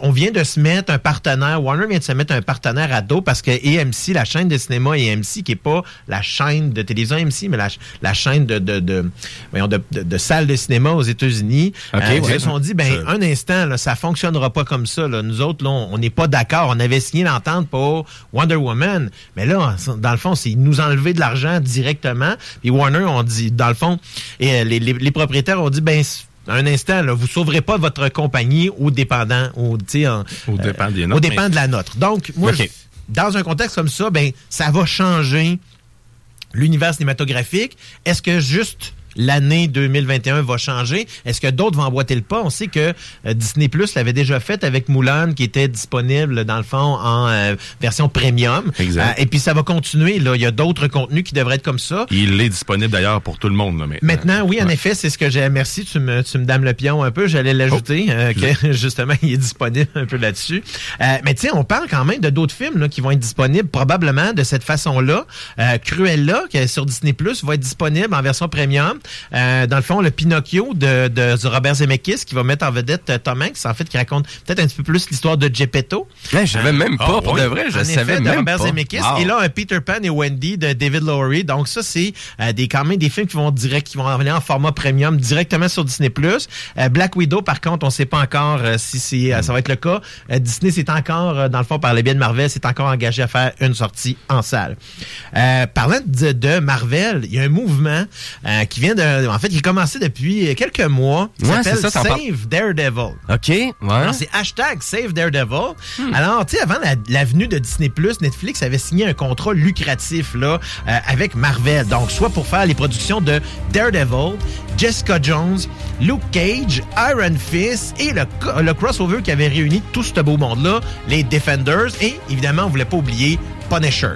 on vient de se mettre un partenaire, Warner vient de se mettre un partenaire à dos parce que AMC, la chaîne de cinéma AMC, qui est pas la chaîne de télévision AMC, mais la, la chaîne de, de, de, voyons, de, de- de salles de cinéma aux États-Unis, Ok, euh, ils se sont dit, ben, Ça- un instant, là, ça fonctionnera pas comme ça. Là. Nous autres, là, on n'est pas d'accord. On avait signé l'entente pour Wonder Woman, mais là, dans le fond, c'est nous enlever de l'argent directement. Puis Warner, on dit, dans le fond, et euh, les, les- les propriétaires ont dit, ben, un instant, là, vous sauverez pas votre compagnie aux dépendants, au, tu sais, en- Au dépend des mais- de la nôtre. Donc, moi, je- dans un contexte comme ça, ben, ça va changer l'univers cinématographique. Est-ce que juste l'année 2021 va changer. Est-ce que d'autres vont emboîter le pas? On sait que euh, Disney Plus l'avait déjà fait avec Mulan, qui était disponible, dans le fond, en euh, version premium. Exact. Euh, et puis, ça va continuer. Là. Il y a d'autres contenus qui devraient être comme ça. Il est disponible d'ailleurs pour tout le monde. Là, maintenant. Maintenant, oui, en effet, c'est ce que j'ai. Merci, tu me, tu me dames le pion un peu. J'allais l'ajouter, euh, que justement, il est disponible un peu là-dessus. Euh, mais tu sais, on parle quand même de d'autres films là, qui vont être disponibles probablement de cette façon-là. Euh, Cruella, qui est sur Disney Plus, va être disponible en version premium. Euh, dans le fond, le Pinocchio de, de, de Robert Zemeckis, qui va mettre en vedette euh, Tom Hanks, en fait, qui raconte peut-être un petit peu plus l'histoire de Geppetto. Ouais, je savais même pas, pour de vrai, je En savais effet, de même Robert pas. Zemeckis. Wow. Et là, un Peter Pan et Wendy de David Lowery. Donc ça, c'est euh, des quand même des films qui vont direct, qui vont revenir en format premium directement sur Disney+. Euh, Black Widow, par contre, on sait pas encore euh, si euh, ça va être le cas. Euh, Disney, c'est encore, euh, dans le fond, par le biais de Marvel, c'est encore engagé à faire une sortie en salle. Euh, parlant de, de Marvel, il y a un mouvement euh, qui vient de, en fait, il a commencé depuis quelques mois. Ouais, s'appelle. Save Daredevil. OK, ouais. C'est hashtag Save Daredevil. Alors, tu sais, avant la, la venue de Disney+, Netflix avait signé un contrat lucratif là euh, avec Marvel. Donc, soit pour faire les productions de Daredevil, Jessica Jones, Luke Cage, Iron Fist et le, le crossover qui avait réuni tout ce beau monde-là, les Defenders et, évidemment, on voulait pas oublier Punisher.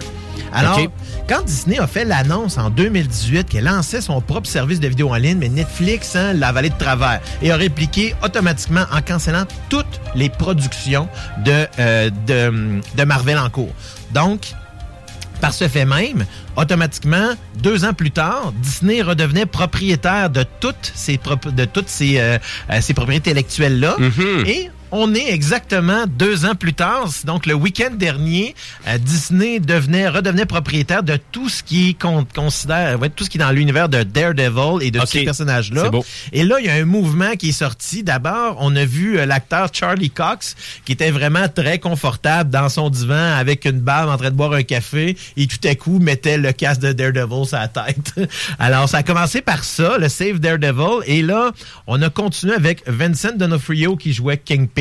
Alors, quand Disney a fait l'annonce en 2018 qu'elle lançait son propre service de vidéo en ligne, mais Netflix hein, l'a avalé de travers et a répliqué automatiquement en cancellant toutes les productions de, euh, de, de Marvel en cours. Donc, par ce fait même, automatiquement, deux ans plus tard, Disney redevenait propriétaire de toutes ces, de toutes ces, euh, euh, ces propriétés intellectuelles-là. Et on est exactement deux ans plus tard. Donc, le week-end dernier, euh, Disney devenait, redevenait propriétaire de tout ce qui considère, ouais, tout ce qui est dans l'univers de Daredevil et de tous Ok. ces personnages-là. Et là, il y a un mouvement qui est sorti. D'abord, on a vu euh, l'acteur Charlie Cox, qui était vraiment très confortable dans son divan avec une barbe en train de boire un café et tout à coup mettait le casque de Daredevil sur la tête. Alors, ça a commencé par ça, le Save Daredevil. Et là, on a continué avec Vincent D'Onofrio qui jouait Kingpin.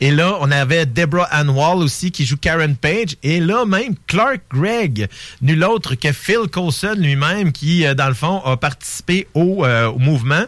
Et là, on avait Deborah Ann Wall aussi qui joue Karen Page. Et là, même Clark Gregg, nul autre que Phil Coulson lui-même qui, euh, dans le fond, a participé au, euh, au mouvement.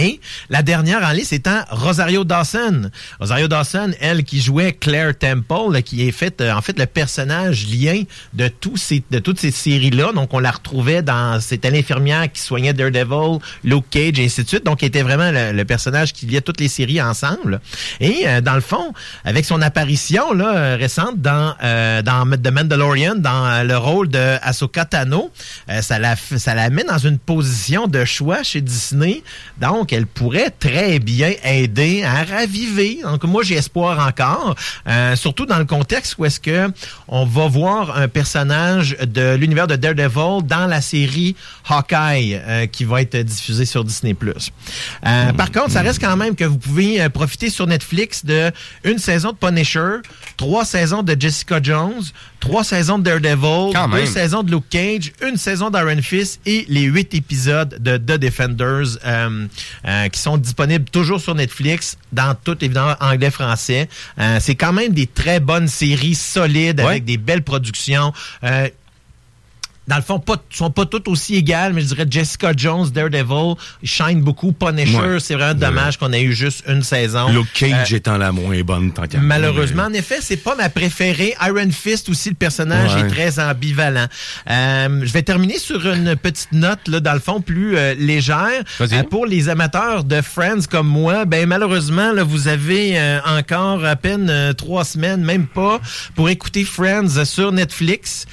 Et la dernière en liste étant Rosario Dawson. Rosario Dawson, elle qui jouait Claire Temple, qui est fait euh, en fait le personnage lien de tous ces de toutes ces séries là. Donc on la retrouvait dans c'était l'infirmière qui soignait Daredevil, Luke Cage et ainsi de suite. Donc elle était vraiment le, le personnage qui liait toutes les séries ensemble. Et euh, dans le fond, avec son apparition là euh, récente dans euh, dans The Mandalorian, dans euh, le rôle de Ahsoka Tano, euh, ça la ça la met dans une position de choix chez Disney. Donc elle pourrait très bien aider à raviver. Donc moi j'ai espoir encore, euh, surtout dans le contexte où est-ce que on va voir un personnage de l'univers de Daredevil dans la série Hawkeye euh, qui va être diffusée sur Disney+. Euh, Par contre, ça reste quand même que vous pouvez euh, profiter sur Netflix de une saison de Punisher, trois saisons de Jessica Jones, trois saisons de Daredevil, Quand deux même. saisons de Luke Cage, une saison d'Iron Fist et les huit épisodes de The Defenders euh, euh, qui sont disponibles toujours sur Netflix dans tout évidemment anglais-français. Euh, c'est quand même des très bonnes séries solides avec des belles productions. Dans le fond, pas, sont pas toutes aussi égales, mais je dirais Jessica Jones, Daredevil, shine beaucoup. Punisher, Ouais. c'est vraiment dommage qu'on ait eu juste une saison. Luke Cage Euh, étant la moins bonne, tant Malheureusement, en effet, c'est pas ma préférée. Iron Fist aussi, le personnage Ouais. est très ambivalent. Euh, je vais terminer sur une petite note, là, dans le fond, plus euh, légère. Pour les amateurs de Friends comme moi, ben malheureusement, là, vous avez encore à peine trois semaines, même pas, pour écouter Friends sur Netflix,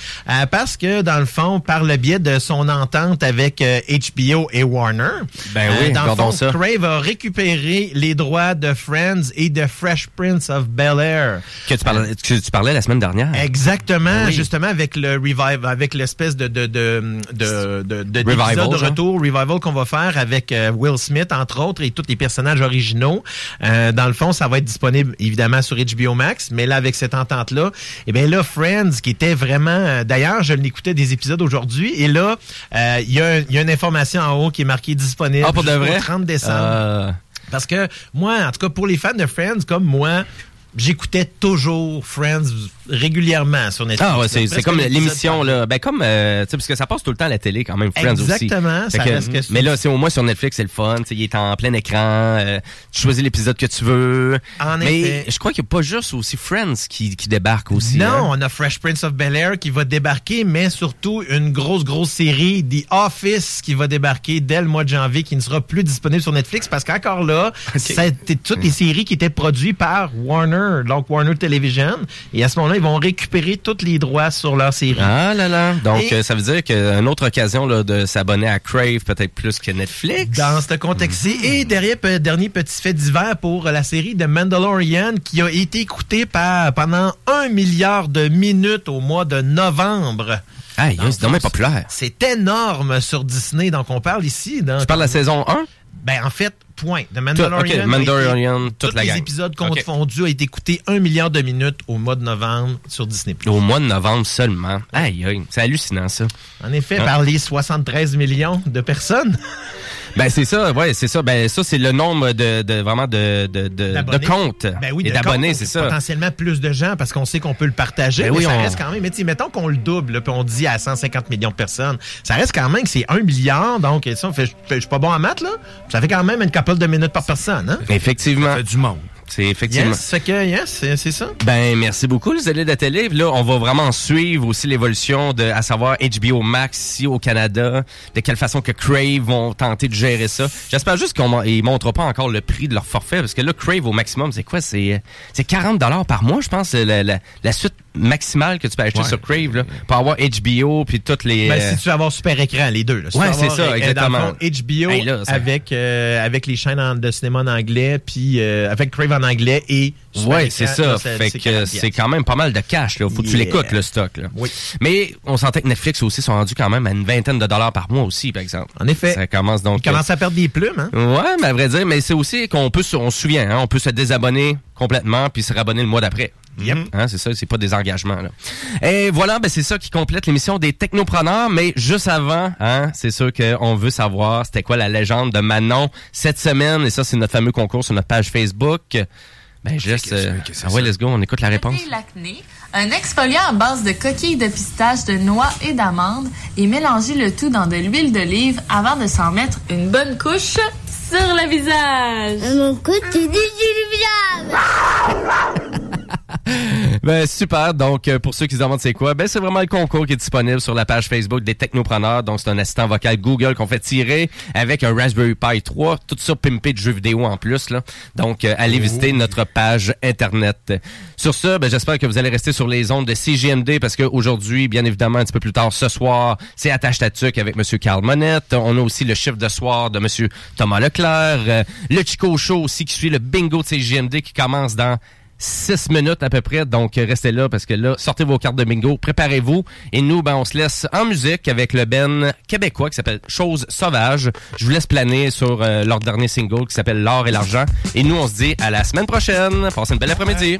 parce que dans le fond, par le biais de son entente avec euh, HBO et Warner, euh, Ben oui, dans le fond, ça. Crave a récupéré les droits de Friends et de Fresh Prince of Bel Air. Que tu parlais, que tu parlais la semaine dernière. Exactement, Oui. justement avec le revive, avec l'espèce de de de de de, de Revival, de retour revival qu'on va faire avec euh, Will Smith entre autres et tous les personnages originaux. Euh, dans le fond, ça va être disponible évidemment sur HBO Max, mais là avec cette entente là, et bien là Friends qui était vraiment, euh, d'ailleurs je l'écoutais des épisodes aujourd'hui et là euh, il y a un- il y a une information en haut qui est marquée disponible Ah, pour de jusqu'au vrai? 30 décembre. Euh, Parce que moi, en tout cas, pour les fans de Friends comme moi, j'écoutais toujours Friends régulièrement sur Netflix. Ah ouais, c'est comme l'émission là, ben comme euh, tu sais parce que ça passe tout le temps à la télé quand même Friends aussi. Exactement, reste que- mais là c'est au moins sur Netflix, c'est le fun, il est en plein écran, euh, tu choisis l'épisode que tu veux. En mais effet. je crois qu'il n'y a pas juste aussi Friends qui, qui débarque aussi. Non, hein. on a Fresh Prince of Bel-Air qui va débarquer, mais surtout une grosse, grosse série, The Office, qui va débarquer dès le mois de janvier, qui ne sera plus disponible sur Netflix, parce qu'encore là, c'était toutes les séries qui étaient produites par Warner, donc Warner Television, et à ce moment-là, ils vont récupérer tous les droits sur leur série. Ah là là. Donc Et- euh, ça veut dire qu'une autre occasion là, de s'abonner à Crave peut-être plus que Netflix. Dans ce contexte-ci. Et derrière, pe- dernier petit fait divers pour la série de Mandalorian qui a été écoutée par, pendant un milliard de minutes au mois de novembre. Ah, c'est dommage populaire. C'est énorme sur Disney. Donc, on parle ici. Dans, Tu parles de la saison 1? Ben, en fait, point. De Tout- Mandalorian. ok, a été- Mandalorian, toute tous la les gang. épisodes confondus a été écouté un milliard de minutes au mois de novembre sur Disney+. Au mois de novembre seulement. Aïe, aïe. C'est hallucinant, ça. En effet, Hein? par les 73 millions de personnes. Ben, c'est ça, ouais, c'est ça. Ben, ça, c'est le nombre de, de vraiment de, de, de, de D'abonnés. comptes. Ben oui, et d'abonnés, c'est ça. Potentiellement plus de gens parce qu'on sait qu'on peut le partager. Ben mais oui, ça on- reste quand même. Mais tu sais, mettons qu'on le double, puis on dit à 150 millions de personnes. Ça reste quand même que c'est un milliard. Donc, et ça, on fait- je je suis pas bon à maths, là. Ça fait quand même une couple de minutes par personne, hein? Effectivement. Ça fait du monde. C'est effectivement. Yes, fait que, yes, c'est ça. Ben, merci beaucoup, les allées de la télé. Là, on va vraiment suivre aussi l'évolution de, à savoir HBO Max ici au Canada, de quelle façon que Crave vont tenter de gérer ça. J'espère juste qu'ils montrent pas encore le prix de leur forfait, parce que là, Crave au maximum, c'est quoi? C'est, c'est 40 dollars par mois, je pense, la, la, la suite maximale que tu peux acheter Ouais. sur Crave, là, pour avoir HBO puis toutes les... Ben, si tu veux avoir super écran, les deux. Là. Si Ouais, c'est ça, euh, dans le exactement. fond, HBO Hey, là, ça- avec, euh, avec les chaînes en- de cinéma en anglais, puis euh, avec Crave en anglais et super Ouais, c'est ça. là, fait que 40 c'est quand même pas mal de cash, là. Faut que tu l'écoutes, le stock, là. Oui. Mais on sentait que Netflix aussi sont rendus quand même à une vingtaine de dollars par mois aussi, par exemple. En effet. Ça commence donc. Il commence à perdre des plumes, hein? Ouais, mais à vrai dire, mais c'est aussi qu'on peut, se- on se souvient, hein, on peut se désabonner complètement puis se rabonner le mois d'après. Yep. Hein, c'est ça, c'est pas des engagements. Là. Et voilà, ben c'est ça qui complète l'émission des technopreneurs. Mais juste avant, hein, c'est sûr qu'on veut savoir c'était quoi la légende de Manon cette semaine. Et ça, c'est notre fameux concours sur notre page Facebook. Ben juste, euh, ah ouais, let's go, on écoute la réponse. L'acné, un exfoliant à base de coquilles de pistache, de noix et d'amandes et mélanger le tout dans de l'huile d'olive avant de s'en mettre une bonne couche sur le visage. Mon couche du visage. Ben super. Donc euh, pour ceux qui se demandent c'est quoi, ben c'est vraiment le concours qui est disponible sur la page Facebook des Technopreneurs. Donc c'est un assistant vocal Google qu'on fait tirer avec un Raspberry Pi 3, tout ça pimpé de jeux vidéo en plus là. Donc euh, allez visiter notre page internet. Sur ce, ben j'espère que vous allez rester sur les ondes de CGMD parce qu'aujourd'hui, bien évidemment, un petit peu plus tard ce soir, c'est attache ta tuque avec Monsieur Carl Monette. On a aussi le chiffre de soir de Monsieur Thomas Leclerc, Euh, le Chico Show aussi qui suit le bingo de CGMD qui commence dans 6 minutes à peu près. Donc, restez là parce que là, sortez vos cartes de bingo, préparez-vous. Et nous, ben, on se laisse en musique avec le Ben québécois qui s'appelle Chose Sauvage. Je vous laisse planer sur euh, leur dernier single qui s'appelle L'or et l'argent. Et nous, on se dit à la semaine prochaine. Passez une belle après-midi.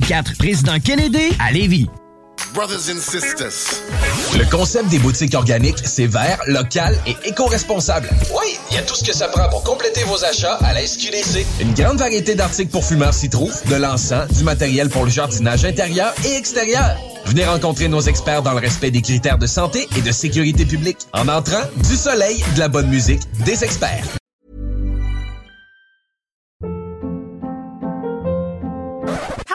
Président Kennedy à Lévis. Brothers and sisters. Le concept des boutiques organiques, c'est vert, local et éco-responsable. Oui, il y a tout ce que ça prend pour compléter vos achats à la SQDC. Une grande variété d'articles pour fumeurs s'y trouve, de l'encens, du matériel pour le jardinage intérieur et extérieur. Venez rencontrer nos experts dans le respect des critères de santé et de sécurité publique. En entrant, du soleil, de la bonne musique, des experts.